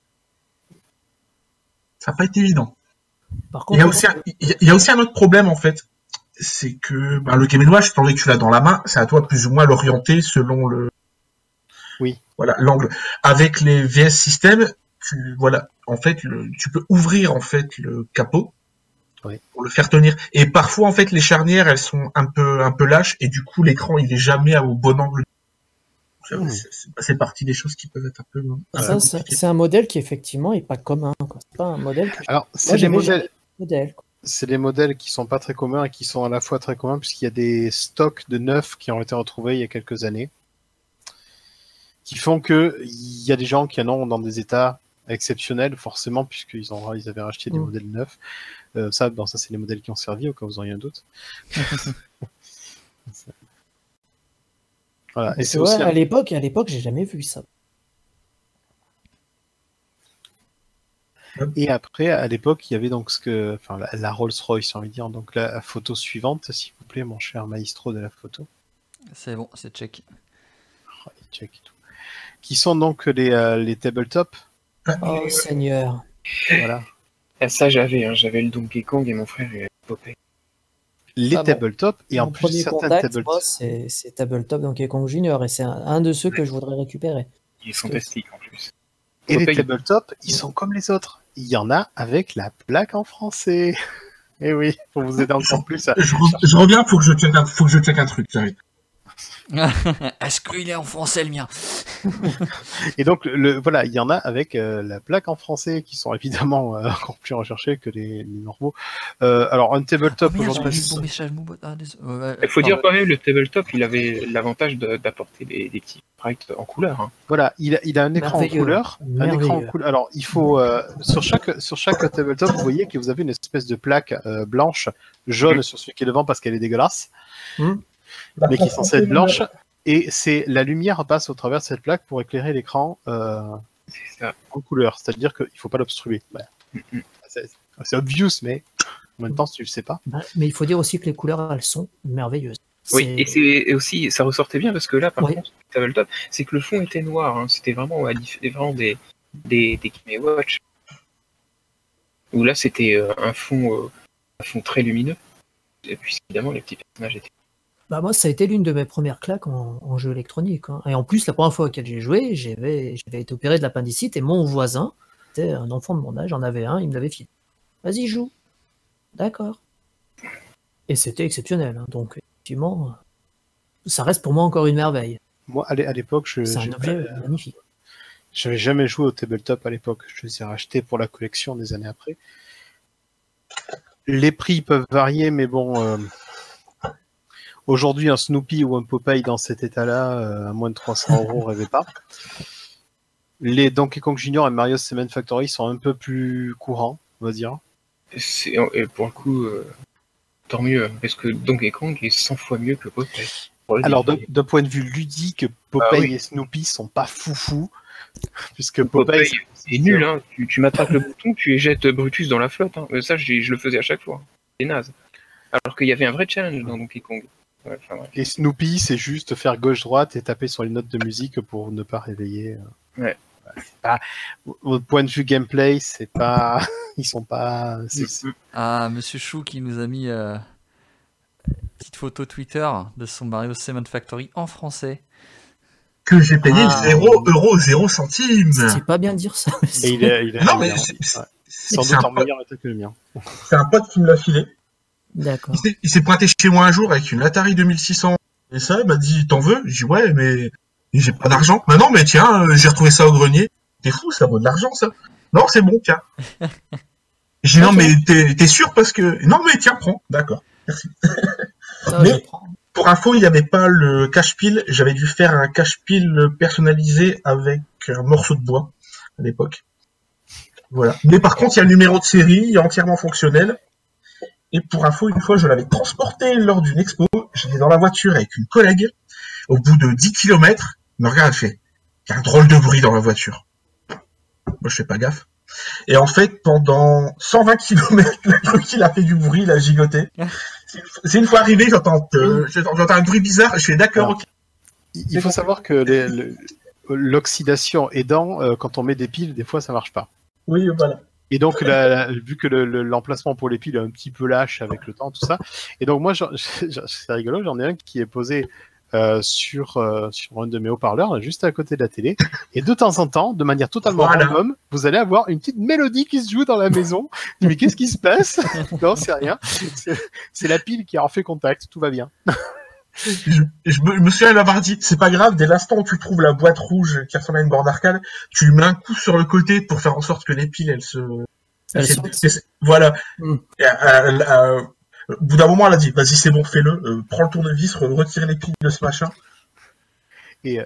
Ça n'a pas été évident. Par Il y, a aussi un, il y a- il y a aussi un autre problème en fait, c'est que ben, le Game Watch, donné que tu l'as dans la main, c'est à toi plus ou moins l'orienter selon le Oui. voilà l'angle. Avec les VS System, tu voilà, en fait, le, tu peux ouvrir en fait le capot Pour le faire tenir. Et parfois en fait, les charnières elles sont un peu un peu lâches et du coup l'écran il est jamais au bon angle. C'est- partie des choses qui peuvent être un peu. euh, ça, c'est un modèle qui effectivement est pas commun. C'est pas un modèle que Alors, c'est des modèles, modèle. quoi. c'est des modèles qui sont pas très communs et qui sont à la fois très communs puisqu'il y a des stocks de neufs qui ont été retrouvés il y a quelques années, qui font que il y a des gens qui en ont dans des états exceptionnels forcément puisqu'ils ont ils avaient racheté des Mm. modèles neufs. Euh, ça, bon, ça c'est les modèles qui ont servi au cas où vous auriez un doute. (laughs) voilà. Et c'est aussi à l'époque, à l'époque, j'ai jamais vu ça. Et après, à l'époque, il y avait donc ce que, enfin, la, la Rolls-Royce, j'ai envie de dire. Donc la photo suivante, s'il vous plaît, mon cher maestro de la photo. C'est bon, c'est check. Oh, les et tout. Qui sont donc les, euh, les tabletop. Oh Seigneur. Voilà. Ah, ça, j'avais, hein, j'avais le Donkey Kong et mon frère il avait Popeye. Les Ah bon. tabletop. Et en Mon plus, premier certains contact, tabletop. moi, c'est c'est Tabletop Donkey Kong Junior et c'est un, un de ceux que je voudrais récupérer. Il est fantastique en plus. Et les tabletop, ils sont comme les autres. Il y en a avec la plaque en français. (laughs) Et oui, pour vous aider encore plus à, Je, re- je reviens, faut que je check un, faut que je check un truc. j'arrive. (laughs) Est-ce qu'il est en français le mien (laughs) Et donc, le, voilà, il y en a avec euh, la plaque en français qui sont évidemment euh, encore plus recherchés que les, les normaux. Euh, alors, un tabletop Oh, aujourd'hui. Ah, désolé. Ouais, ouais, Il faut dire quand même, le tabletop, il avait l'avantage d'apporter des, des petits sprites en couleur. hein. Voilà, il a, il a un écran en couleur. Un écran en couleur. Alors, il faut euh, sur chaque sur chaque tabletop, vous voyez que vous avez une espèce de plaque euh, blanche, jaune sur celui qui est devant parce qu'elle est dégueulasse, mais qui est censée être blanche. Et c'est la lumière passe au travers de cette plaque pour éclairer l'écran euh, en couleur. C'est-à-dire qu'il faut pas l'obstruer. Voilà. Mhm. C'est c'est obvious, mais en même temps, si tu le sais pas. Bah, Mais il faut dire aussi que les couleurs, elles sont merveilleuses. Oui, et c'est et aussi, ça ressortait bien parce que là, par Ouais. contre, tabletop, c'est que le fond était noir. hein. C'était vraiment, à dif- vraiment des, des, des Game Watch. Où là, c'était euh, un fond, euh, un fond très lumineux. Et puis, évidemment, les petits personnages étaient. Bah moi, ça a été l'une de mes premières claques en, en jeu électronique. hein. Et en plus, la première fois auquel j'ai joué, j'avais j'avais été opéré de l'appendicite et mon voisin, c'était un enfant de mon âge, en avait un, il me l'avait filé. Vas-y, joue. D'accord. Et c'était exceptionnel. hein. Donc, effectivement, euh, ça reste pour moi encore une merveille. Moi, à l'é- à l'époque, je C'est un objet magnifique. J'avais jamais joué au tabletop à l'époque. Je les ai rachetés pour la collection des années après. Les prix peuvent varier, mais bon. euh, Aujourd'hui, un Snoopy ou un Popeye dans cet état-là, euh, à moins de 300 (laughs) euros, rêvez pas. Les Donkey Kong Junior et Mario Cement Factory sont un peu plus courants, on va dire. Et pour le coup, euh, tant mieux. Parce que Donkey Kong est 100 fois mieux que Popeye? Alors, d'un point de vue ludique, Popeye Ah oui. et Snoopy sont pas foufou, (laughs) puisque Popeye, Popeye, c'est nul. Hein. Tu, tu m'attrapes le (laughs) bouton, tu éjettes Brutus dans la flotte. Hein. Euh, Ça, je, je le faisais à chaque fois. C'est naze. Alors qu'il y avait un vrai challenge dans Donkey Kong. Ouais. Et Snoopy, c'est juste faire gauche-droite et taper sur les notes de musique pour ne pas réveiller. euh. Ouais. Pas, au point de vue gameplay, c'est pas, (laughs) ils sont pas, Ah, Monsieur Chou qui nous a mis euh, une petite photo Twitter de son Mario Cement Factory en français. que j'ai payé Ah. 0 euros 0 centimes. C'est pas bien dire ça. mais Et il est, il est Non, mais c'est- ouais. sans doute un meilleur état que le mien. C'est un pote qui me l'a filé. D'accord. Il s'est- pointé chez moi un jour avec une Atari 2600 et ça, il m'a dit t'en veux? J'ai dit ouais, mais j'ai pas d'argent. Bah non, mais tiens, euh, j'ai retrouvé ça au grenier. T'es fou, ça vaut de l'argent ça. Non, c'est bon, tiens. J'ai dit non, mais t'es sûr parce que non, mais tiens, prends. D'accord. Ça, Mais-. Pour info, il n'y avait pas le cache-pile. J'avais dû faire un cache-pile personnalisé avec un morceau de bois à l'époque. Voilà. Mais par contre, il y a le numéro de série, il est entièrement fonctionnel. Et pour info, une fois, je l'avais transporté lors d'une expo. J'étais dans la voiture avec une collègue. Au bout de 10 km, me regarde, elle fait, il y a un drôle de bruit dans la voiture. Moi, je fais pas gaffe. Et en fait, pendant 120 km, le truc, il a fait du bruit, il a gigoté. (laughs) C'est une fois- arrivé, j'entends, euh, un bruit bizarre, je fais d'accord, ok. Il il faut savoir que les- le- l'oxydation aidant, euh, quand on met des piles, des fois ça marche pas. Oui, voilà. Et donc, la- la- vu que le- le- l'emplacement pour les piles est un petit peu lâche avec le temps, tout ça, et donc moi, (laughs) j'en- c'est rigolo, j'en ai un qui est posé euh, sur, euh, sur un de mes haut-parleurs, juste à côté de la télé, et de temps en temps, de manière totalement Voilà. random, vous allez avoir une petite mélodie qui se joue dans la maison. Mais qu'est-ce qui se passe? (laughs) Non, c'est rien. C'est- C'est la pile qui a refait contact, tout va bien. (laughs) Je, je me, je me souviens l'avoir dit, c'est pas grave, dès l'instant où tu trouves la boîte rouge qui ressemble à une borne d'arcade, tu lui mets un coup sur le côté pour faire en sorte que les piles, elles se... Elles c'est- sautent. c'est- c'est- voilà. Mm. Et, euh, euh, au bout d'un moment, elle a dit, vas-y, c'est bon, fais-le, euh, prends le tournevis, re- retire les piles de ce machin. Et euh,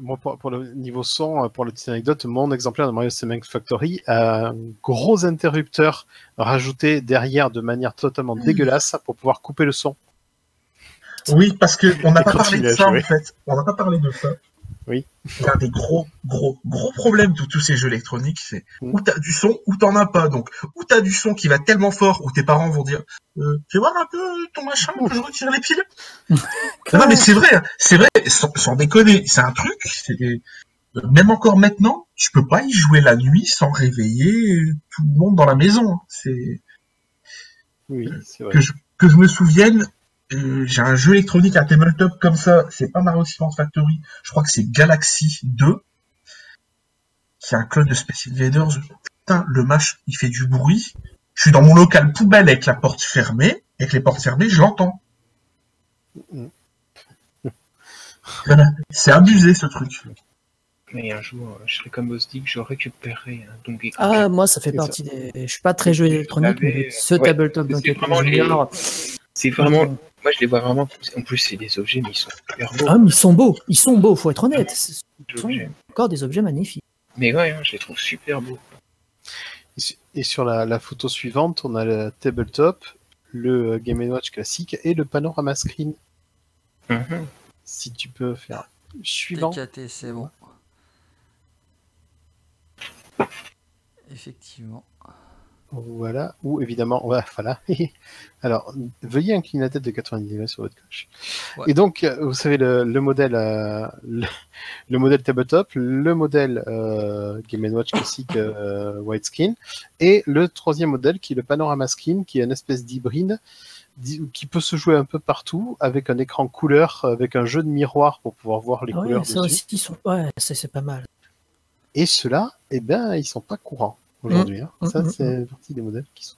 moi, pour, pour le niveau son, euh, pour la petite anecdote, mon exemplaire de Mario Cement Factory a un gros interrupteur rajouté derrière de manière totalement dégueulasse pour pouvoir couper le son. Oui, parce que on n'a pas parlé de ça, en fait. On n'a pas parlé de ça. Oui. L'un des gros, gros, gros problèmes de tous ces jeux électroniques, c'est où t'as du son, ou t'en as pas. Donc, où t'as du son qui va tellement fort, où tes parents vont dire, euh, fais voir un peu ton machin, que je retire les piles. (laughs) non, mais c'est vrai, hein. c'est vrai, sans, sans déconner, c'est un truc, c'est des- euh, même encore maintenant, tu peux pas y jouer la nuit sans réveiller tout le monde dans la maison. hein. C'est, Oui, c'est vrai. que je, que je me souvienne, euh, j'ai un jeu électronique, un tabletop comme ça, c'est pas Mario Cement Factory, je crois que c'est Galaxy 2, c'est un clone de Space Invaders. Putain, le match, il fait du bruit. Je suis dans mon local poubelle avec la porte fermée, avec les portes fermées, je l'entends. Voilà. C'est abusé ce truc. Mais un jour, euh, je serai comme Bostic, je récupérerai un Donkey Kong. Ah, moi, ça fait partie des. Je suis pas très jeu électronique, mais ce ouais, tabletop c'est Donkey Kong les-. C'est vraiment. Moi, je les vois vraiment. En plus, c'est des objets, mais ils sont super beaux. Ah, mais ils sont beaux. Ils sont beaux, faut être honnête. Ce sont encore des objets magnifiques. Mais ouais, hein, je les trouve super beaux. Et su- Et sur la, la photo suivante, on a le tabletop, le Game Watch classique et le panorama screen. Mhm. Si tu peux faire suivant. C'est bon. Effectivement. Voilà, ou évidemment, ouais, (laughs) voilà. Alors, veuillez incliner la tête de 90 degrés sur votre gauche. Ouais. Et donc, euh, vous savez, le, le modèle, euh, le, le modèle tabletop, le modèle euh, Game Watch classique euh, widescreen, et le troisième modèle qui est le panorama screen, qui est une espèce d'hybride qui peut se jouer un peu partout avec un écran couleur, avec un jeu de miroir pour pouvoir voir les Ah ouais, couleurs ça dessus. aussi, ils sont... ouais, ça, c'est pas mal. Et ceux-là, eh ben, ils sont pas courants aujourd'hui. hein. Mm, Ça, mm, c'est partie des modèles qui sont.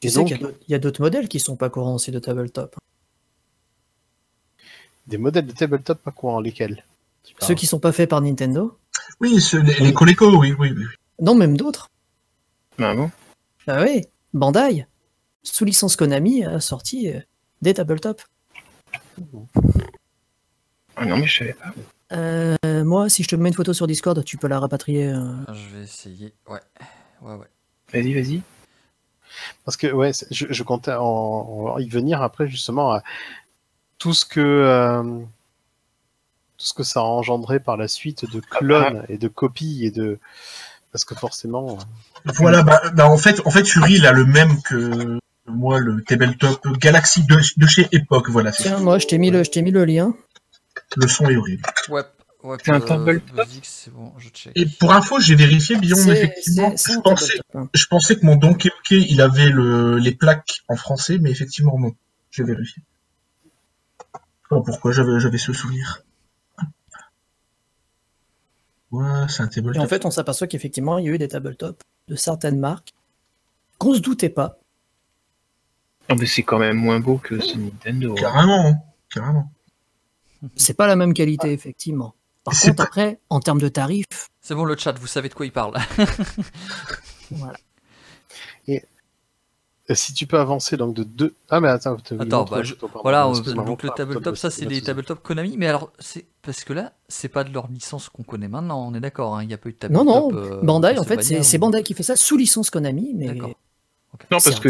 Tu Et sais donc, qu'il y a d'autres- il y a d'autres modèles qui sont pas courants aussi de tabletop. des modèles de tabletop pas courants, lesquels? Tu Ceux qui sont pas faits par Nintendo. Oui, les, les Coleco, oui, oui, oui. Non, même d'autres. Ah bon? Ah oui, Bandai, sous licence Konami, a sorti euh, des tabletops. Ah non, mais je savais pas. Euh, moi, si je te mets une photo sur Discord, tu peux la rapatrier. euh. Je vais essayer. Ouais. Ouais, ouais. Vas-y, vas-y. Parce que ouais, c'est- je, je comptais en, en y venir après justement à tout ce que euh, tout ce que ça a engendré par la suite de clones et de copies et de parce que forcément Voilà, bah, bah, en fait, en fait, Fury, il a le même que moi, le tabletop Galaxy de, de chez Epoch, voilà. c'est Tiens, moi, je t'ai mis le, je t'ai mis le lien. Le son est horrible. Ouais. ouais C'est un bon, je check. Et pour info, j'ai vérifié, Billon, C'est effectivement, je pensais, hein. je pensais que mon Donkey Kong, il avait le, les plaques en français, mais effectivement, non. J'ai vérifié. Pourquoi j'avais, ce souvenir. Ouais, c'est un Et tabletop. en fait, on s'aperçoit qu'effectivement, il y a eu des tabletops de certaines marques qu'on se doutait pas. Ah, mais c'est quand même moins beau que ce Nintendo. hein. Carrément, hein. carrément. C'est pas la même qualité, effectivement. Par C'est contre, après, en termes de tarifs, C'est bon, le chat, vous savez de quoi il parle. (laughs) voilà. Euh, Si tu peux avancer donc de deux. Ah, mais attends, Attends, bah, je-. Voilà, donc le tabletop, ça c'est de- des de- tabletops Konami, mais alors c'est parce que là, c'est pas de leur licence qu'on connaît maintenant, on est d'accord, hein, il n'y a pas eu de Non, tabletop. non, euh, Bandai, en fait, c'est c'est ou- Bandai qui fait ça sous licence Konami, mais Non, parce que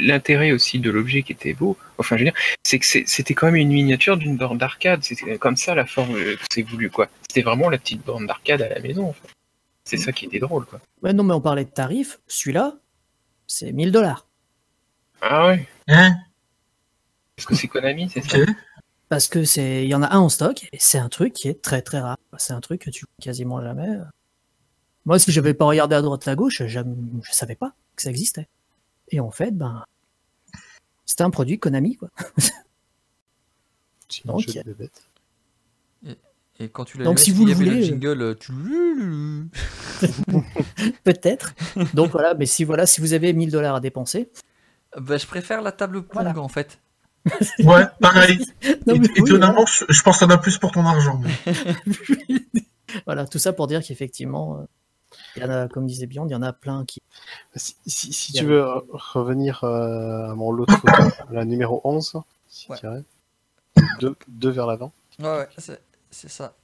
l'intérêt aussi de l'objet qui était beau, enfin je veux dire, c'est que c'était quand même une miniature d'une borne d'arcade. C'était comme ça la forme euh, que c'est voulu, quoi. C'était vraiment la petite borne d'arcade à la maison, en fait. C'est ça qui était drôle, quoi. Ouais, non, mais on parlait de tarifs. Celui-là, c'est 1000 dollars. Ah ouais Hein? Parce que c'est Konami, c'est ça? Parce que c'est, il y en a un en stock, et c'est un truc qui est très très rare. C'est un truc que tu vois quasiment jamais. Moi, si j'avais pas regardé à droite à gauche, je, je savais pas que ça existait. Et en fait, ben, c'était un produit Konami, quoi. Sinon, Donc, je vais bête. Et quand tu l'as Donc, si vous y avait le voulez, jingle, euh, tu... (laughs) Peut-être. Donc voilà, mais si voilà, si vous avez 1000 dollars à dépenser, Bah, je préfère la table Pong Voilà. en fait. (laughs) Ouais, pareil. Non, mais Et- oui, Étonnamment, je je pense que t'en as plus pour ton argent. mais- (laughs) voilà, tout ça pour dire qu'effectivement, euh, il y en a, comme disait Beyond, il y en a plein qui. Si, tu a- veux re- revenir euh, à mon lot (coughs) la numéro 11, si Ouais. tu dirais. Deux, deux vers l'avant. Ouais, ouais, c'est ça.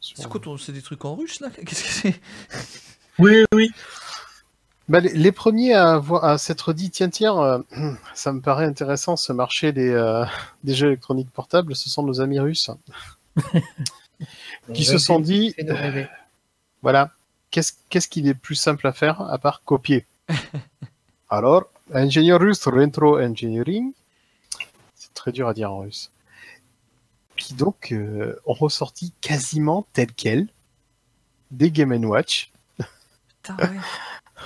C'est quoi ton... C'est des trucs en russe là? Qu'est-ce que c'est? Oui, oui. Bah, les, les premiers à, avoir, à s'être dit, tiens, tiens, euh, (clears throat) ça me paraît intéressant ce marché des, euh, (laughs) des jeux électroniques portables, ce sont nos amis russes (laughs) qui se sont dit, voilà, qu'est-ce qu'est-ce qu'il est plus simple à faire à part copier? (laughs) Alors, ingénieur russe, Retro Engineering, c'est très dur à dire en russe, qui donc euh, ont ressorti quasiment tel quel des Game Watch. Putain, ouais.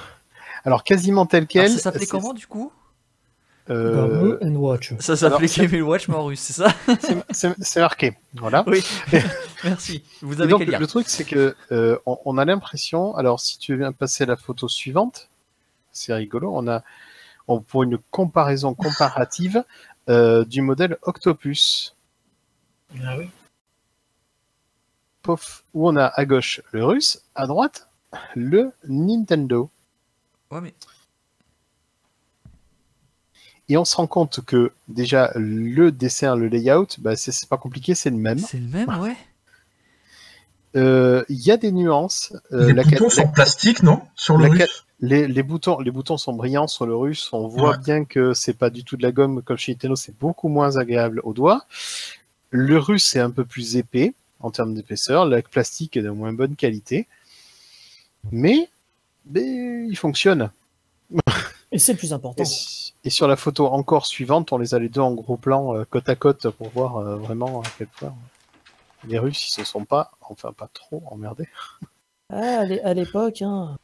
(laughs) Alors, quasiment tel quel. Alors, ça s'appelait comment du coup? Euh, and Watch. Ça s'appelait Game Watch mais en russe, c'est ça c'est- marqué. Voilà. Oui. (laughs) Merci. Vous avez donc, qu'à lire. le truc, c'est que euh, on, on a l'impression. Alors, si tu veux bien passer la photo suivante, c'est rigolo. On a, on, pour une comparaison comparative euh, du modèle Octopus, Ah oui pof, où on a à gauche le russe, à droite le Nintendo. Ouais, mais Et on se rend compte que déjà le dessin, le layout, bah, c'est pas compliqué, c'est le même. c'est le même, ouais. Euh, Il y a des nuances. Euh, les la- boutons sont en plastique, non? Sur le la- russe Les, les boutons, les boutons sont brillants sur le russe. On voit Ouais. bien que c'est pas du tout de la gomme comme chez Nintendo. C'est beaucoup moins agréable au doigt. Le russe est un peu plus épais en termes d'épaisseur. Le plastique est de moins bonne qualité, mais, mais il fonctionne. (laughs) Et c'est le plus important. Et, et sur la photo encore suivante, on les a les deux en gros plan euh, côte à côte pour voir euh, vraiment à quel point les Russes ils se sont pas, enfin pas trop emmerdés. Ah, à l'é- à l'époque, hein,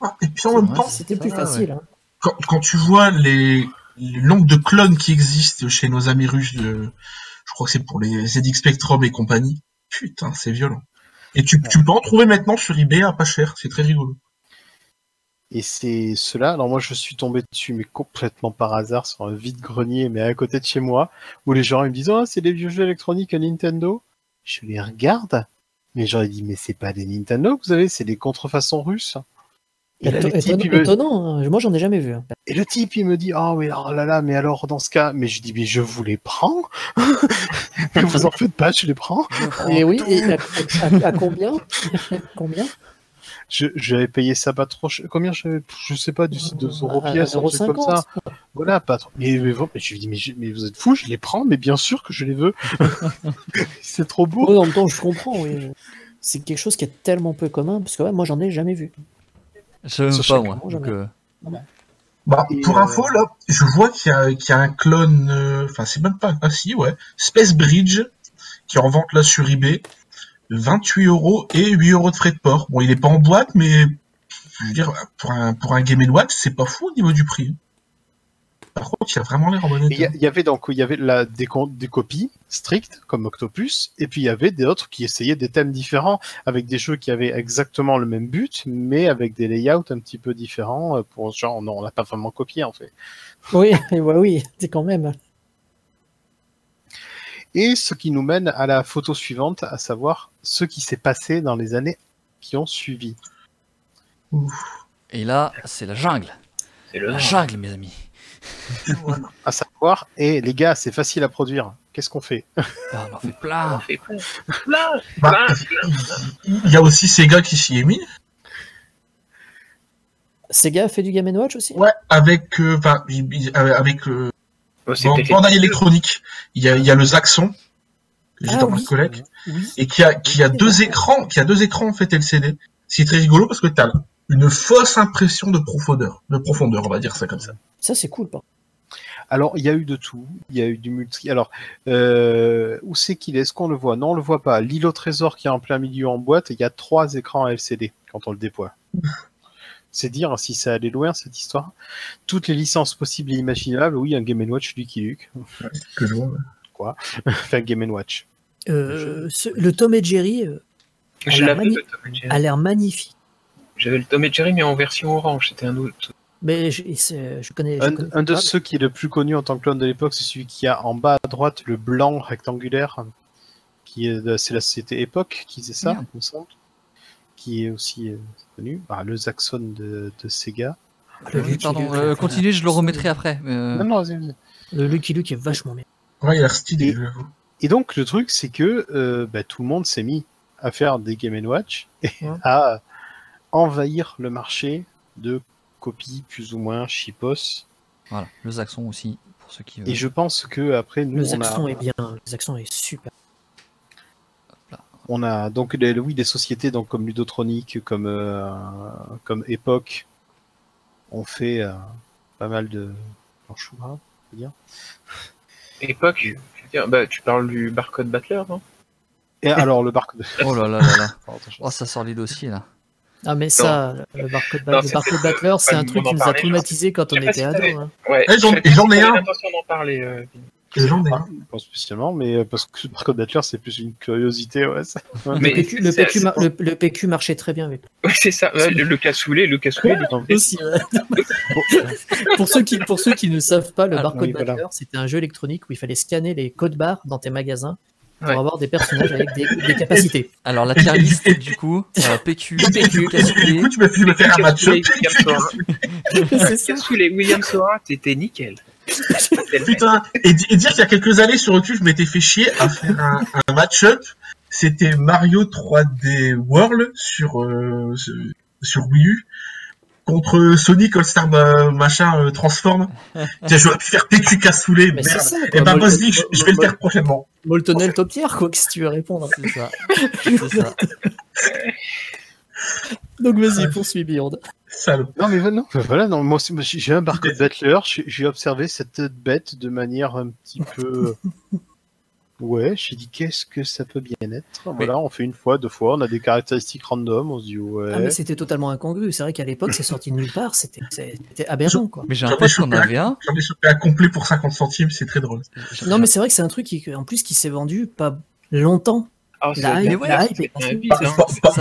Ah, Et puis en même temps, c'était plus facile. hein. quand, quand tu vois les, le nombre de clones qui existent chez nos amis russes, de, je crois que c'est pour les ZX Spectrum et compagnie, putain, c'est violent. Et tu, tu peux en trouver maintenant sur eBay à pas cher, c'est très rigolo. Et c'est cela. Alors moi, je suis tombé dessus, mais complètement par hasard, sur un vide-grenier, mais à côté de chez moi, où les gens ils me disent, oh, c'est des vieux jeux électroniques à Nintendo. Je les regarde, mais j'aurais dit, mais c'est pas des Nintendo que vous avez, c'est des contrefaçons russes. Et, là, Éton- le type, éton- il me- Étonnant, hein. moi j'en ai jamais vu. hein. et le type, il me dit, oh, mais oh là là, mais alors dans ce cas, mais je dis, mais je vous les prends. mais (laughs) vous en faites pas, je les prends. Et oui, et à, à- à combien? (laughs) Combien? J'avais payé ça pas trop cher. Combien j'avais, je sais pas, du 2 euros pièce, un truc comme 1,50. ça. Voilà, pas trop. Mais, mais, bon, mais je lui dis, mais, mais vous êtes fous, je les prends, mais bien sûr que je les veux. (laughs) c'est trop beau. En même temps, je comprends. oui. C'est quelque chose qui est tellement peu commun, parce que ouais, moi j'en ai jamais vu. Je sais même Ça, pas moi. donc, euh, Bah, Et, pour euh, info, là, je vois qu'il y a, qu'il y a un clone, euh, enfin, c'est même pas, ah si, ouais, Space Bridge, qui est en vente là sur eBay, 28 euros et 8 euros de frais de port. Bon, il est pas en boîte, mais, je veux dire, pour un, pour un Game Watch, c'est pas fou au niveau du prix. Par contre, il a vraiment l'air en Et Il y, a- état. il y avait donc il y avait la, des, des copies strictes comme Octopus, et puis il y avait d'autres qui essayaient des thèmes différents avec des jeux qui avaient exactement le même but, mais avec des layouts un petit peu différents. euh, Pour genre, non, on l'a pas vraiment copié en fait. Oui, (laughs) ouais, oui, c'est quand même. Et ce qui nous mène à la photo suivante, à savoir ce qui s'est passé dans les années qui ont suivi. Et là, c'est la jungle. C'est le La jungle, mes amis. (laughs) À savoir, et les gars, c'est facile à produire. Qu'est-ce qu'on fait? Ah, on en fait plein. On fait plein. Plein. Bah, plein. il y a aussi Sega qui s'y est mis. Sega a fait du Game Watch aussi? Ouais, avec, euh, euh, avec euh, Oh, Bandai les- électronique. Il y a, il y a le Zaxxon, j'ai Ah dans ma oui. collègue, Oui. et qui a, qui a deux écrans, qui a deux écrans en fait LCD. C'est très rigolo parce que t'as une fausse impression de profondeur, de profondeur, on va dire ça comme ça. Ça, c'est cool. Par... Alors, il y a eu de tout. Il y a eu du multi. Alors, euh, où c'est qu'il est? Est-ce qu'on le voit? Non, on le voit pas. L'île au trésor qui est en plein milieu en boîte, il y a trois écrans LCD quand on le déploie. (laughs) C'est dire si ça allait loin cette histoire. Toutes les licences possibles et imaginables. Oui, un Game Watch Lucky Luke. Que je vois. (laughs) enfin, Game Watch. Euh, ce- le Tom et Jerry euh, a mani- le Tom et Jerry. a l'air magnifique. J'avais le Tom et Jerry mais en version orange, c'était un autre. Mais je, connais. je Un, connais un de pas. ceux qui est le plus connu en tant que clone de l'époque, c'est celui qui a en bas à droite le blanc rectangulaire, qui est de- c'est la société Epoch qui faisait ça, Merde. il me semble, qui est aussi euh, connu. Ah, le Zaxxon de, de Sega. Le Lucky pardon, Luke, continuez, je le remettrai après. Non, non. Le Lucky Luke est vachement bien. Ouais, il a l'air stylé, Et- j'avoue. Et donc le truc, c'est que euh, bah, tout le monde s'est mis à faire des Game Watch et Ouais. à envahir le marché de copies plus ou moins chipos. Voilà, le Zaxxon aussi, pour ceux qui veulent. Et je pense que après nous, Le on a, Zaxxon est bien. Le Zaxxon est super. On a donc des, oui, des sociétés donc, comme Ludotronic, comme, euh, comme Epoch, ont fait euh, pas mal de planchoura, on peut dire. Époque, je veux dire, bah, tu parles du barcode Battler, non? Et alors le barcode. (laughs) Oh là là là là. (laughs) Oh, ça sort les dossiers là. Ah, mais ça, le barcode, Non, le barcode Battler, c'est un truc qui nous a parler, traumatisés quand on était t'avais- hein. Ouais, Eh, j'en- je sais et j'en ai un. Un. pas spécialement, mais euh, parce que le barcode Battler c'est plus une curiosité, ouais. ça. Mais le, PQ, le PQ c'est- mar- le- le PQ marchait très bien avec Ouais, c'est ça. Ouais, le, le cassoulet, le cassoulet. Il- aussi. ouais. (laughs) pour, ceux qui, pour ceux qui ne savent pas, le Ah, barcode oui, voilà. C'était un jeu électronique où il fallait scanner les codes barres dans tes magasins pour Ouais. avoir des personnages avec des, des capacités. (laughs) Alors la tier list du coup, (laughs) euh, PQ, PQ, cassoulet. coup, tu m'as fait me faire un. Cassoulet, William Sora, t'étais nickel. (laughs) Putain, et, di- et dire qu'il y a quelques années sur YouTube, je m'étais fait chier à faire un, un match-up. C'était Mario 3D World sur, euh, sur- Wii U contre Sonic All-Star ma- machin euh, Transform. Tiens, j'aurais pu faire PQ cassoulet, Mais c'est merde. ça. Et ben, Mol- Boss League, je, je vais le faire prochainement. Moltonel top tier, quoi, que tu veux répondre? C'est ça. C'est ça. (laughs) Donc vas-y, poursuis Beyond. Salaud. Non, mais non, voilà, non, moi j'ai un barcode Battler, j'ai j'ai observé cette bête de manière un petit peu. (laughs) Ouais, j'ai dit qu'est-ce que ça peut bien être? Voilà, on fait une fois, deux fois, on a des caractéristiques random, on se dit ouais. Ah, mais c'était totalement incongru. C'est vrai qu'à l'époque, c'est sorti de nulle part. C'était aberrant, quoi. Mais j'ai chopé un. avait un. J'en ai chopé un complet pour 50 centimes, c'est très drôle. Non, mais c'est vrai que c'est un truc qui, en plus, qui s'est vendu pas longtemps. Ah, La c'est- hype, mais ouais, la hype c'est est un passée vide, vite.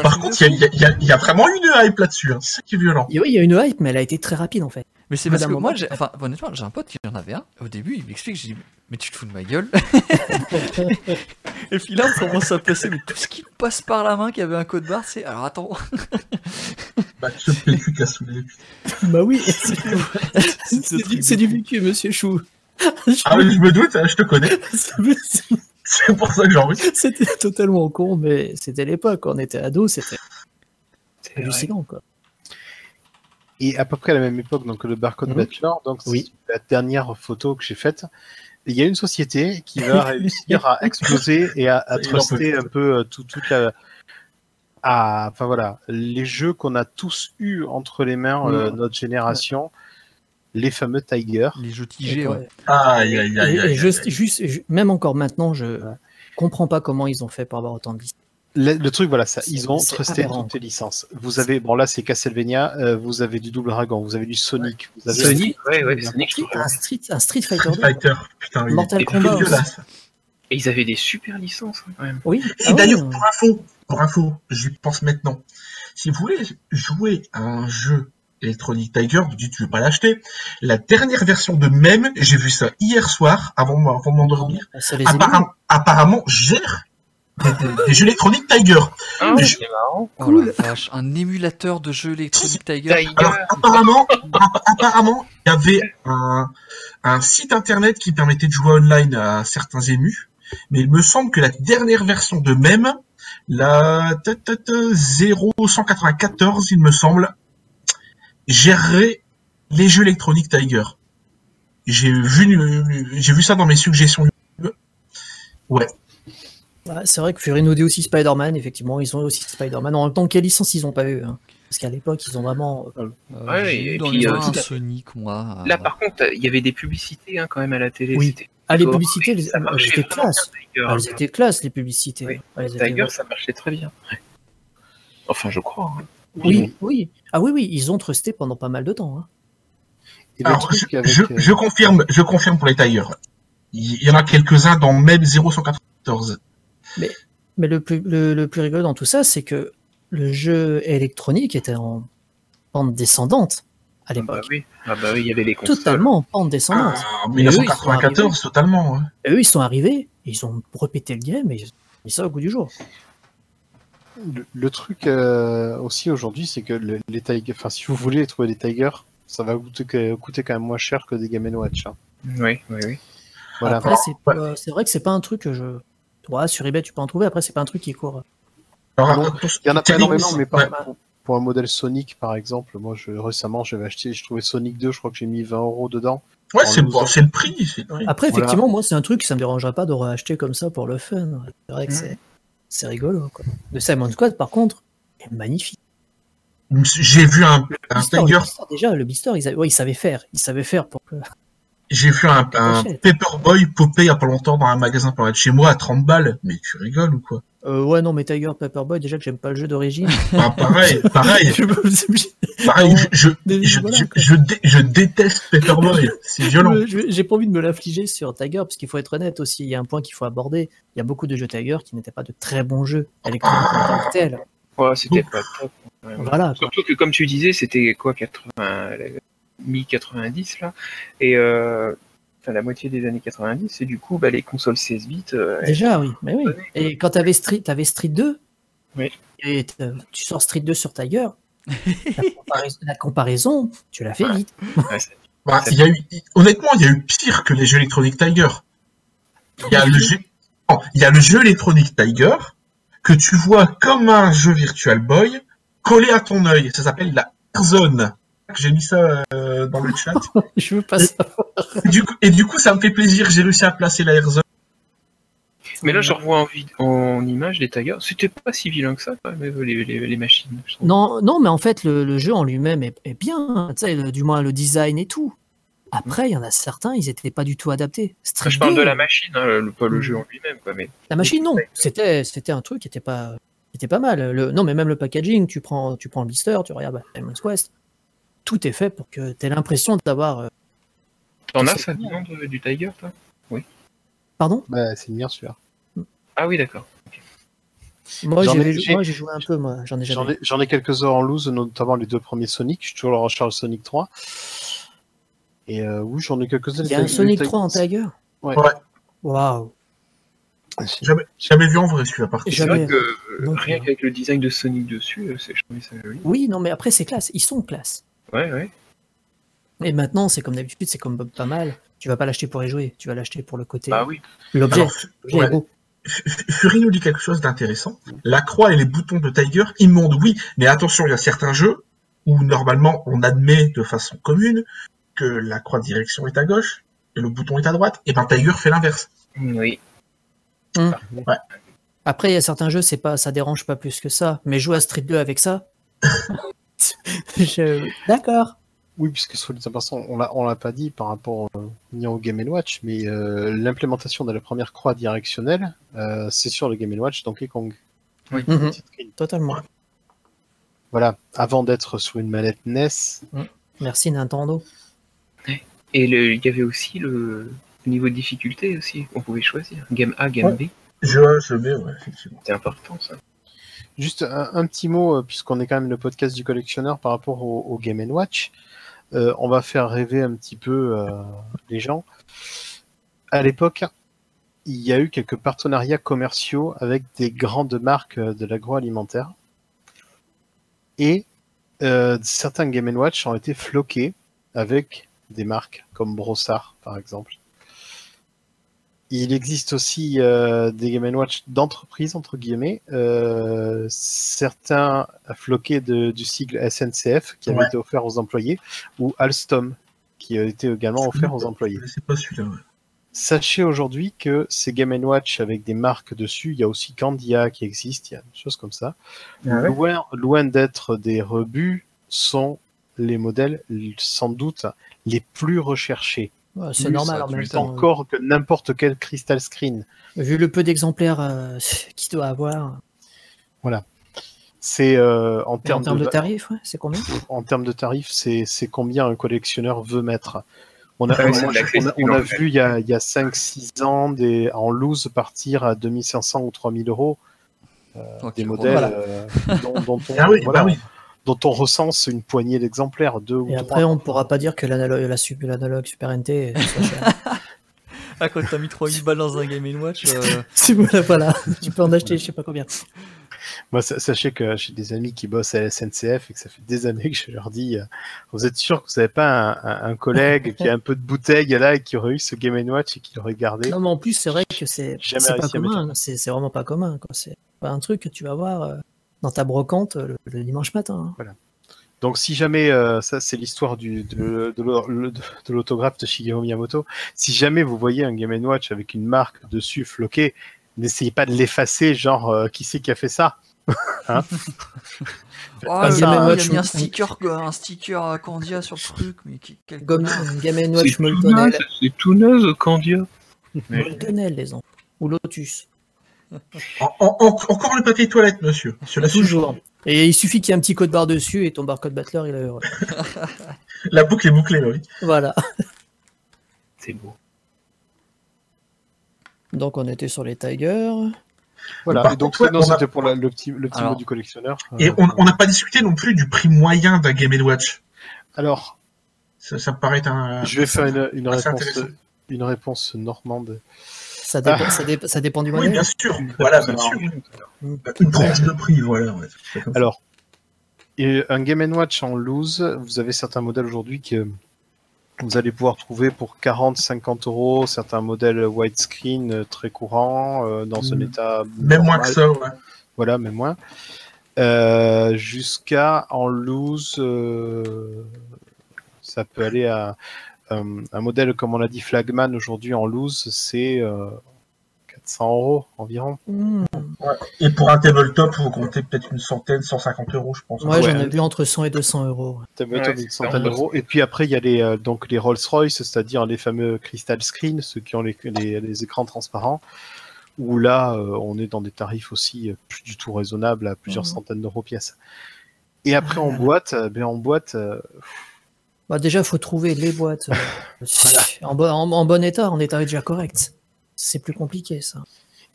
Par, contre, il y a, y y vraiment une hype là-dessus, hein. c'est ça qui est violent. Et oui, il y a une hype, mais elle a été très rapide, en fait. Mais c'est parce que moi, enfin, honnêtement, j'ai un pote qui en avait un. Au début, il m'explique, j'ai dit, mais tu te fous de ma gueule. (laughs) Et puis là, on commence à passer, mais tout ce qui nous passe par la main qui avait un code barre, c'est. Alors attends. Match-up PQ cassoulet. bah oui, Ce (laughs) c'est du, du vécu, monsieur Chou. Ah oui, je me doute, hein, je te connais. (laughs) C'est pour ça que j'en veux. C'était totalement con, mais c'était l'époque. On était ados, c'était hallucinant, quoi. Et à peu près à la même époque, donc le barcode Mhm. Battler, donc Oui. la dernière photo que j'ai faite. Il y a une société qui va (laughs) réussir à exploser et à, à truster un peu euh, tout, toute la. à- enfin voilà, les jeux qu'on a tous eu entre les mains, euh, notre génération, les fameux Tiger. Les jeux tigés, ouais. Aïe, aïe, aïe, aïe. juste, juste- ju- même encore maintenant, je Ouais. comprends pas comment ils ont fait pour avoir autant de listes. Le, le truc, voilà, ça, ils ont c'est trusté aberrant. toutes les licences. Vous avez, bon là c'est Castlevania, euh, vous avez du Double Dragon, vous avez du Sonic, vous avez Sonic, ouais, ouais, Sonic, un, Street, un Street Fighter 2. Fighter, putain, Mortal Kombat. Et ils avaient des super licences hein, quand même. Oui. Et Ah d'ailleurs, pour info, pour info, j'y pense maintenant. Si vous voulez jouer à un jeu Electronic Tiger, vous dites je vais pas l'acheter. La dernière version de même, j'ai vu ça hier soir avant, avant de m'endormir. les Apparemment, apparemment gère des, jeux Electronic Tiger. Ah. Oh la vache, un émulateur de jeu Electronic Tiger. Tiger. Alors apparemment, app- apparemment, il y avait un, un site internet qui permettait de jouer online à certains émus, mais il me semble que la dernière version de même, la ta- ta- ta 0194, il me semble, gérerait les jeux Electronic Tiger. J'ai vu, j'ai vu ça dans mes suggestions YouTube. Ouais. Ouais, c'est vrai que Fury nous dit aussi Spider-Man, effectivement, ils ont aussi Spider-Man. En même temps, quelle licence ils ont pas eu hein Parce qu'à l'époque, ils ont vraiment. Euh, Ouais, et puis, euh. Sonic, moi. Là, euh, par contre, il y avait des publicités hein, quand même à la télé. Oui. C'était- Ah, les publicités, elles, ça elles marchait étaient classe. Tiger. Elles étaient classe, les publicités. Oui. Elles étaient- Tiger, ça marchait très bien. Ouais. Enfin, je crois. hein. Oui, oui. Ah oui, oui, ils ont trusté pendant pas mal de temps. hein. Et le Alors, truc je, avec, je- euh, je confirme, je confirme pour les Tigers. Il y en a quelques-uns dans même 0194. Mais le plus, le, le plus rigolo dans tout ça, c'est que le jeu électronique était en pente descendante à Ah bah l'époque. oui, ah bah oui, il y avait les consoles. Totalement en pente descendante. Ah, Mais eux, ils sont 1994, totalement. Et eux, ils sont arrivés, ils ont répété le game et ils ont mis ça au goût du jour. Le, le truc euh, aussi aujourd'hui, c'est que le- les Tigers, enfin si vous voulez trouver des Tigers, ça va coûter, quand même moins cher que des Game Watch. hein. Oui, oui, oui. Voilà. Après, c'est vrai que c'est pas un truc que je. Ouais, sur eBay, tu peux en trouver. Après, c'est pas un truc qui court. Non, attention, Il y en a pas énormément, mais pas ouais. pour, pour un modèle Sonic par exemple. Moi, je, récemment, j'avais acheté, je trouvais Sonic 2, je crois que j'ai mis 20 euros dedans. Ouais, c'est bon, le prix. Après, Voilà. effectivement, moi, c'est un truc, ça me dérangerait pas de racheter comme ça pour le fun. C'est vrai que Mm. c'est- c'est rigolo. Quoi. Le Simon Squad, par contre, est magnifique. J'ai vu un, un le Tiger, Beastar, déjà, le Beastar, ils, a- ouais, ils savaient faire. Ils savaient faire pour que. J'ai vu un, un. Paperboy popper il y a pas longtemps dans un magasin par là de chez moi à 30 balles. Mais tu rigoles ou quoi? Euh, ouais, non, mais Tiger Paperboy, déjà que j'aime pas le jeu d'origine. (laughs) Ah, Pareil, (laughs) pareil, pareil. Je, je, je, voilà, je, quoi. je dé- je déteste Paperboy. C'est violent. J'ai pas envie de me l'infliger sur Tiger, parce qu'il faut être honnête aussi. Il y a un point qu'il faut aborder. Il y a beaucoup de jeux Tiger qui n'étaient pas de très bons jeux électroniques en que tels. Ouais, c'était pas top. Ouais. Voilà. quoi. Surtout que, comme tu disais, c'était quoi, 80, mi-90 là, et euh, enfin, la moitié des années 90, et du coup, bah, les consoles 16 bits, euh, Déjà, oui. Mais oui. Et quand t'avais Street, t'avais Street 2. Oui. Et tu sors Street 2 sur Tiger. la, comparaison, la comparaison, tu l'as fait Ouais. vite. ouais, Bah, il y a eu, honnêtement, il y a eu pire que les jeux Electronic Tiger. Il y a le jeu, non, il y a le jeu Electronic Tiger que tu vois comme un jeu Virtual Boy collé à ton œil. Ça s'appelle la Airzone. J'ai mis ça euh, dans le chat. (laughs) Je veux pas savoir. Et du, coup, et du coup, ça me fait plaisir. J'ai réussi à placer la Airzone. Mais là, je revois en, vid- en image les Tigers, c'était pas si vilain que ça, quand même, les, les, les machines. je. Non, non, mais en fait, le, le jeu en lui-même est, est bien. Tu sais, le- du moins le design et tout. Après, il y en a certains, ils étaient pas du tout adaptés. Street je parle 2, de la machine, hein, le, pas le Mm. jeu en lui-même, mais La machine, non. C'était, c'était un truc qui était pas, qui était pas mal. Le, non, mais même le packaging, tu prends, tu prends le blister, tu regardes bah, Demon's Quest. Tout est fait pour que tu aies l'impression d'avoir. euh, t'en as ça, non, de- du Tiger, toi? Pardon? Bah, c'est bien sûr. Ah oui, d'accord. Moi, J'en ai- j'avais- j'ai- moi, j'ai joué un peu. Moi, j'en ai J'en jamais. ai, j'en ai quelques heures en loose, notamment les deux premiers Sonic. Je suis toujours en de Sonic 3. Et euh, oui, j'en ai quelques-uns. Il y a un Sonic 3 en Tiger? Ouais. Waouh. Jamais, jamais vu en vrai celui-là par contre. C'est vrai Jamais. que euh, rien qu'avec le design de Sonic dessus, c'est, je trouvais ça joli. Oui, non, mais après, c'est classe. Ils sont classe. Ouais, ouais. Et maintenant, c'est comme d'habitude, c'est comme pas mal. Tu vas pas l'acheter pour y jouer. Tu vas l'acheter pour le côté. Bah oui. L'objet. Ouais. est beau. Fury nous dit quelque chose d'intéressant. La croix et les boutons de Tiger, immondes, oui, mais attention, il y a certains jeux où normalement on admet de façon commune que la croix de direction est à gauche et le bouton est à droite. Et ben Tiger fait l'inverse. Oui. Après, il y a certains jeux, c'est pas, ça dérange pas plus que ça. Mais jouer à Street 2 avec ça. (laughs) (laughs) je... D'accord. Oui, puisque soit dit en passant, on l'a, on l'a pas dit par rapport euh, ni au Game Watch, mais euh, l'implémentation de la première croix directionnelle, euh, c'est sur le Game Watch Donkey Kong. Oui. Mhm. Totalement. Voilà, avant d'être sur une manette NES. Merci Nintendo. Et le- il y avait aussi le, niveau de difficulté aussi. On pouvait choisir. Game A, Game B. Je, ouais, je mets, ouais, effectivement. C'est important ça. Juste un, petit mot, euh, puisqu'on est quand même le podcast du collectionneur par rapport au, Game Watch. Euh, on va faire rêver un petit peu euh, les gens. À l'époque, il y a eu quelques partenariats commerciaux avec des grandes marques de l'agroalimentaire. Et certains Game Watch ont été floqués avec des marques comme Brossard, par exemple. Il existe aussi euh, des Game Watch d'entreprise, entre guillemets, euh, certains floqués de- du sigle SNCF qui avaient Ouais. été offerts aux employés, ou Alstom qui a été également offert aux employés. C'est pas celui-là, ouais. Sachez aujourd'hui que ces Game Watch avec des marques dessus, il y a aussi Candia qui existe, il y a des choses comme ça. Ah ouais loin loin d'être des rebuts, sont les modèles sans doute les plus recherchés. Ouais, c'est normal ça, en tu même temps. Encore que n'importe quel Crystal Screen. Vu le peu d'exemplaires euh, (laughs) qu'il doit avoir. C'est euh, en Et en termes termes de de, tarifs, ouais, c'est combien en termes de tarifs, c'est c'est combien un collectionneur veut mettre? On a, Ouais, on on a- on a vu il y a, il y a 5-6 ans des, en loose partir à 2500 ou 3000 euros Ok, des bon, modèles Voilà. euh, dont, dont (laughs) on, Ah oui, voilà, bah oui. Dont on recense une poignée d'exemplaires, deux ou Et trois. après, on ne pourra pas dire que l'analogue la Super NT soit cher. Ah, quand t'as mis 3000 balles dans un Game Watch, euh, (laughs) C'est- voilà, voilà. tu peux en acheter je sais pas combien. Moi, sa- sachez que j'ai des amis qui bossent à la SNCF et que ça fait des années que je leur dis euh, Vous êtes sûr que vous n'avez pas un, un- un collègue qui a un peu de bouteille là et qui aurait eu ce Game Watch et qui l'aurait gardé? Non, mais en plus, c'est vrai que c'est pas commun. C'est vraiment pas commun. quoi. C'est pas un truc que tu vas voir euh, dans ta brocante euh, le, le dimanche matin. hein. Donc, si jamais, euh, ça c'est l'histoire du- de, de l'autographe de Shigeru Miyamoto, si jamais vous voyez un Game Watch avec une marque dessus floquée, n'essayez pas de l'effacer, genre euh, qui c'est qui a fait ça? (laughs) Hein? (laughs) Oh, pas hein. il a Watch, mis un sticker, un sticker à Candia sur le truc, mais qui- quel Gomme. Game C'est Watch c'est tout naze, Candia. Moltonel, les enfants. Ou Lotus. En- en- en- encore le papier toilette, monsieur. Cela suffit. Toujours. Et il suffit qu'il y ait un petit code barre dessus et ton barcode battler, il est heureux. (laughs) La boucle est bouclée, oui. Voilà. (laughs) C'est beau. Donc, on était sur les Tigers. Voilà, Par et donc ouais, a- c'était pour la- le petit, le petit Alors- mot du collectionneur. Et Euh, on n'a pas discuté non plus du prix moyen d'un Game Watch. Alors, Ça, ça me paraît un. je vais faire une, une assez réponse, intéressant. une réponse normande. Ça dépend, Ah. ça, dé- ça dépend du Oui, modèle. bien sûr. Voilà, bien sûr. Une tranche de prix, voilà. ouais. Alors, et un Game Watch en loose, vous avez certains modèles aujourd'hui que vous allez pouvoir trouver pour 40-50 euros, certains modèles widescreen euh, très courants, euh, dans un Mm. état Même moins que ça, ouais. Voilà, même moins. Euh, Jusqu'à en loose, euh, ça peut aller à euh, un modèle comme on l'a dit Flagman aujourd'hui en loose, c'est euh, 400 euros environ. Hmm. Et pour un tabletop, faut compter peut-être une centaine, 150 euros, je pense. Moi, Ouais. j'en ai vu entre 100 et 200 euros. Tabletop Ouais, une centaine d'euros. Et puis après, il y a les, euh, donc les Rolls-Royce, c'est-à-dire les fameux Crystal Screen, ceux qui ont les, les- les écrans transparents, où là, euh, on est dans des tarifs aussi euh, plus du tout raisonnables, à plusieurs Mhm. centaines d'euros pièce. Et après, en boîte, euh, ben, en boîte, euh, Bah, déjà, il faut trouver les boîtes euh, (laughs) en, bon, en, en bon état, en état déjà correct. C'est plus compliqué, ça.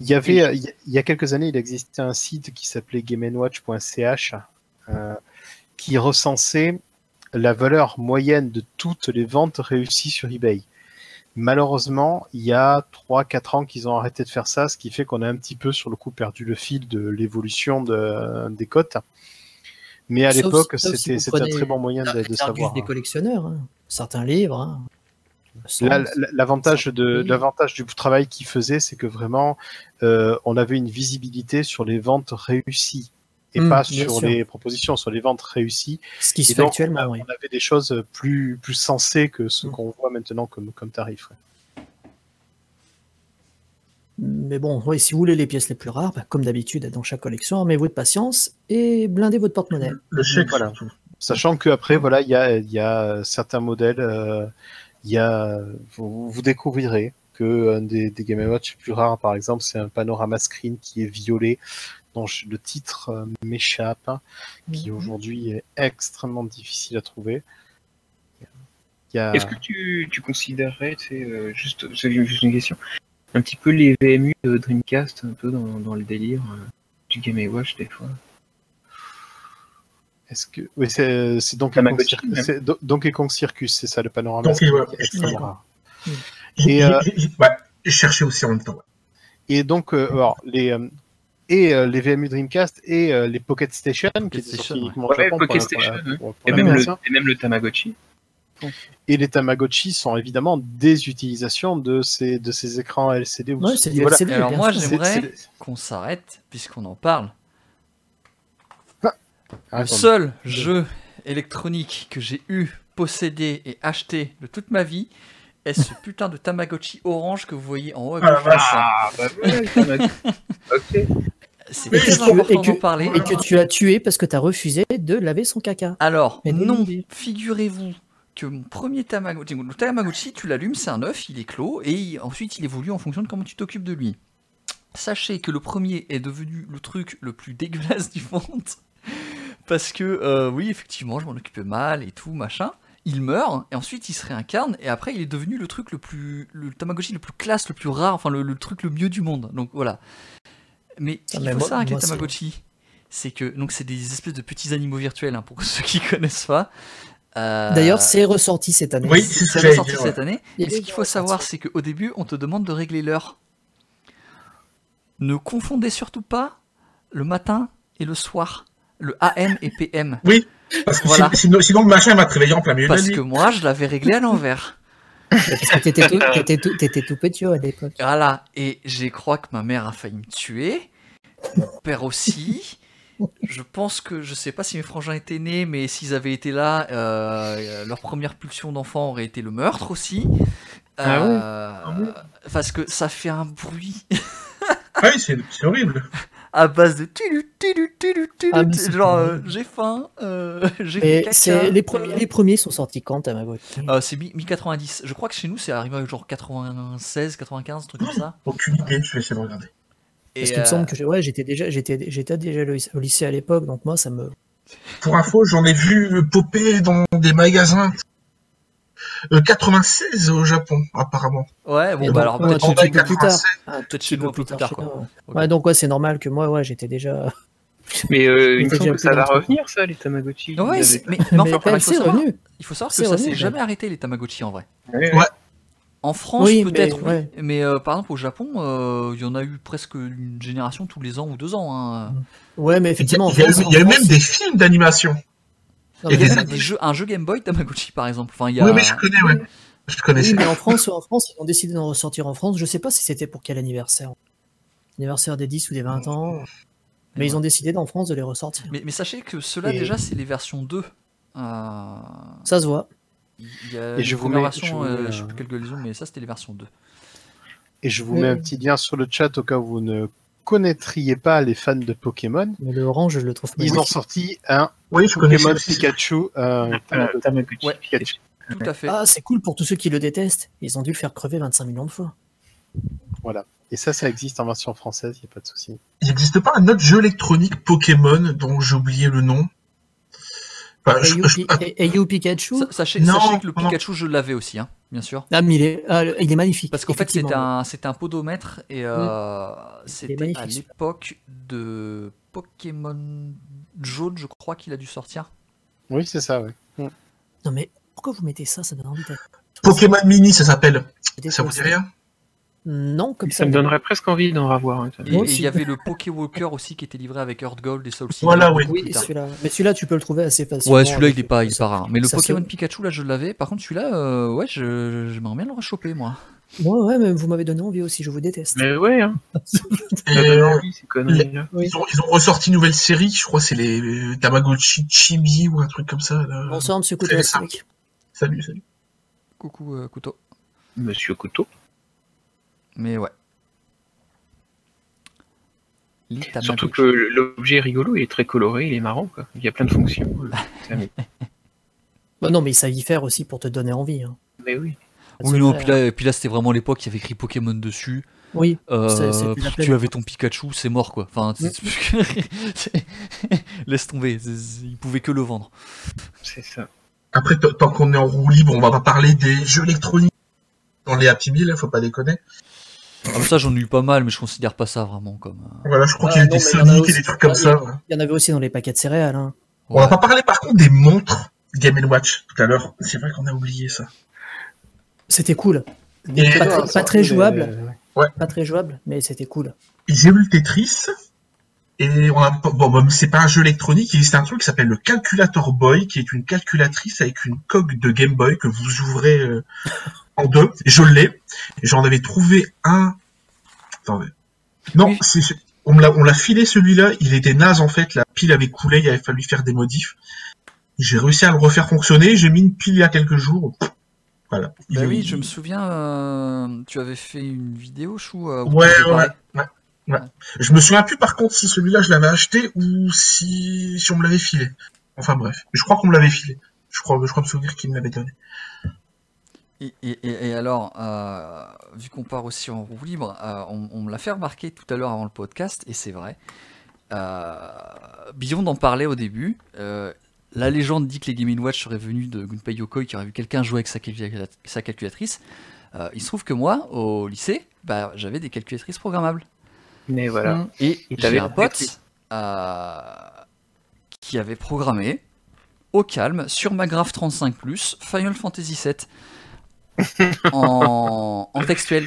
il y avait, euh, il y a- quelques années, il existait un site qui s'appelait GameWatch.ch, euh, qui recensait la valeur moyenne de toutes les ventes réussies sur eBay. Malheureusement, il y a 3-4 ans qu'ils ont arrêté de faire ça, ce qui fait qu'on a un petit peu sur le coup perdu le fil de l'évolution de- des cotes. Mais à l'époque, si c'était c'était un très bon moyen de, de savoir. des collectionneurs, hein. certains livres. hein. L'avantage de Oui. l'avantage du travail qu'il faisait, c'est que vraiment, euh, on avait une visibilité sur les ventes réussies et Mm, pas sur sûr. les propositions, sur les ventes réussies. Ce qui se Et fait donc, actuellement, on, oui. on avait des choses plus plus sensées que ce Mm. qu'on voit maintenant comme comme tarif. ouais. Mais bon, oui, si vous voulez les pièces les plus rares, bah, comme d'habitude dans chaque collection, armez-vous de patience et blindez votre porte-monnaie. Le chèque, Voilà. surtout. Sachant que après, voilà, il y a il y a certains modèles, euh, il y a vous, vous découvrirez que un des, des Game Watch les plus rares, par exemple, c'est un panorama screen qui est violet dont je- le titre euh, m'échappe, qui Mhm. aujourd'hui est extrêmement difficile à trouver. A... Est-ce que tu, tu considérerais, tu sais, euh, juste, c'est juste une question, un petit peu les VMU de Dreamcast, un peu dans, dans le délire euh, du Game Watch des fois Est-ce que oui, c'est c'est Donkey, Kong Donkey Kong Circus, c'est ça le panorama. Donkey, ouais. rare. Et, Et, euh, ouais, je cherchais aussi en même temps. ouais. Et donc, euh, alors, les, euh, et euh, les VMU Dreamcast et euh, les Pocket Station, qui étaient Station, ouais. uniquement au Ouais, Japon Pocket la- pour la- Station, pour- pour et, la même le, version. et même le Tamagotchi. Et les Tamagotchi sont évidemment des utilisations de ces, de ces écrans LCD. où- Ouais, c'est du voilà. LCD, Et alors bien moi, j'aimerais qu'on s'arrête, puisqu'on en parle. Le Attendez. seul jeu électronique que j'ai eu, possédé et acheté de toute ma vie est ce (laughs) putain de Tamagotchi orange que vous voyez en haut à Ah, gauche. Ah, bah ok. C'est très important d'en parler. Et que tu as tué parce que tu as refusé de laver son caca. Alors, Mais non, figurez-vous que mon premier Tamagotchi, le Tamagotchi, tu l'allumes, c'est un œuf, il est clos, et il- ensuite il évolue en fonction de comment tu t'occupes de lui. Sachez que le premier est devenu le truc le plus dégueulasse du monde. (laughs) Parce que, euh, oui, effectivement, je m'en occupais mal et tout, machin. Il meurt, et ensuite il se réincarne, et après il est devenu le truc le plus. le Tamagotchi le plus classe, le plus rare, enfin le, le truc le mieux du monde. Donc voilà. Mais ce Ah, qu'il faut moi- savoir avec les Tamagotchi, c'est que donc c'est des espèces de petits animaux virtuels, hein, pour (laughs) ceux qui connaissent pas. Euh, D'ailleurs, c'est ressorti cette année. Oui, c'est ressorti dire, cette ouais. année. Il Et ce qu'il faut savoir, c'est qu'au début, on te demande de régler l'heure. Ne confondez surtout pas le matin et le soir, le AM et PM. Parce que Voilà. sinon, sinon, le machin va te réveiller en plein milieu de la Parce nuit. que moi, je l'avais réglé à l'envers. Parce que t'étais tout, t'étais tout, t'étais tout petit à l'époque. Voilà. Et j'ai crois que ma mère a failli me tuer. Mon père aussi. Je pense que je sais pas si mes frangins étaient nés, mais s'ils avaient été là, euh, leur première pulsion d'enfant aurait été le meurtre aussi. Ah ouais Euh, Ah ouais. Parce que ça fait un bruit Ah oui, c'est horrible. (laughs) à base de tilu, tilu, tilu, tilu, Ah, genre euh, j'ai faim, euh, (laughs) j'ai les premiers, les premiers sont sortis quand Tamagotchi Euh, c'est mi- mi-90. Je crois que chez nous c'est arrivé à genre 96, 95, un truc comme ça. Aucune idée, je vais essayer de regarder. Parce qu'il me euh, semble que j'ai- ouais, j'étais déjà, j'étais, j'étais déjà au lycée à l'époque, donc moi ça me. Pour info, j'en ai vu popper dans des magasins. Euh, 96 au Japon, apparemment. Ouais, bon, donc, bah alors ouais, peut-être un chez petit nous, peu plus tard. Ah, peut-être chez nous un peu plus tard. chez Quoi. ouais. Donc ouais, c'est normal que moi, ouais, j'étais déjà. Mais euh, il me T'es semble déjà que ça va revenir, ça, les Tamagotchi. Ouais, mais, mais enfin, Mais enfin, il, faut savoir, revenu. il faut savoir que ça s'est mais- jamais arrêté les Tamagotchi en vrai. Ouais, Ouais. En France Oui, peut-être mais- oui, ouais. mais euh, par exemple au Japon, euh, il y en a eu presque une génération tous les ans ou deux ans. hein. Ouais, mais Il y a, effectivement. en il y a eu- France- y a même des films d'animation. non, il y a mais- Il y a des même des jeux, un jeu Game Boy Tamagotchi par exemple. Enfin, il y a... Oui, mais je connais, ouais. Je connaissais. Oui, mais en France, en France, ils ont décidé d'en ressortir en France. Je sais pas si c'était pour quel anniversaire. Anniversaire des 10 ou des 20 ans. Mais ils ont décidé en France de les ressortir. mais, mais sachez que ceux-là Et- déjà c'est les versions 2. Euh, Ça se voit. Il y a Et je vous mets- versions, je vous euh, mets, je sais plus quelle version, mais ça c'était les versions 2. Et je vous mets un petit lien sur le chat au cas où vous ne connaîtriez pas les fans de Pokémon. Mais le orange, je le trouve Ils ont sorti un Oui, je Pokémon. Pikachu. euh, Tamagotchi. Ouais. Pikachu. Tout à fait. Ah, c'est cool pour tous ceux qui le détestent. Ils ont dû le faire crever 25 millions de fois. Et ça, ça existe en version française, il n'y a pas de souci. Il n'existe pas un autre jeu électronique Pokémon dont j'ai oublié le nom? Je- je- Pi- Ayu Pikachu Sa- Sachez, Non, sachez que le non. Pikachu je l'avais aussi, hein, bien sûr. Ah, mais il est, ah, il est magnifique. Parce qu'en fait c'était effectivement. un, un podomètre et euh, c'était à l'époque de Pokémon jaune, je crois qu'il a dû sortir. Oui, c'est ça, oui. Non, mais pourquoi vous mettez ça? Ça donne envie d'être. Pokémon Mini, ça s'appelle. C'est Ça vous dit rien? Non, comme ça. Ça me donnerait presque envie d'en revoir. Et il y avait le Poké Walker aussi qui était livré avec Earth Gold et Soul Silver. Voilà, oui. Oui, celui-là. Mais celui-là, tu peux le trouver assez facilement. Ouais, celui-là il est pas, il est pas rare. Mais le ça Pokémon Pikachu là je l'avais. Par contre celui-là, euh, ouais, je, j'aimerais bien le rechoper moi. Ouais, ouais, mais vous m'avez donné envie aussi, je vous déteste. Mais ouais, hein. (laughs) Euh, envie, ces conneries-là. Oui. ils, ont, ils ont ressorti une nouvelle série, je crois c'est les euh, Tamagotchi Chibi ou un truc comme ça. là. Bonsoir, monsieur c'est Couteau. Salut, salut. Coucou euh, couteau. Monsieur Couteau. Mais ouais. Surtout que l'objet est rigolo, il est très coloré, il est marrant, quoi. Il y a plein de fonctions. euh, (laughs) Bah non, mais ils savent y faire aussi pour te donner envie. hein. Mais oui. Oui, non, puis là, puis là c'était vraiment l'époque, il y avait écrit Pokémon dessus. Oui, Euh, pff, tu avais ton Pikachu, c'est mort quoi. Enfin, Mm. (laughs) laisse tomber, ils pouvaient que le vendre. C'est ça. Après, tant qu'on est en roue libre, on va pas parler des jeux électroniques dans les Happy Meal, faut pas déconner. Comme ça, j'en ai eu pas mal, mais je considère pas ça vraiment comme. euh, Voilà, je crois Ah, qu'il y a eu non, des Sonic et des trucs comme Ah, ça. Il y en avait aussi dans les paquets de céréales. Hein. On va ouais. pas parler par contre des montres Game Watch tout à l'heure. C'est vrai qu'on a oublié ça. C'était cool. Et Pas très- pas très jouable. euh, Pas très jouable, mais c'était cool. j'ai eu le Tetris. Et on a, bon, bon, c'est pas un jeu électronique, il existe un truc qui s'appelle le Calculator Boy, qui est une calculatrice avec une coque de Game Boy que vous ouvrez euh, en deux. Je l'ai. J'en avais trouvé un. Attendez. Non, Oui. c'est, on l'a, on l'a filé celui-là. Il était naze en fait. La pile avait coulé. Il avait fallu faire des modifs. J'ai réussi à le refaire fonctionner. J'ai mis une pile il y a quelques jours. Voilà. Bah oui, je me souviens, euh, tu avais fait une vidéo, Chou. euh, ouais, ouais, ouais. Je me souviens plus par contre si celui-là je l'avais acheté ou si, si on me l'avait filé. Enfin bref, je crois qu'on me l'avait filé. Je crois, je crois me souvenir qu'il me l'avait donné. Et, et- et- et alors, euh, vu qu'on part aussi en roue libre, euh, on, on me l'a fait remarquer tout à l'heure avant le podcast, et c'est vrai. Euh, Beyond en parlait au début. la légende dit que les Game Watch seraient venus de Gunpei Yokoi qui aurait vu quelqu'un jouer avec sa, calcula- sa calculatrice. Il se trouve que moi, au lycée, bah, j'avais des calculatrices programmables. Mais voilà. Mm. Et t'avais un pote qui avait programmé au calme sur ma Graph 35 Final Fantasy VII (laughs) en, en textuel.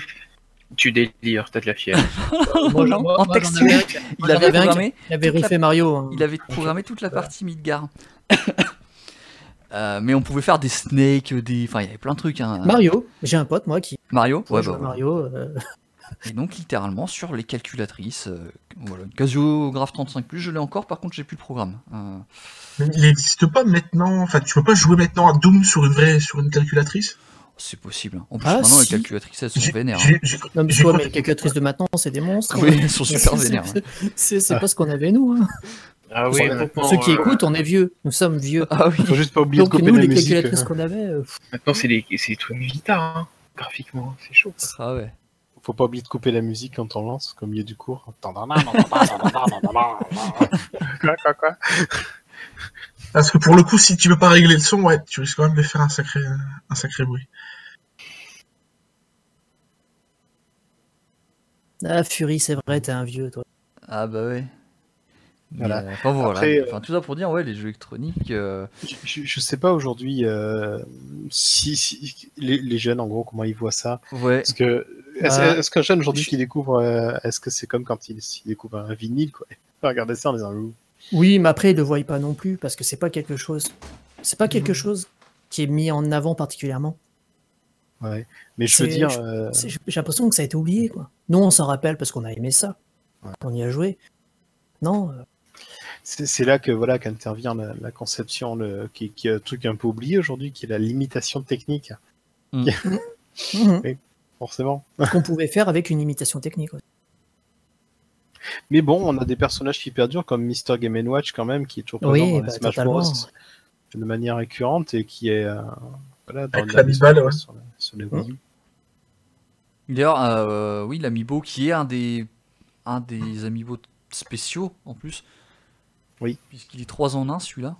Tu délires, t'as de la fièvre. (laughs) Moi, Non, moi- en moi, textuel. avais Il avait programmé, Il avait toute la- refait Mario. hein. il avait programmé toute la partie Midgar. (coughs) Euh, mais on pouvait faire des snakes, des, enfin il y avait plein de trucs. Hein. Mario, j'ai un pote moi qui Mario, ouais, bah, à voilà. Mario. euh, Et donc littéralement sur les calculatrices, euh, voilà, une Casio Graph 35 je l'ai encore. Par contre, j'ai plus le programme. Euh, Mais il n'existe pas maintenant, enfin tu peux pas jouer maintenant à Doom sur une vraie, sur une calculatrice? C'est possible. En plus, Ah, maintenant les calculatrices elles sont vénères. hein. Non, mais toi, mais les calculatrices de maintenant, c'est des monstres. Oui, hein. elles sont super vénères. c'est- C'est c'est pas ce qu'on avait nous. hein. Ah oui, Pour ceux qui écoutent, on est vieux. Nous sommes vieux. Ah oui. Faut juste pas oublier de Donc couper nous, la les musique. calculatrices euh. qu'on avait, euh, Maintenant, c'est des, c'est des trucs Vita, hein, graphiquement, c'est chaud. Ah ouais. Faut pas oublier de couper la musique quand on lance, comme milieu du cours. (laughs) quoi, quoi, quoi? Parce que pour le coup, si tu veux pas régler le son, ouais, tu risques quand même de faire un sacré, un sacré bruit. Ah, Fury, c'est vrai, t'es un vieux, toi. Ah bah ouais. Voilà. euh, Enfin voilà. Après, euh, Enfin, tout ça pour dire ouais les jeux électroniques. euh, je, je- sais pas aujourd'hui euh, si, si- les, les jeunes en gros comment ils voient ça. Ouais. Parce que est-ce Bah, est-ce qu'un jeune aujourd'hui je- qui découvre, euh, est-ce que c'est comme quand il, il découvre un vinyle quoi (laughs) Il va regarder ça en disant. Oui, mais après, ils le voient pas non plus parce que c'est pas quelque chose. C'est pas quelque chose qui est mis en avant particulièrement. ouais. Mais je veux dire, euh, J'ai l'impression que ça a été oublié, quoi. Nous, on s'en rappelle parce qu'on a aimé ça. Ouais. On y a joué. Non, euh, c'est là que voilà qu'intervient la, la conception, le, qui, qui est un truc un peu oublié aujourd'hui, qui est la limitation technique, (laughs) mhm. forcément. qu'on pouvait faire avec une imitation technique. Mais bon, on a des personnages qui perdurent comme Mr. Game Watch quand même, qui est toujours présent Oui, dans bah, les Smash totalement. Bros. de manière récurrente et qui est euh, voilà, dans Avec la Bisbal, ouais. sur, sur les Wii U. D'ailleurs, euh, oui, l'amiibo qui est un des, un des amiibo spéciaux en plus. Oui. Puisqu'il est 3 en 1 celui-là.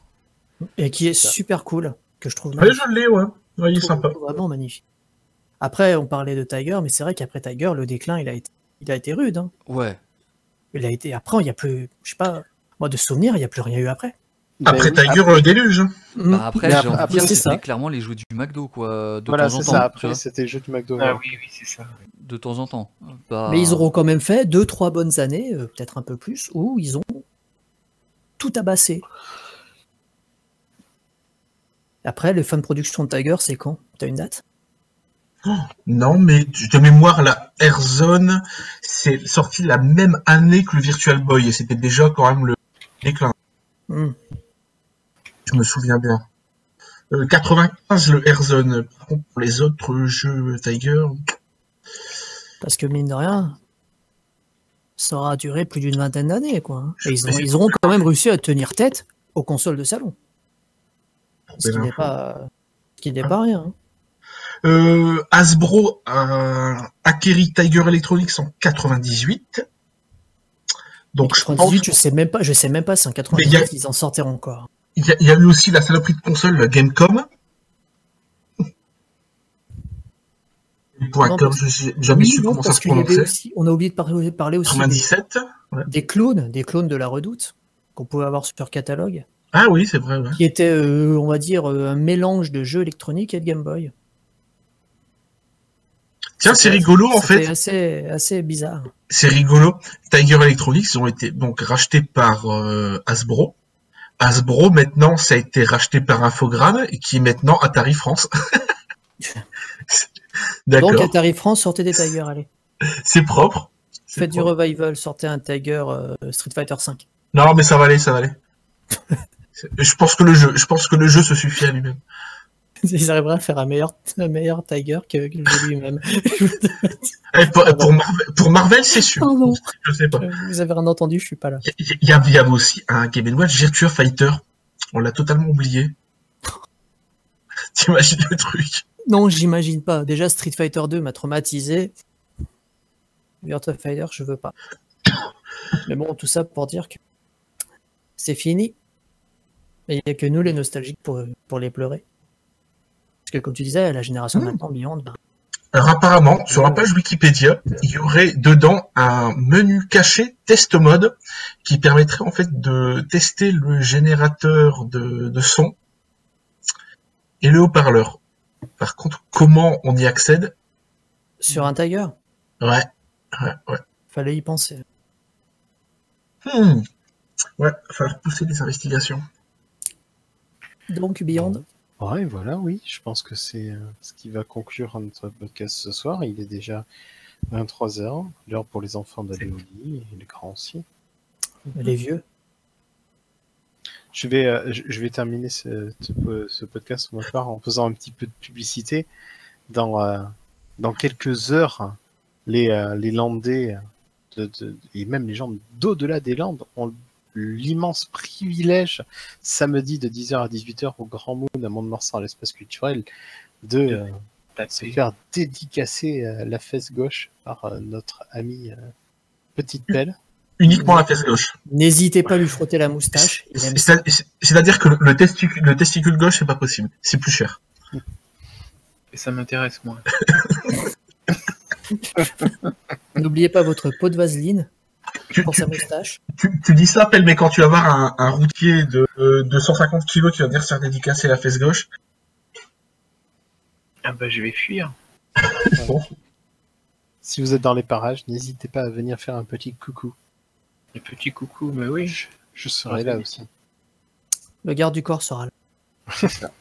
Et qui est Ça. super cool, que je trouve Ouais, magnifique. je l'ai, ouais. Ouais, il est sympa. Vraiment magnifique. Après, on parlait de Tiger, mais c'est vrai qu'après Tiger, le déclin, il a été, il a été rude. hein. Ouais. Il a été. Après, il n'y a plus. Je sais pas. Moi, de souvenir, il n'y a plus rien eu après. Après Ben oui, Tiger, le déluge. hein. Bah, après, j'ai après- envie de après, dire, c'est c'était clairement les jeux du McDo, quoi. De Voilà, temps en c'est temps. ça. Après, c'était les jeux du McDo. Ah ouais. oui, oui, c'est ça. de temps en temps. Pas- Mais ils auront quand même fait deux, trois bonnes années, euh, peut-être un peu plus, où ils ont tout abassé. Après, le fan production de Tiger, c'est quand? T'as une date? Non, mais de mémoire, la Airzone, c'est sorti la même année que le Virtual Boy, et c'était déjà quand même le déclin. Hmm. Je me souviens bien. Euh, 95, le Airzone. Par contre, pour les autres jeux Tiger, Parce que mine de rien, ça aura duré plus d'une vingtaine d'années, quoi. hein. Et ils, ont- auront quand même réussi à tenir tête aux consoles de salon. Ce qui n'est pas, ce qui n'est pas rien. hein. Euh, Hasbro a acquéri Tiger Electronics en 98. Donc, je pense 98, je sais même pas, je sais même pas si en Mais il y 98 a- ils en sortiront encore. il y, a- il y a eu aussi la saloperie de console, la Gamecom. Point Non, com, je jamais Oui, su non, comment ça parce se qu'il y avait prononçait. aussi, on a oublié de parler, parler aussi des, 97. des clones, des clones de la Redoute qu'on pouvait avoir sur catalogue, Ah oui, c'est vrai. ouais. qui étaient, euh, on va dire, euh, un mélange de jeux électroniques et de Game Boy. Tiens, c'est rigolo en fait. assez, assez bizarre. C'est rigolo. Tiger Electronics ont été donc rachetés par euh, Hasbro. Hasbro maintenant ça a été racheté par Infogrames qui est maintenant Atari France. (laughs) Donc D'accord, Atari France sortait des Tigers, allez. c'est propre. C'est Faites du propre. revival, sortez un Tiger euh, Street Fighter 5. Non mais ça va aller, ça va aller. (laughs) je pense que le jeu, je pense que le jeu se suffit à lui-même. (laughs) Ils arriveraient à faire un meilleur, un meilleur Tiger que lui-même. (laughs) Pour, pour Marvel, pour Marvel, c'est sûr. Pardon. Je sais pas. Vous avez rien entendu, je suis pas là. Il y, y avait aussi un Game Watch Virtua Fighter. On l'a totalement oublié. (laughs) T'imagines le truc Non, j'imagine pas. Déjà, Street Fighter 2 m'a traumatisé. Virtua Fighter, je veux pas. (coughs) Mais bon, tout ça pour dire que c'est fini. Mais il n'y a que nous, les nostalgiques, pour, pour les pleurer. Parce que, comme tu disais, la génération Mmh. maintenant, Beyond, ben, Alors apparemment, sur la page Wikipédia, il y aurait dedans un menu caché test mode qui permettrait en fait de tester le générateur de, de son et le haut-parleur. Par contre, comment on y accède? Sur un Tiger, Ouais, ouais, ouais. fallait y penser. Hmm. Ouais, va falloir pousser des investigations. Donc, Beyond, Ouais, voilà, oui, je pense que c'est euh, ce qui va conclure notre podcast ce soir. Il est déjà 23h, l'heure pour les enfants d'aller au lit et les grands aussi. les vieux. Je vais, euh, je vais terminer ce, podcast pour ma part en faisant un petit peu de publicité. Dans, euh, dans quelques heures, les, les Landais de, de- et même les gens d'au-delà des Landes ont l'immense privilège, samedi de 10h à 18h au Grand Moon à Mont-de-Marsan à l'espace culturel, de euh, se faire dédicacer euh, la fesse gauche par euh, notre ami euh, Petite Pelle. Uniquement la pièce gauche. N'hésitez pas à lui frotter la moustache. C'est-à-dire que le testicule, le testicule gauche, c'est pas possible. C'est plus cher. (laughs) Et ça m'intéresse, moi. N'oubliez pas votre pot de vaseline Tu, pour tu- sa moustache. tu- tu dis ça, Pelle, mais quand tu vas voir un, un routier de euh, 250 kilos qui va venir se faire dédicacer la fesse gauche, Ah bah, je vais fuir. (laughs) Si vous êtes dans les parages, n'hésitez pas à venir faire un petit coucou. Le petit coucou, mais oui. Je serai là aussi. Le garde du corps sera là.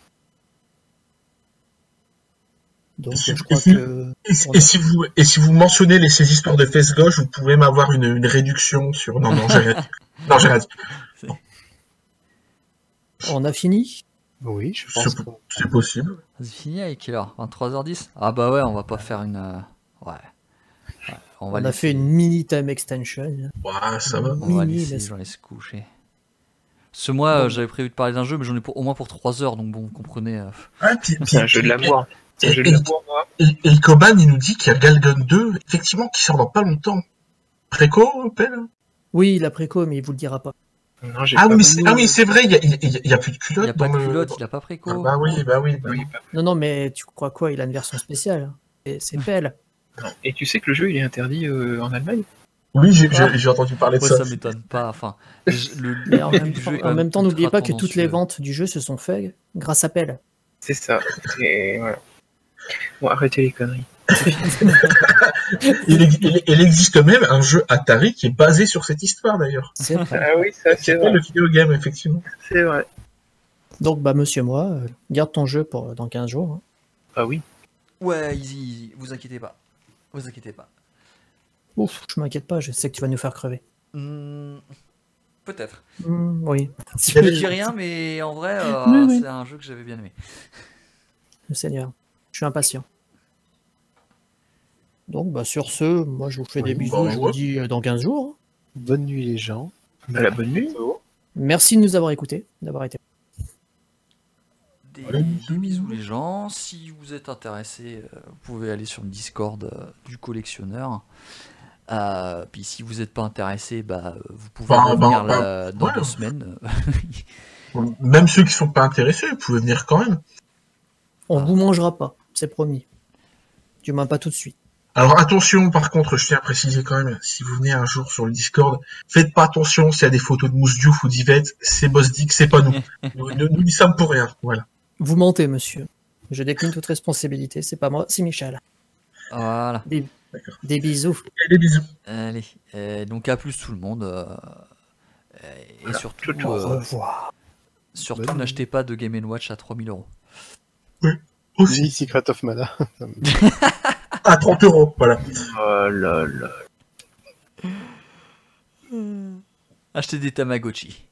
Donc, Si- je crois si- que. et, si- et si vous et si vous mentionnez les, ces histoires de fesse gauche, vous pouvez m'avoir une, une réduction sur. Non, non, j'ai rien dit. (laughs) Non, j'ai rien dit. On a fini? Oui, je C'est pense que c'est possible. C'est fini avec quelle heure? 23h10 Ah bah ouais, on va pas faire une... euh, Ouais. Ouais, On, a laisser- fait une mini time extension. Ouais, ça va. On va laisser les gens se coucher. Ce mois, euh, j'avais prévu de parler d'un jeu, mais j'en ai pour, au moins pour 3 heures, donc bon, vous comprenez. euh, Ah, puis- C'est un jeu de l'amour. C'est Et- moi. Et, et Koban, il nous dit qu'il y a Galgun 2, effectivement, qui sort dans pas longtemps. Préco, Pelle? Oui, la préco, mais il vous le dira pas. Non, ah, pas oui, c'est- ah oui, c'est vrai, il y a, il y a- il a plus de Il culotte. n'y a pas dans de le- culotte, il a pas préco. Ah, bah oui, bah oui. bah Oui, Non, non, mais tu crois quoi? Il a une version spéciale. hein. Et C'est (laughs) pelle. Et tu sais que le jeu, il est interdit euh, en Allemagne? Oui, j'ai j'ai- entendu parler de Ouais, ça. ça m'étonne pas. Enfin, je- le, Mais en même (laughs) temps, en même temps, n'oubliez pas que toutes les ventes du jeu se sont faites grâce à Pelle. C'est ça. Et voilà. Bon, arrêtez les conneries. Il, ex- il- il existe même un jeu Atari qui est basé sur cette histoire d'ailleurs. C'est vrai. Ah oui, ça, C'est le vidéo game, effectivement. C'est vrai. Donc, bah, monsieur, moi, euh, garde ton jeu pour euh, dans 15 jours. hein. Ah oui. Ouais, easy, easy, vous inquiétez pas. Vous inquiétez pas. Ouf, je m'inquiète pas, je sais que tu vas nous faire crever. Hmm, Peut-être. Hmm, oui. (laughs) Je dis rien, mais en vrai, euh, Oui, oui. c'est un jeu que j'avais bien aimé. Le Seigneur. Je suis impatient. Donc, bah, sur ce, moi, je vous fais des Oui, bisous. bah, je vous dis euh, dans 15 jours. bonne nuit les gens. Bah, la bonne nuit. Merci de nous avoir écoutés, d'avoir été. Des, bisous. les gens. Si vous êtes intéressés, euh, vous pouvez aller sur le Discord euh, du collectionneur. Euh, puis si vous n'êtes pas intéressé, bah, vous pouvez Bah, revenir bah, là, dans ouais. deux semaines. Même ceux qui sont pas intéressés, vous pouvez venir quand même. On vous mangera pas, c'est promis. Du moins pas tout de suite. Alors attention, par contre, je tiens à préciser quand même, si vous venez un jour sur le Discord, faites pas attention s'il y a des photos de Mousse Diouf ou d'Yvette, c'est Boss Dick, c'est pas nous. (laughs) nous, nous, nous y sommes pour rien. Voilà. Vous mentez, monsieur. Je décline toute responsabilité, c'est pas moi, c'est Michel. voilà. Des, D'accord. des bisous. Et des bisous. Allez. Euh, donc à plus tout le monde. euh, et surtout, euh, revoir. surtout n'achetez pas de Game Watch à 3000 euros. Aussi. Oui, Secret of Mana. (laughs) À 30 euros, voilà. Oh là là. Achetez des Tamagotchi.